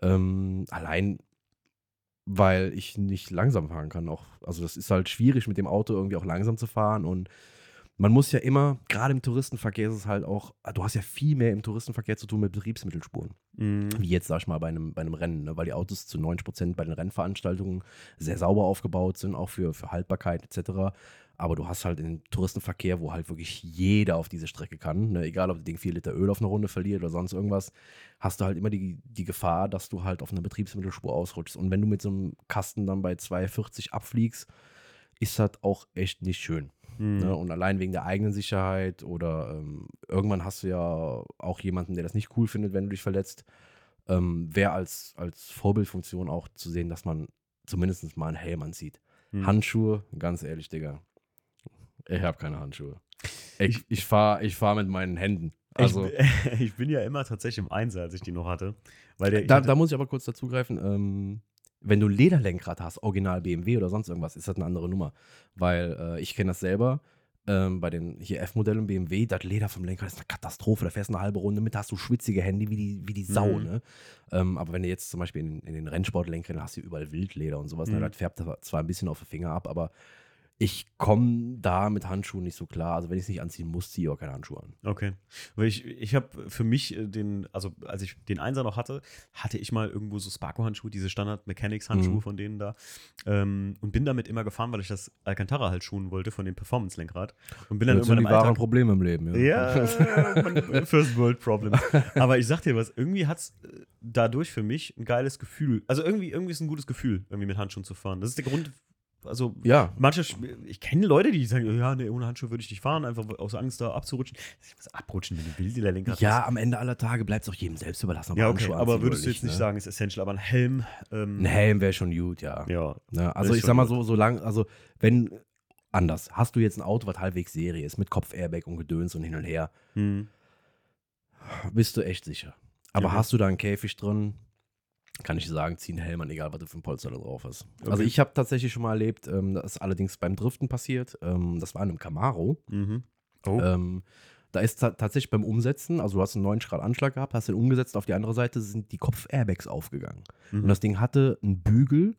Ähm, allein, weil ich nicht langsam fahren kann. Auch, also das ist halt schwierig, mit dem Auto irgendwie auch langsam zu fahren. Und man muss ja immer, gerade im Touristenverkehr ist es halt auch, du hast ja viel mehr im Touristenverkehr zu tun mit Betriebsmittelspuren. Mhm. Wie jetzt, sag ich mal, bei einem, bei einem Rennen, ne? weil die Autos zu 90 Prozent bei den Rennveranstaltungen sehr sauber aufgebaut sind, auch für, für Haltbarkeit etc. Aber du hast halt den Touristenverkehr, wo halt wirklich jeder auf diese Strecke kann, ne? egal ob das Ding 4 Liter Öl auf eine Runde verliert oder sonst irgendwas, hast du halt immer die, die Gefahr, dass du halt auf einer Betriebsmittelspur ausrutschst. Und wenn du mit so einem Kasten dann bei 240 abfliegst, ist das auch echt nicht schön. Mhm. Ne? Und allein wegen der eigenen Sicherheit oder ähm, irgendwann hast du ja auch jemanden, der das nicht cool findet, wenn du dich verletzt. Ähm, Wäre als, als Vorbildfunktion auch zu sehen, dass man zumindest mal einen Helm anzieht. Mhm. Handschuhe, ganz ehrlich, Digga. Ich habe keine Handschuhe. Ich, ich fahre ich fahr mit meinen Händen. Also, ich, [LAUGHS] ich bin ja immer tatsächlich im Einser, als ich die noch hatte. Weil der, da, hatte- da muss ich aber kurz dazugreifen. Ähm, wenn du ein Lederlenkrad hast, original BMW oder sonst irgendwas, ist das eine andere Nummer. Weil äh, ich kenne das selber. Ähm, bei den hier F-Modellen BMW, das Leder vom Lenkrad ist eine Katastrophe. Da fährst du eine halbe Runde mit, da hast du schwitzige Hände wie die, wie die Sau. Mhm. Ne? Ähm, aber wenn du jetzt zum Beispiel in, in den Rennsportlenkern hast du überall Wildleder und sowas, Mhm. ne? das färbt zwar ein bisschen auf den Finger ab, aber ich komme da mit Handschuhen nicht so klar. Also wenn ich es nicht anziehen muss, ziehe ich auch keine Handschuhe an. Okay. Weil ich, ich habe für mich äh, den, also als ich den Einser noch hatte, hatte ich mal irgendwo so Sparko-Handschuhe, diese Standard-Mechanics-Handschuhe Mhm. von denen da. Ähm, und bin damit immer gefahren, weil ich das Alcantara halt schuhen wollte von dem Performance-Lenkrad. Und bin dann Das sind irgendwann die im wahren Alltag. Probleme im Leben. Ja. Ja, [LAUGHS] First World Problem. Aber ich sag dir was, irgendwie hat es dadurch für mich ein geiles Gefühl. Also irgendwie, irgendwie ist ein gutes Gefühl, irgendwie mit Handschuhen zu fahren. Das ist der Grund. Also, ja, manche, ich kenne Leute, die sagen, ja, nee, ohne Handschuhe würde ich nicht fahren, einfach aus Angst da abzurutschen. Was abrutschen, wenn du Wilde Lenkrad Ja, am Ende aller Tage bleibt es auch jedem selbst überlassen. er Ja, okay, aber würdest du jetzt nicht ne? sagen, ist essential, aber ein Helm. Ähm, Ein Helm wäre schon gut, ja. Ja. Ne? Also ich sag mal so, so lang, also wenn, anders, hast du jetzt ein Auto, was halbwegs Serie ist, mit Kopf-Airbag und Gedöns und hin und her, Hm. bist du echt sicher. Aber Okay. hast du da einen Käfig drin, kann ich dir sagen, zieh einen Helm an, egal was du für ein Polster da drauf hast. Also Okay. ich habe tatsächlich schon mal erlebt, ähm, das ist allerdings beim Driften passiert, ähm, das war in einem Camaro, Mhm. Oh. ähm, Da ist ta tatsächlich beim Umsetzen, also du hast einen 90 Grad Anschlag gehabt, hast den umgesetzt, auf die andere Seite sind die Kopf-Airbags aufgegangen. Mhm. Und das Ding hatte einen Bügel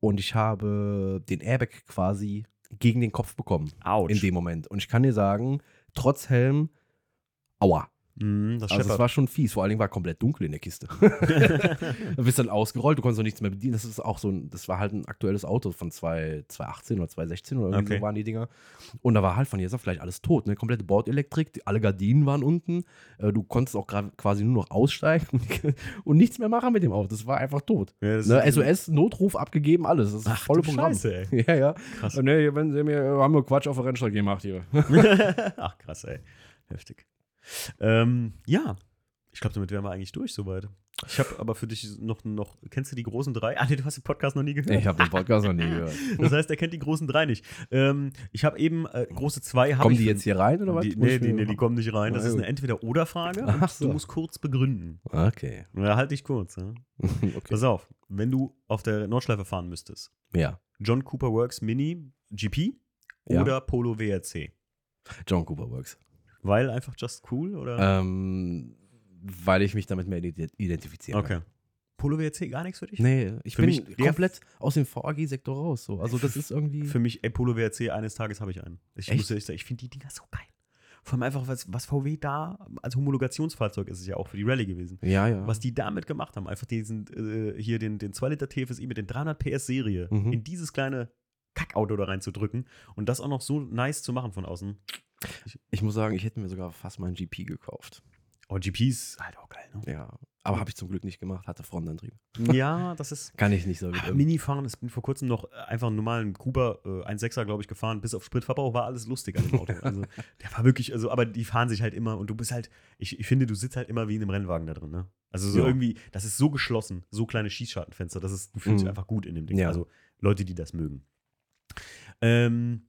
und ich habe den Airbag quasi gegen den Kopf bekommen Autsch. in dem Moment. Und ich kann dir sagen, trotz Helm, aua. Mhm, das Also es war schon fies. Vor allen Dingen war komplett dunkel in der Kiste. [LAUGHS] du bist dann ausgerollt, du konntest auch nichts mehr bedienen. Das ist auch so ein, das war halt ein aktuelles Auto von 2, 2018 oder 2016 oder irgendwie Okay. so waren die Dinger. Und da war halt von jetzt auf gleich alles tot. Ne? Komplette Bordelektrik, die- alle Gardinen waren unten. Äh, Du konntest auch gerade quasi nur noch aussteigen [LAUGHS] und, nichts mehr machen mit dem Auto. Das war einfach tot. Ja, Ne? SOS, Notruf abgegeben, alles. Das ist Ach, volle Programm. Scheiße, ey. Ja, ja. Krass. Nee, wenn sie mir, haben wir Quatsch auf der Rennstrecke gemacht hier. [LAUGHS] Ach, krass, ey. Heftig. Ähm, ja, ich glaube, damit wären wir eigentlich durch soweit. Ich habe aber für dich noch, noch, kennst du die großen drei? Ah, nee, du hast den Podcast noch nie gehört. Ich habe den Podcast noch nie gehört. [LAUGHS] Das heißt, er kennt die großen drei nicht. Ähm, ich habe eben äh, große zwei. Kommen die jetzt hier rein oder was? Die, nee, die, nee, die kommen nicht rein. Das ist eine. Entweder-Oder-Frage. So. Du musst kurz begründen. Okay. Ja, halt dich kurz. Ja. [LAUGHS] okay. Pass auf, wenn du auf der Nordschleife fahren müsstest, Ja. John Cooper Works Mini GP Ja. oder Polo WRC? John Cooper Works. Weil einfach just cool oder? Ähm, weil ich mich damit mehr ident- identifiziere. okay. Polo WRC gar nichts für dich? Nee, ich Für bin mich komplett aus dem VAG-Sektor raus. So. Also das ist irgendwie. Für mich, ey, Polo WRC, eines Tages habe ich einen. Ich muss ehrlich sagen, ich finde die Dinger so geil. Vor allem einfach, was, was VW da als Homologationsfahrzeug ist es ja auch für die Rallye gewesen. ja, ja. Was die damit gemacht haben, einfach diesen, äh, hier den, den 2 Liter TFSI mit den 300 PS Serie Mhm. in dieses kleine Kackauto da reinzudrücken und das auch noch so nice zu machen von außen. Ich muss sagen, ich hätte mir sogar fast meinen GP gekauft. Oh, GP ist halt auch geil, ne? Ja. Aber habe ich zum Glück nicht gemacht, hatte Frontantrieb. [LAUGHS] ja, das ist. [LAUGHS] Kann ich nicht so. Ah, Mini-Fahren, ich bin vor kurzem noch äh, einfach einen normalen Kuba, äh, 1,6er, glaube ich, gefahren. Bis auf Spritverbrauch war alles lustig an dem Auto. [LAUGHS] Also, der war wirklich, also, aber die fahren sich halt immer und du bist halt, ich, ich finde, du sitzt halt immer wie in einem Rennwagen da drin, ne? Also, so Ja. irgendwie, das ist so geschlossen, so kleine Schießschartenfenster, das ist, du fühlst dich Mhm. einfach gut in dem Ding. Ja. Also, Leute, die das mögen. Ähm,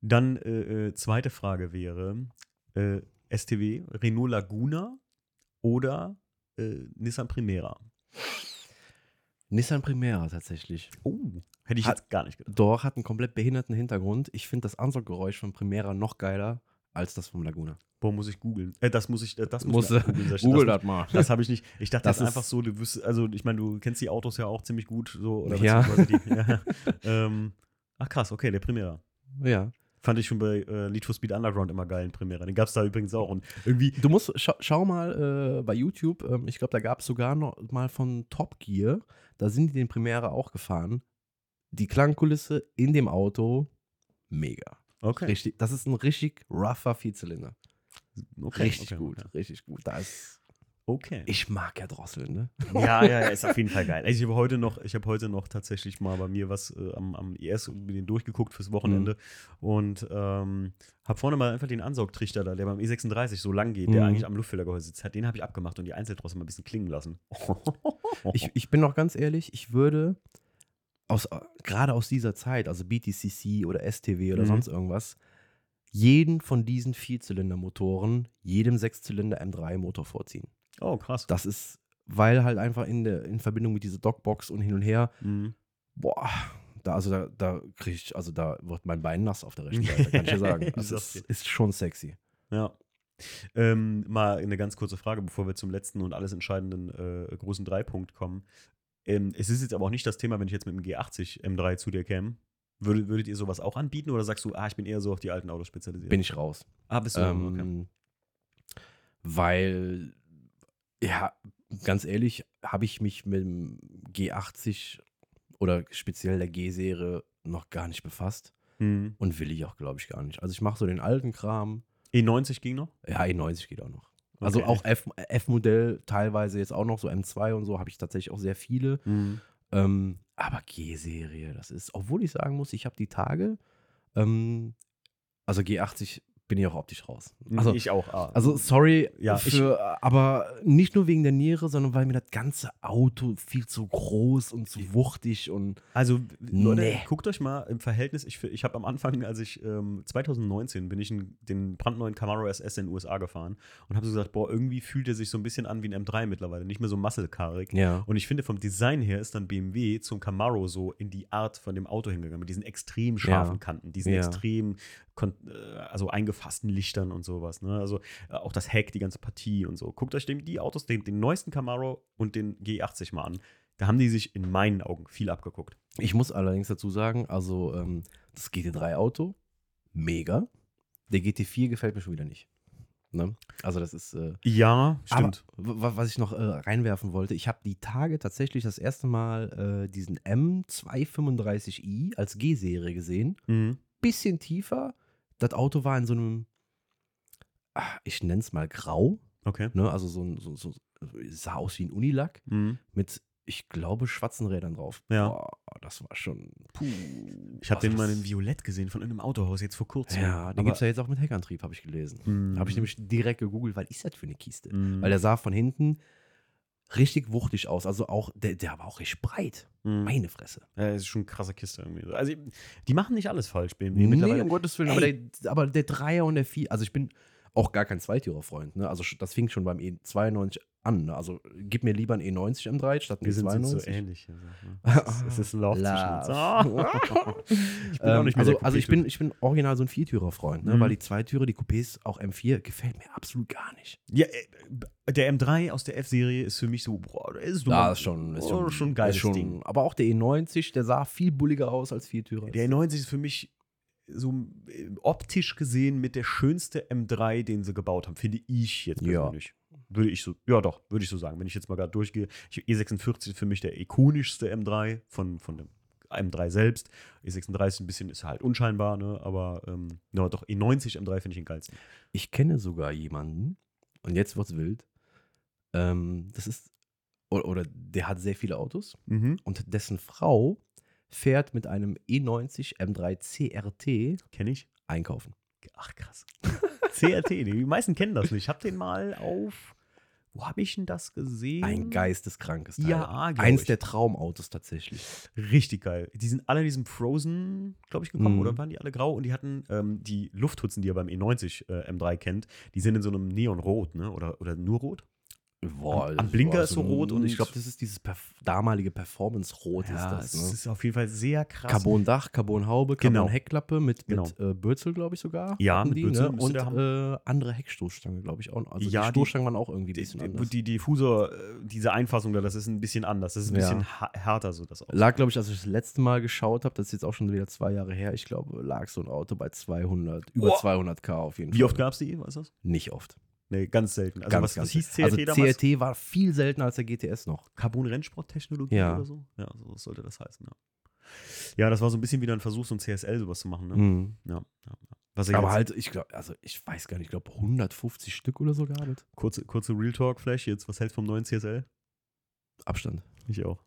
dann, äh, äh, zweite Frage wäre: äh, STW, Renault Laguna oder äh, Nissan Primera? Nissan Primera tatsächlich. Oh, hätte ich Hat- jetzt gar nicht gedacht. Doch, hat einen komplett behinderten Hintergrund. Ich finde das Ansauggeräusch von Primera noch geiler als das vom Laguna. Boah, muss ich googeln. Äh, das muss ich, äh, das muss du- googeln. [LAUGHS] Das, Google das, das mal. das habe ich nicht. Ich dachte Das das ist- einfach so, du wüsstest, also ich meine, du kennst die Autos ja auch ziemlich gut, so, oder Ja. Die, [LAUGHS] ja. ähm, ach krass, okay, der Primera. Ja. Fand ich schon bei äh, Need for Speed Underground immer geil, den Primera. Den gab es da übrigens auch. Und irgendwie, Du musst, schau, schau mal äh, bei YouTube, ähm, ich glaube, da gab es sogar noch mal von Top Gear, da sind die den Primera auch gefahren. Die Klangkulisse in dem Auto, mega. okay. Richtig, das ist ein richtig rougher Vierzylinder. okay Richtig okay, gut, Okay. richtig gut. Da ist, okay. ich mag ja Drosseln, ne? Ja, ja, ja, ist auf jeden Fall geil. Also ich habe heute noch, ich habe heute noch tatsächlich mal bei mir was äh, am, am IS und mir den durchgeguckt fürs Wochenende Mhm. und ähm, habe vorne mal einfach den Ansaugtrichter da, der beim E36 so lang geht, der Mhm. eigentlich am Luftfiltergehäuse sitzt, hat, den habe ich abgemacht und die Einzeldrossel mal ein bisschen klingen lassen. [LAUGHS] Ich, ich bin noch ganz ehrlich, ich würde aus, äh, gerade aus dieser Zeit, also BTCC oder STW oder Mhm. sonst irgendwas, jeden von diesen Vierzylindermotoren, jedem Sechszylinder M3-Motor vorziehen. Oh, krass. Das ist, weil halt einfach in, der, in Verbindung mit dieser Dockbox und hin und her, Mhm. boah, da, also da, da kriege ich, also da wird mein Bein nass auf der rechten [LAUGHS] Seite, kann ich dir sagen. Ich Das ist, ist schon sexy. Ja. Ähm, mal eine ganz kurze Frage, bevor wir zum letzten und alles entscheidenden äh, großen Dreipunkt kommen. Ähm, es ist jetzt aber auch nicht das Thema, wenn ich jetzt mit dem G80 M3 zu dir käme. Würdet, würdet ihr sowas auch anbieten oder sagst du, ah, ich bin eher so auf die alten Autos spezialisiert? Bin ich raus. Ah, bist du? okay. Ähm, Weil, ja, ganz ehrlich, habe ich mich mit dem G80 oder speziell der G-Serie noch gar nicht befasst Hm. und will ich auch, glaube ich, gar nicht. Also ich mache so den alten Kram. E90 ging noch? Ja, E90 geht auch noch. Also Okay. auch F- F-Modell, teilweise jetzt auch noch, so M2 und so, habe ich tatsächlich auch sehr viele. Ähm, aber G-Serie, das ist, obwohl ich sagen muss, ich habe die Tage, ähm, also G80 bin ich auch optisch raus. Also, ich auch. Ah. also sorry, Ja, für, aber nicht nur wegen der Niere, sondern weil mir das ganze Auto viel zu groß und zu wuchtig und Also, Leute, Nee. guckt euch mal im Verhältnis. Ich, ich habe am Anfang, als ich ähm, 2019 bin ich in den brandneuen Camaro SS in den USA gefahren und habe so gesagt, boah, irgendwie fühlt er sich so ein bisschen an wie ein M3 mittlerweile, nicht mehr so muscle-carig. ja. Und ich finde, vom Design her ist dann BMW zum Camaro so in die Art von dem Auto hingegangen, mit diesen extrem scharfen Ja. Kanten, diesen Ja. extrem also eingefassten Lichtern und sowas. Ne? Also äh, auch das Heck, die ganze Partie und so. Guckt euch den, die Autos, den, den neuesten Camaro und den G80 mal an. Da haben die sich in meinen Augen viel abgeguckt. Ich muss allerdings dazu sagen, also ähm, das GT3-Auto, mega. Der GT4 gefällt mir schon wieder nicht. Ne? Also das ist. Äh, Ja, w- was ich noch äh, reinwerfen wollte, ich habe die Tage tatsächlich das erste Mal äh, diesen M235i als G-Serie gesehen. Mhm. Bisschen tiefer. Das Auto war in so einem, ah, ich nenne es mal grau. Okay. Ne? Also so, ein- so, so sah aus wie ein Unilack Mhm. mit, ich glaube, schwarzen Rädern drauf. Ja. Boah, das war schon. Puh. Ich habe den mal in Violett gesehen von einem Autohaus jetzt vor kurzem. Ja, den gibt es ja jetzt auch mit Heckantrieb, habe ich gelesen. Mhm. Habe ich nämlich direkt gegoogelt, weil ist das für eine Kiste? Mhm. Weil der sah von hinten richtig wuchtig aus. Also auch, der, der war auch richtig breit. Mhm. Meine Fresse. Ja, das ist schon eine krasse Kiste irgendwie. Also, die machen nicht alles falsch, BMW. Nee, Mittlerweile. um Gottes Willen. Aber der, aber der Dreier und der Vier, also ich bin auch gar kein Zweitürer-Freund. Ne? Also das fing schon beim E92 an. Also gib mir lieber ein E90 M3 statt ein Wir sind E92. so ähnlich. Also, [LAUGHS] ne? es, ist ein Lauf zwischen Love. uns. [LAUGHS] Ah. ich bin auch Ähm, nicht mehr also, also ich bin, ich bin original so ein Viertürer-Freund, ne? Mhm. weil die Zweitürer, die Coupés, auch M4, gefällt mir absolut gar nicht. Ja, äh, der M3 aus der F-Serie ist für mich so, boah, der ist, Ja, ist schon, ist schon, schon ein geiles ist schon, Ding. Aber auch der E90, der sah viel bulliger aus als Viertürer. Der E90 ist für mich so äh, optisch gesehen mit der schönste M3, den sie gebaut haben, finde ich jetzt Ja. Würde ich so, ja doch, würde ich so sagen. Wenn ich jetzt mal gerade durchgehe, ich, E46 ist für mich der ikonischste M3 von, von dem M3 selbst. E36 ein bisschen ist halt unscheinbar, ne? aber ähm, ja, doch, E90 M3 finde ich den geilsten. Ich kenne sogar jemanden, und jetzt wird's wild, ähm, das ist, oder, oder der hat sehr viele Autos Mhm. und dessen Frau fährt mit einem E E90 M3 CRT Kenne ich. einkaufen. Ach, krass. [LAUGHS] CRT, die meisten kennen das nicht. Ich habe den mal auf, wo habe ich denn das gesehen? Ein geisteskrankes Teil. Ja, Eins ich. der Traumautos tatsächlich. Richtig geil. Die sind alle in diesem Frozen, glaube ich, gekommen, Mhm. oder waren die alle grau? Und die hatten ähm, die Lufthutzen, die ihr beim E90 äh, M3 kennt, die sind in so einem Neonrot, ne? Oder, oder nur rot? Boah, Am- am Blinker ist so rot und- ich glaube, das ist dieses perf damalige Performance-Rot ist das. es Ne? ist auf jeden Fall sehr krass. Carbon-Dach, Carbon-Haube, Genau. Carbon-Heckklappe mit, Genau. mit äh, Bürzel, glaube ich sogar. Ja, mit die, Bürzel ne? Und äh, andere Heckstoßstange, glaube ich auch. Also Ja, die die- Stoßstangen waren auch irgendwie ein Die, bisschen die, anders. die Diffusor, äh, diese Einfassung da, das ist ein bisschen anders. Das ist ein Ja. bisschen härter, so das Auto. Lag, glaube ich, als ich das letzte Mal geschaut habe, das ist jetzt auch schon wieder zwei Jahre her, ich glaube, lag so ein Auto bei 200, über Boah. 200k auf jeden Fall. Wie oft gab es die? Was ist das? Nicht oft. Nee, ganz selten. Also, Ganz, was, ganz was hieß CRT also damals? CRT war viel seltener als der GTS noch. Carbon-Rennsport-Technologie Ja. oder so? Ja, so sollte das heißen, ja. Ja, das war so ein bisschen wieder ein Versuch, so ein CSL sowas zu machen, ne? Mhm. Ja, ja. Was er Aber halt, ich glaube, also ich weiß gar nicht, ich glaube 150 Stück oder so gehabt. Kurze, kurze Real Talk Flash jetzt. Was hältst du vom neuen CSL? Abstand. Ich auch.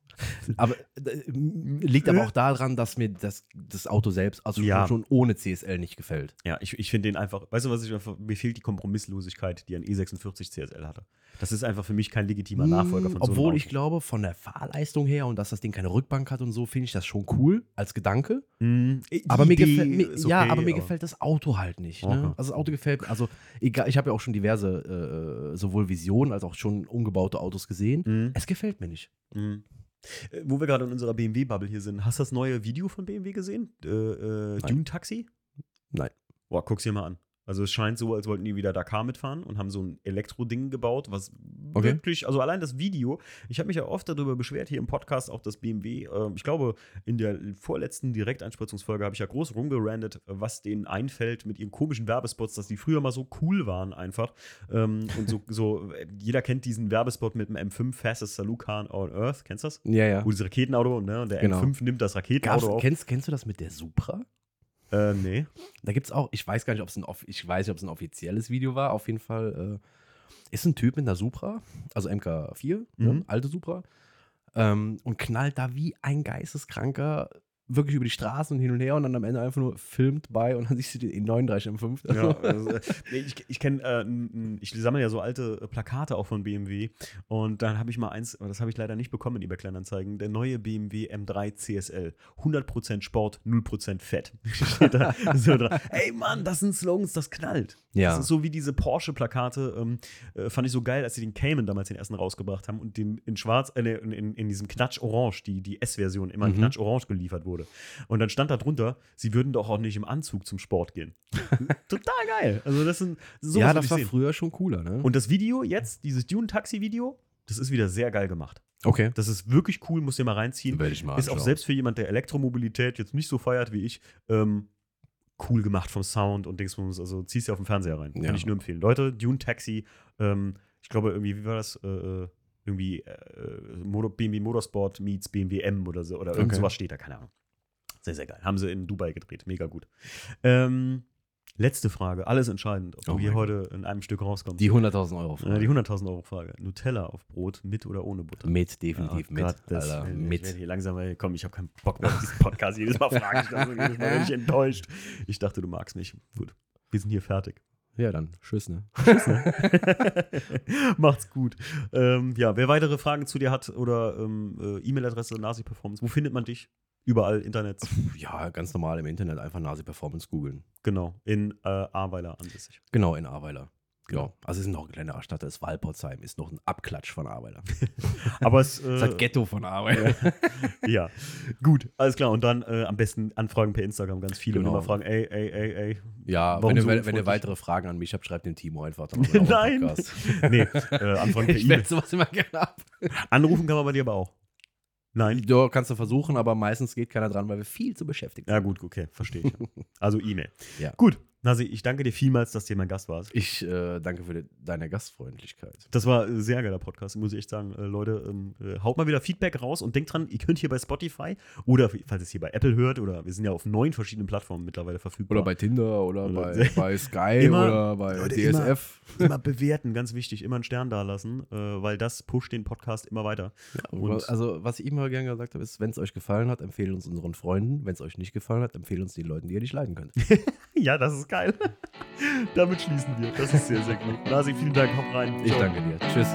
Aber äh, liegt aber auch daran, dass mir das, das Auto selbst, also Ja. schon ohne CSL nicht gefällt. Ja, ich, ich finde den einfach, weißt du, was ich einfach, mir fehlt die Kompromisslosigkeit, die ein E46 CSL hatte. Das ist einfach für mich kein legitimer Nachfolger von so einem Obwohl Auto. ich glaube, von der Fahrleistung her und dass das Ding keine Rückbank hat und so, finde ich das schon cool als Gedanke. Mm, Aber mir Idee gefällt mir, ja, okay, aber mir gefällt das Auto halt nicht. Ne? Aha. Also das Auto gefällt also egal, ich habe ja auch schon diverse äh, sowohl Visionen als auch schon umgebaute Autos gesehen. Mm, Es gefällt mir nicht. mm. Äh, Wo wir gerade in unserer BMW-Bubble hier sind, hast du das neue Video von BMW gesehen? Äh, äh. Dune Taxi? Nein. Boah, guck's dir mal an. Also es scheint so, als wollten die wieder Dakar mitfahren und haben so ein Elektro-Ding gebaut, was Okay. wirklich, also allein das Video, ich habe mich ja oft darüber beschwert hier im Podcast, auch das BMW, äh, ich glaube, in der vorletzten Direkteinspritzungsfolge habe ich ja groß rumgerandet, was denen einfällt mit ihren komischen Werbespots, dass die früher mal so cool waren einfach. Ähm, und so, so, jeder kennt diesen Werbespot mit dem M5 Fastest Car on Earth, kennst du das? Ja, ja. Wo dieses Raketenauto, ne? Und der Genau. M5 nimmt das Gab's, Raketenauto auf. kennst, kennst du das mit der Supra? Äh, nee. Da gibt es auch, ich weiß gar nicht, ob es ein, ich weiß nicht, ob es ein offizielles Video war. Auf jeden Fall äh, ist ein Typ mit einer Supra, also MK4, ne, Mhm. alte Supra, ähm, und knallt da wie ein Geisteskranker wirklich über die Straßen und hin und her und dann am Ende einfach nur filmt bei und dann [LAUGHS] siehst du den E39 M5. Ja, [LAUGHS] also, nee, ich ich kenne, äh, ich sammle ja so alte äh, Plakate auch von BMW und dann habe ich mal eins, das habe ich leider nicht bekommen in eBay Kleinanzeigen, der neue BMW M3 CSL. 100% Sport, 0% Fett. [LAUGHS] Steht da so dran. Ey Mann, das sind Slogans, das knallt. Ja. Das ist so wie diese Porsche-Plakate, ähm, äh, fand ich so geil, als sie den Cayman damals den ersten rausgebracht haben und den in schwarz, äh, in, in, in diesem Knatsch-Orange, die, die S-Version immer in Mhm. Knatsch-Orange geliefert wurde. Wurde. Und dann stand da drunter, sie würden doch auch nicht im Anzug zum Sport gehen. [LAUGHS] Total geil. Also das sind so ja, das war sehen. früher schon cooler, ne? Und das Video jetzt, dieses Dune-Taxi-Video, das ist wieder sehr geil gemacht. Okay. Das ist wirklich cool, muss ihr mal reinziehen. Werde ich mal ist auch selbst für jemand, der Elektromobilität jetzt nicht so feiert wie ich, ähm, cool gemacht vom Sound und Dingsbums. Also ziehst du auf den Fernseher rein. Ja. Kann ich nur empfehlen. Leute, Dune Taxi, ähm, ich glaube irgendwie, wie war das? Äh, äh irgendwie äh, BMW Motorsport meets BMW M oder so. Oder irgend okay. sowas steht da, keine Ahnung. Sehr, sehr geil. Haben sie in Dubai gedreht. Mega gut. Ähm, Letzte Frage, alles entscheidend, ob oh du hier heute in einem Stück rauskommst. Die 100.000 Euro Frage. Ja, die 100.000 Euro Frage. Nutella auf Brot, mit oder ohne Butter? Mit, definitiv oh, mit. Gott, das, Alter, mit. Ich hier langsam, komm, ich habe keinen Bock mehr auf diesen Podcast. jedes Mal frage ich das und jedes Mal bin ich enttäuscht. Ich dachte, du magst mich. Gut, wir sind hier fertig. Ja, dann tschüss, ne? [LAUGHS] Tschüss, ne? [LAUGHS] Macht's gut. Ähm, ja, wer weitere Fragen zu dir hat oder ähm, äh, E-Mail-Adresse Nasi Performance, wo findet man dich? Überall Internet. Ja, ganz normal im Internet einfach Nasi Performance googeln. Genau, in äh, Ahrweiler ansässig. Genau, in Ahrweiler. Genau. Ja, also es ist noch ein kleiner Stadt, das Walpotsheim ist noch ein Abklatsch von Ahrweiler. [LAUGHS] Aber es äh, ist halt Ghetto von Ahrweiler. ja, gut, alles klar. Und dann äh, am besten Anfragen per Instagram, ganz viele genau. und immer fragen, ey, ey, ey, ey. Ja, wenn, so ihr, wenn ihr weitere Fragen an mich habt, schreibt den Timo einfach. [LAUGHS] Nein. nee, äh, Anfragen [LAUGHS] per E-Mail. Ich werde sowas immer gerne ab. Anrufen kann man bei dir aber auch. Nein. Ja, kannst du versuchen, aber meistens geht keiner dran, weil wir viel zu beschäftigt sind. Ja, gut, okay, verstehe ich. [LAUGHS] Also E-Mail. Ja. Gut, Nasi, ich danke dir vielmals, dass du mein Gast warst. Ich äh, danke für die, deine Gastfreundlichkeit. Das war ein sehr geiler Podcast, muss ich echt sagen. Äh, Leute, ähm, äh, haut mal wieder Feedback raus und denkt dran, ihr könnt hier bei Spotify oder falls ihr es hier bei Apple hört oder wir sind ja auf neun verschiedenen Plattformen mittlerweile verfügbar. Oder bei Tinder oder, oder bei, [LAUGHS] bei, Sky immer, oder bei Leute, DSF. Immer, immer, bewerten, ganz wichtig, immer einen Stern dalassen, äh, weil das pusht den Podcast immer weiter. Ja, also, was ich immer gerne gesagt habe, ist, wenn es euch gefallen hat, empfehlen uns unseren Freunden. Wenn es euch nicht gefallen hat, empfehlen uns den Leuten, die ihr nicht leiden könnt. [LAUGHS] ja, das ist geil. [LAUGHS] Damit schließen wir. Das ist sehr, sehr gut. Nasi, vielen Dank. Hau rein. Ich danke dir. Tschüss.